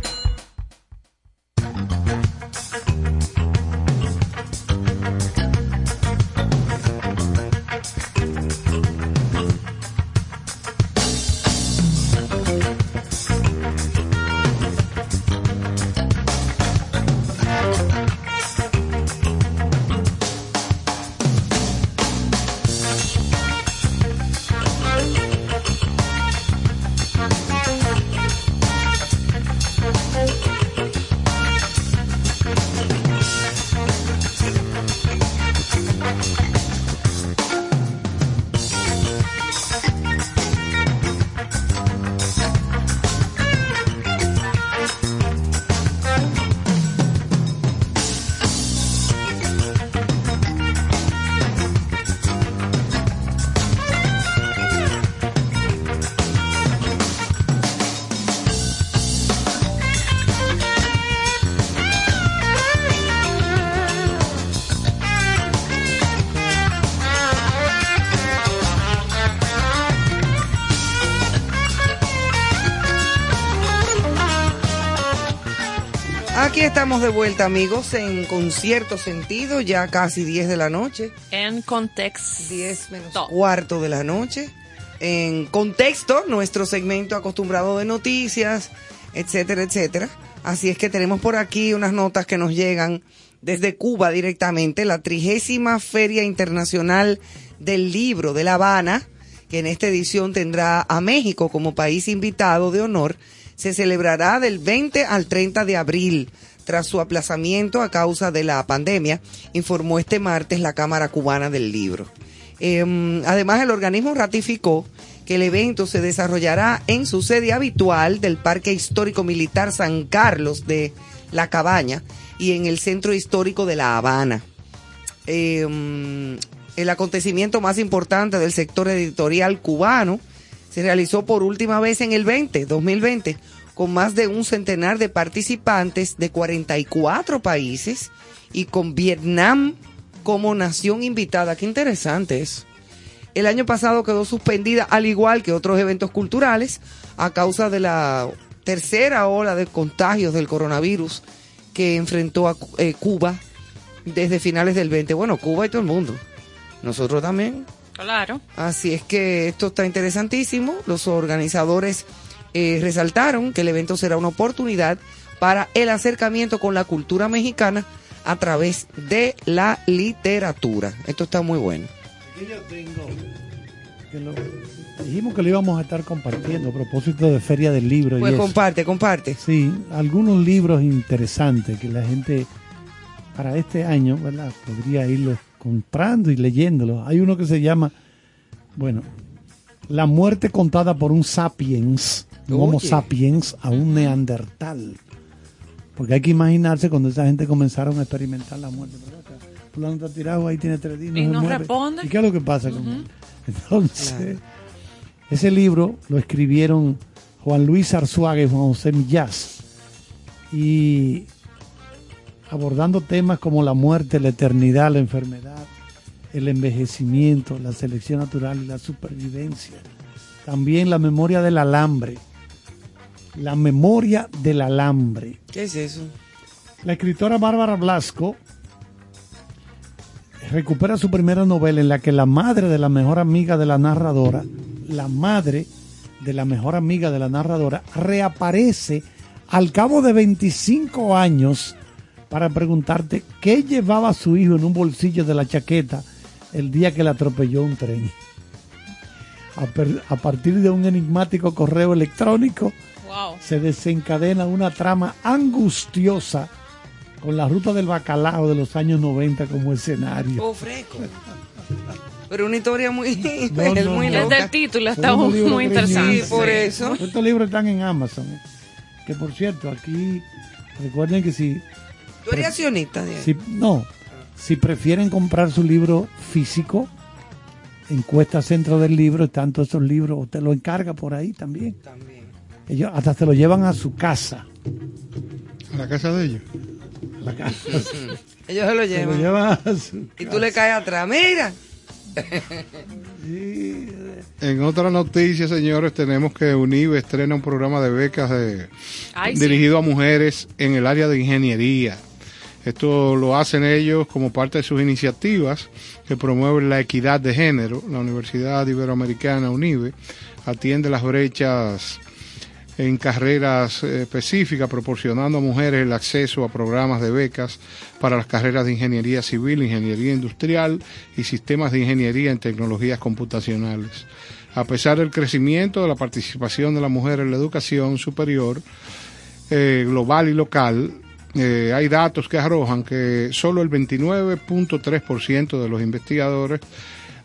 S1: Aquí estamos de vuelta, amigos, en concierto sentido, ya casi 10 de la noche.
S2: En contexto.
S1: 10 menos cuarto de la noche. En contexto, nuestro segmento acostumbrado de noticias, etcétera, etcétera. Así es que tenemos por aquí unas notas que nos llegan desde Cuba directamente, la trigésima Feria Internacional del Libro de La Habana, que en esta edición tendrá a México como país invitado de honor, se celebrará del 20 al 30 de abril, tras su aplazamiento a causa de la pandemia, informó este martes la Cámara Cubana del Libro. Eh, además, el organismo ratificó que el evento se desarrollará en su sede habitual del Parque Histórico Militar San Carlos de La Cabaña y en el Centro Histórico de La Habana. Mm, el acontecimiento más importante del sector editorial cubano se realizó por última vez en el 20, 2020, con más de un centenar de participantes de 44 países y con Vietnam como nación invitada. Qué interesante eso. El año pasado quedó suspendida, al igual que otros eventos culturales, a causa de la tercera ola de contagios del coronavirus que enfrentó a eh, Cuba desde finales del 20. Bueno, Cuba y todo el mundo. Nosotros también.
S2: Claro.
S1: Así es que esto está interesantísimo. Los organizadores eh, resaltaron que el evento será una oportunidad para el acercamiento con la cultura mexicana a través de la literatura. Esto está muy bueno.
S3: Aquí yo tengo que lo- dijimos que lo íbamos a estar compartiendo a propósito de Feria del Libro. y
S1: Pues
S3: eso.
S1: comparte, comparte.
S3: Sí, algunos libros interesantes que la gente para este año, ¿verdad? Podría irlos comprando y leyéndolos. Hay uno que se llama, bueno, La muerte contada por un sapiens, un Homo sapiens a un neandertal. Porque hay que imaginarse cuando esa gente comenzaron a experimentar la muerte. Fulano está tirado ahí, tiene tres días.
S2: Y no
S3: muere.
S2: responde.
S3: ¿Y qué es lo que pasa con él? Entonces, ese libro lo escribieron Juan Luis Arzuaga y Juan José Millás. Y abordando temas como la muerte, la eternidad, la enfermedad, el envejecimiento, la selección natural y la supervivencia. También la memoria del alambre. La memoria del alambre.
S1: ¿Qué es eso?
S3: La escritora Bárbara Blasco recupera su primera novela en la que la madre de la mejor amiga de la narradora, la madre de la mejor amiga de la narradora, reaparece al cabo de 25 años para preguntarte qué llevaba su hijo en un bolsillo de la chaqueta el día que le atropelló un tren. A, partir de un enigmático correo electrónico,
S2: Wow.
S3: se desencadena una trama angustiosa con la ruta del bacalao de los años 90 como escenario.
S1: Oh, fresco. Pero una historia muy,
S3: No, [laughs]
S1: es
S3: no,
S1: muy
S3: no.
S2: Desde el título está muy, interesante.
S1: Sí, por eso.
S3: Estos libros están en Amazon. ¿eh? Que por cierto, aquí recuerden que si,
S1: Tú eres accionista de ahí.
S3: si no, si prefieren comprar su libro físico, encuesta centro del libro, están todos esos libros, usted lo encarga por ahí también.
S1: También.
S3: Ellos hasta se lo llevan a su casa.
S9: A la casa de ellos.
S3: a la casa. [laughs]
S1: Ellos se lo
S3: Se lo
S1: llevan.
S3: llevan a su
S1: Y tú le caes atrás. Mira.
S9: En otra noticia, señores, tenemos que UNIVE estrena un programa de becas de-
S2: Ay, sí.
S9: dirigido a mujeres en el área de ingeniería. Esto lo hacen ellos como parte de sus iniciativas que promueven la equidad de género. La Universidad Iberoamericana UNIVE atiende las brechas en carreras eh, específicas, proporcionando a mujeres el acceso a programas de becas para las carreras de ingeniería civil, ingeniería industrial y sistemas de ingeniería en tecnologías computacionales. A pesar del crecimiento de la participación de la mujer en la educación superior, eh, global y local, eh, hay datos que arrojan que solo el 29.3% de los investigadores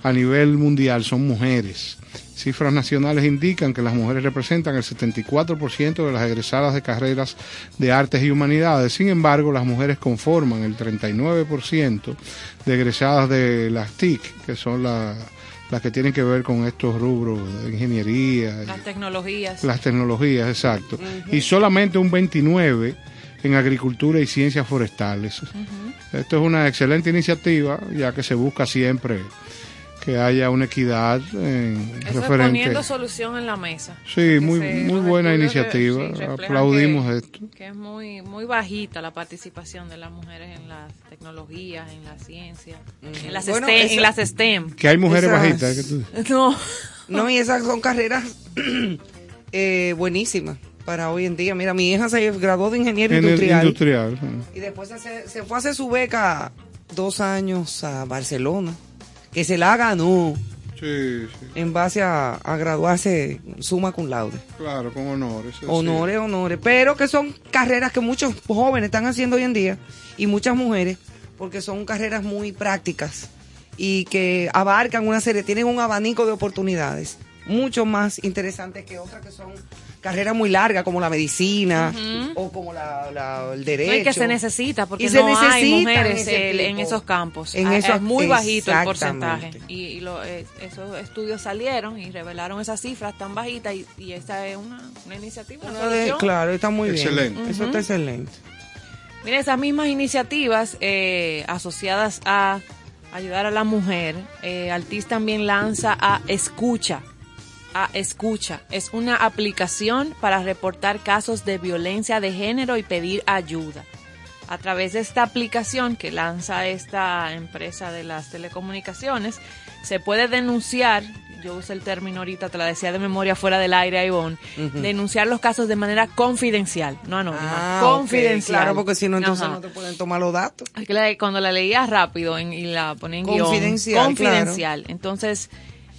S9: a nivel mundial son mujeres. Cifras nacionales indican que las mujeres representan el 74% de las egresadas de carreras de artes y humanidades. Sin embargo, las mujeres conforman el 39% de egresadas de las TIC, que son la- las que tienen que ver con estos rubros de ingeniería,
S2: Las tecnologías.
S9: las tecnologías, exacto. Y solamente un 29 en agricultura y ciencias forestales. Esto es una excelente iniciativa, ya que se busca siempre que haya una equidad en
S2: Eso es
S9: referente.
S2: poniendo solución en la mesa.
S9: Sí,
S2: Que
S9: muy, muy buena iniciativa.
S2: sí, reflejan
S9: Aplaudimos
S2: que-
S9: esto.
S2: Que es muy, muy bajita la participación de las mujeres en las tecnologías, en la ciencia, en, las
S1: Bueno,
S2: STEM,
S1: esa-
S2: en las STEM.
S9: Que hay mujeres
S1: Esas-
S9: bajitas. que tú-
S2: No.
S1: No, y esas son carreras [clears throat] eh, buenísimas para hoy en día. Mira, mi hija se graduó de ingeniero
S9: en
S1: industrial.
S9: industrial.
S1: Y después se, se fue a hacer su beca dos años a Barcelona. Que se la ganó
S9: Sí, sí,
S1: en base a, a graduarse suma cum laude.
S9: claro, con honores. sí.
S1: Honores, honores. Pero que son carreras que muchos jóvenes están haciendo hoy en día y muchas mujeres, porque son carreras muy prácticas y que abarcan una serie, tienen un abanico de oportunidades mucho más interesantes que otras que son carreras muy largas, como la medicina o como la, la- el
S2: No,
S1: derecho.
S2: y que se necesita, porque
S1: Y se
S2: no hay
S1: necesitan
S2: mujeres el- en
S1: tipo.
S2: esos campos.
S1: En
S2: Ah,
S1: eso-
S2: es muy bajito el porcentaje. Y, y lo- eh, esos estudios salieron y revelaron esas cifras tan bajitas y, y esta es una, una iniciativa, una
S1: de- claro, está muy
S9: Excelente.
S1: bien. Eso
S2: Ujú.
S1: está excelente.
S2: Mira, esas mismas iniciativas eh, asociadas a ayudar a la mujer, eh, Altis también lanza a Escucha. A Escucha. Es una aplicación para reportar casos de violencia de género y pedir ayuda. A través de esta aplicación que lanza esta empresa de las telecomunicaciones, se puede denunciar, yo uso el término ahorita, te la decía de memoria fuera del aire, Ivonne, denunciar los casos de manera confidencial, no anónima,
S1: Ah,
S2: confidencial.
S1: Claro, porque si no, entonces
S2: Ajá.
S1: no te pueden tomar los datos.
S2: Cuando la leía rápido en- y la ponía en guion,
S1: Confidencial,
S2: confidencial. Entonces,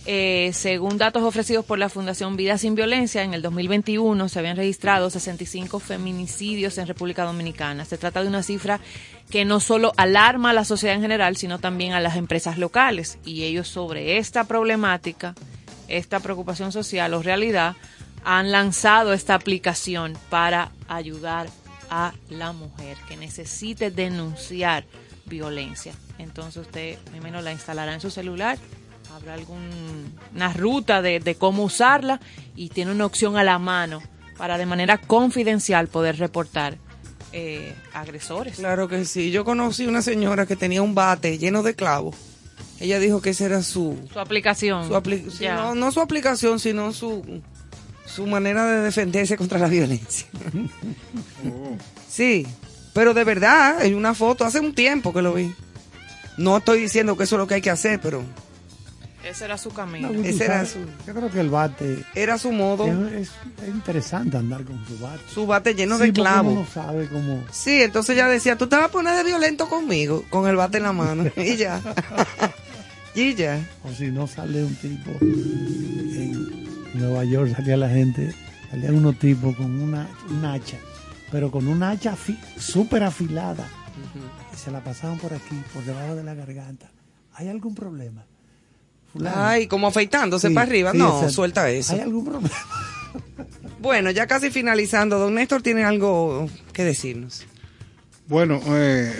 S2: eh, según datos ofrecidos por la Fundación Vida Sin Violencia, en el 2021 se habían registrado 65 feminicidios en República Dominicana. Se trata de una cifra que no solo alarma a la sociedad en general, sino también a las empresas locales. Y ellos sobre esta problemática, esta preocupación social o realidad, han lanzado esta aplicación para ayudar a la mujer que necesite denunciar violencia. Entonces usted, primero la instalará en su celular, habrá alguna ruta de, de cómo usarla y tiene una opción a la mano para de manera confidencial poder reportar eh, agresores.
S1: Claro que sí. Yo conocí una señora que tenía un bate lleno de clavos. Ella dijo que esa era su,
S2: Su aplicación.
S1: su apli- no, no su aplicación, sino su, su manera de defenderse contra la violencia. [laughs] Sí, pero de verdad, hay una foto, hace un tiempo que lo vi. No estoy diciendo que eso es lo que hay que hacer, pero
S2: Ese era su camino.
S3: No,
S1: ese era
S3: sabes,
S1: su,
S3: Yo creo que el bate
S1: era su modo,
S3: es, es interesante andar con su bate.
S1: su bate lleno
S3: Sí,
S1: de clavos.
S3: uno no sabe cómo.
S1: Sí, entonces ella decía, tú te vas a poner de violento conmigo, con el bate en la mano. [laughs] Y ya. y ya.
S3: O si no sale un tipo en Nueva York, salía la gente, salían unos tipos con una, un hacha, pero con una hacha afi- súper afilada. Y se la pasaban por aquí, por debajo de la garganta. ¿Hay algún problema? Fulano.
S1: Ay, como afeitándose
S3: Sí,
S1: para arriba.
S3: sí,
S1: no,
S3: exacto.
S1: suelta eso.
S3: ¿Hay algún problema? [laughs]
S1: Bueno, ya casi finalizando, don Néstor tiene algo que decirnos.
S9: Bueno, eh,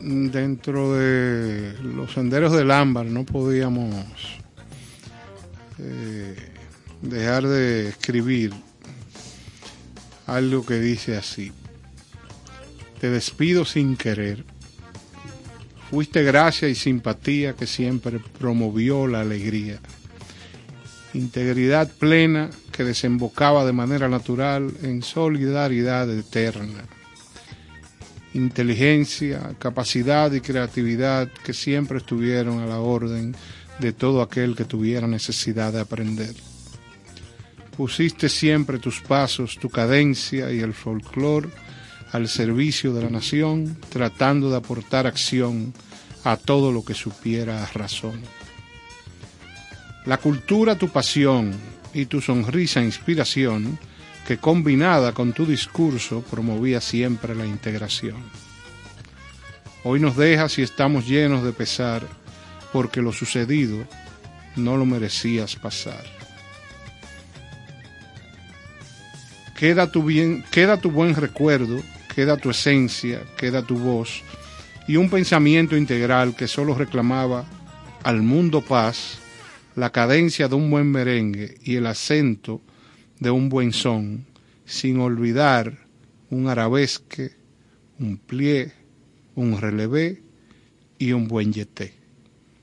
S9: dentro de los senderos del ámbar no podíamos eh, dejar de escribir algo que dice así. Te despido sin querer. Fuiste gracia y simpatía que siempre promovió la alegría. Integridad plena que desembocaba de manera natural en solidaridad eterna inteligencia, capacidad y creatividad que siempre estuvieron a la orden de todo aquel que tuviera necesidad de aprender. Pusiste siempre tus pasos, tu cadencia y el folclore al servicio de la nación, tratando de aportar acción a todo lo que supiera razón. La cultura, tu pasión y tu sonrisa inspiración, que combinada con tu discurso promovía siempre la integración. Hoy nos dejas y estamos llenos de pesar porque lo sucedido no lo merecías pasar. Queda tu, bien, queda tu buen recuerdo, queda tu esencia, queda tu voz y un pensamiento integral que solo reclamaba al mundo paz, la cadencia de un buen merengue y el acento de un buen son, sin olvidar un arabesque, un plié, un relevé y un buen yeté.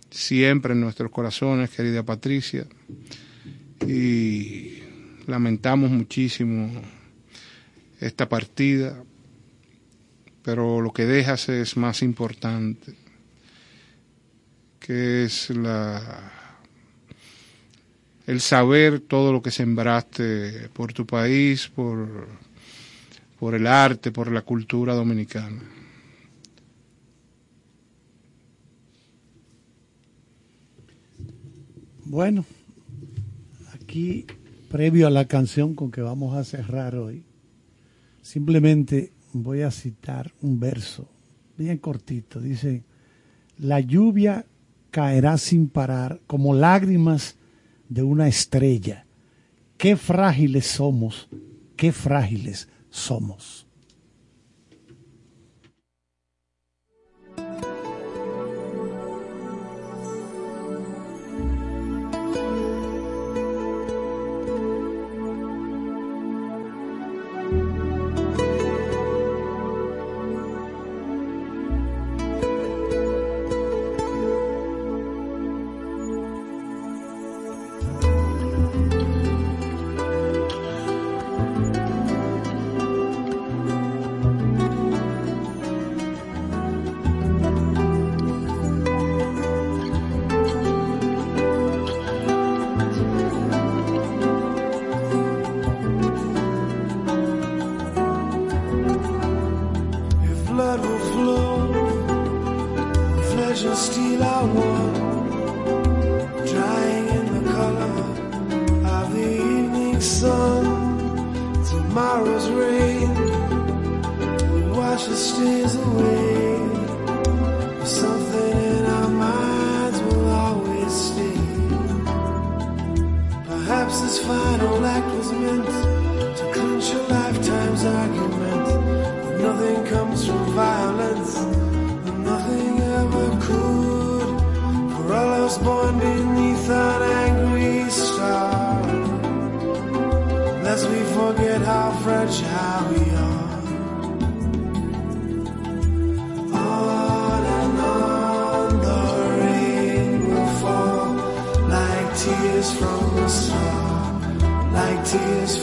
S9: Siempre en nuestros corazones, querida Patricia, y lamentamos muchísimo esta partida, pero lo que dejas es más importante, que es la el saber todo lo que sembraste por tu país, por, por el arte, por la cultura dominicana.
S3: Bueno, aquí, previo a la canción con que vamos a cerrar hoy, simplemente voy a citar un verso bien cortito. Dice, la lluvia caerá sin parar como lágrimas de una estrella. Qué frágiles somos, qué frágiles somos.
S5: precious steal our wore, drying in the color of the evening sun. Tomorrow's rain would wash the stains away. tears